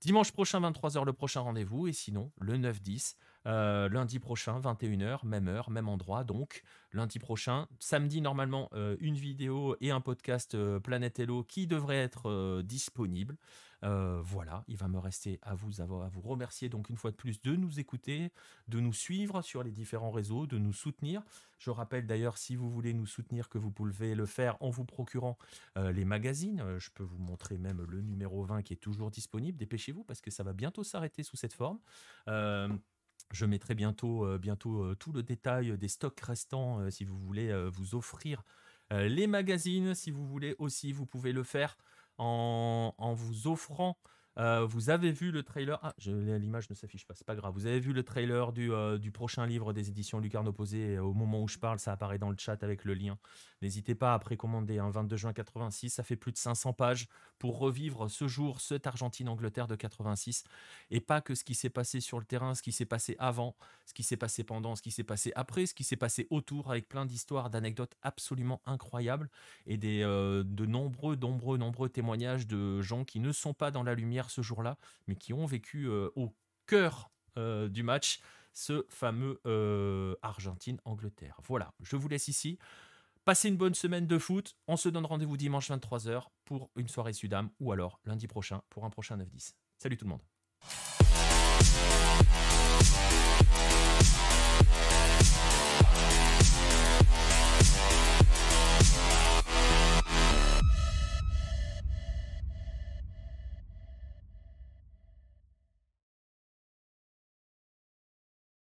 Dimanche prochain, 23h, le prochain rendez-vous. Et sinon, le 9-10, euh, lundi prochain, 21h, même heure, même endroit. Donc, lundi prochain, samedi, normalement, euh, une vidéo et un podcast euh, Planète Hello qui devrait être disponible. voilà, il va me rester à vous, à vous remercier donc une fois de plus de nous écouter, de nous suivre sur les différents réseaux, de nous soutenir. Je rappelle d'ailleurs, si vous voulez nous soutenir, que vous pouvez le faire en vous procurant les magazines. Je peux vous montrer même le numéro 20 qui est toujours disponible. Dépêchez-vous parce que ça va bientôt s'arrêter sous cette forme. Je mettrai bientôt, euh, bientôt euh, tout le détail des stocks restants euh, si vous voulez vous offrir les magazines. Si vous voulez aussi, vous pouvez le faire en, en vous offrant euh, vous avez vu le trailer? Ah, l'image ne s'affiche pas, c'est pas grave. Vous avez vu le trailer du, euh, du prochain livre des éditions Lucarne Opposé. Au moment où je parle, ça apparaît dans le chat avec le lien. N'hésitez pas à précommander. un 22 juin 86, ça fait plus de 500 pages pour revivre ce jour, cette Argentine-Angleterre de 86. Et pas que ce qui s'est passé sur le terrain, ce qui s'est passé avant, ce qui s'est passé pendant, ce qui s'est passé après, ce qui s'est passé autour, avec plein d'histoires, d'anecdotes absolument incroyables et des, euh, de nombreux, nombreux, nombreux témoignages de gens qui ne sont pas dans la lumière ce jour-là, mais qui ont vécu euh, au cœur euh, du match ce fameux euh, Argentine-Angleterre. Voilà, je vous laisse ici. Passez une bonne semaine de foot. On se donne rendez-vous dimanche 23h pour une soirée Sudam ou alors lundi prochain pour un prochain 9-10. Salut tout le monde.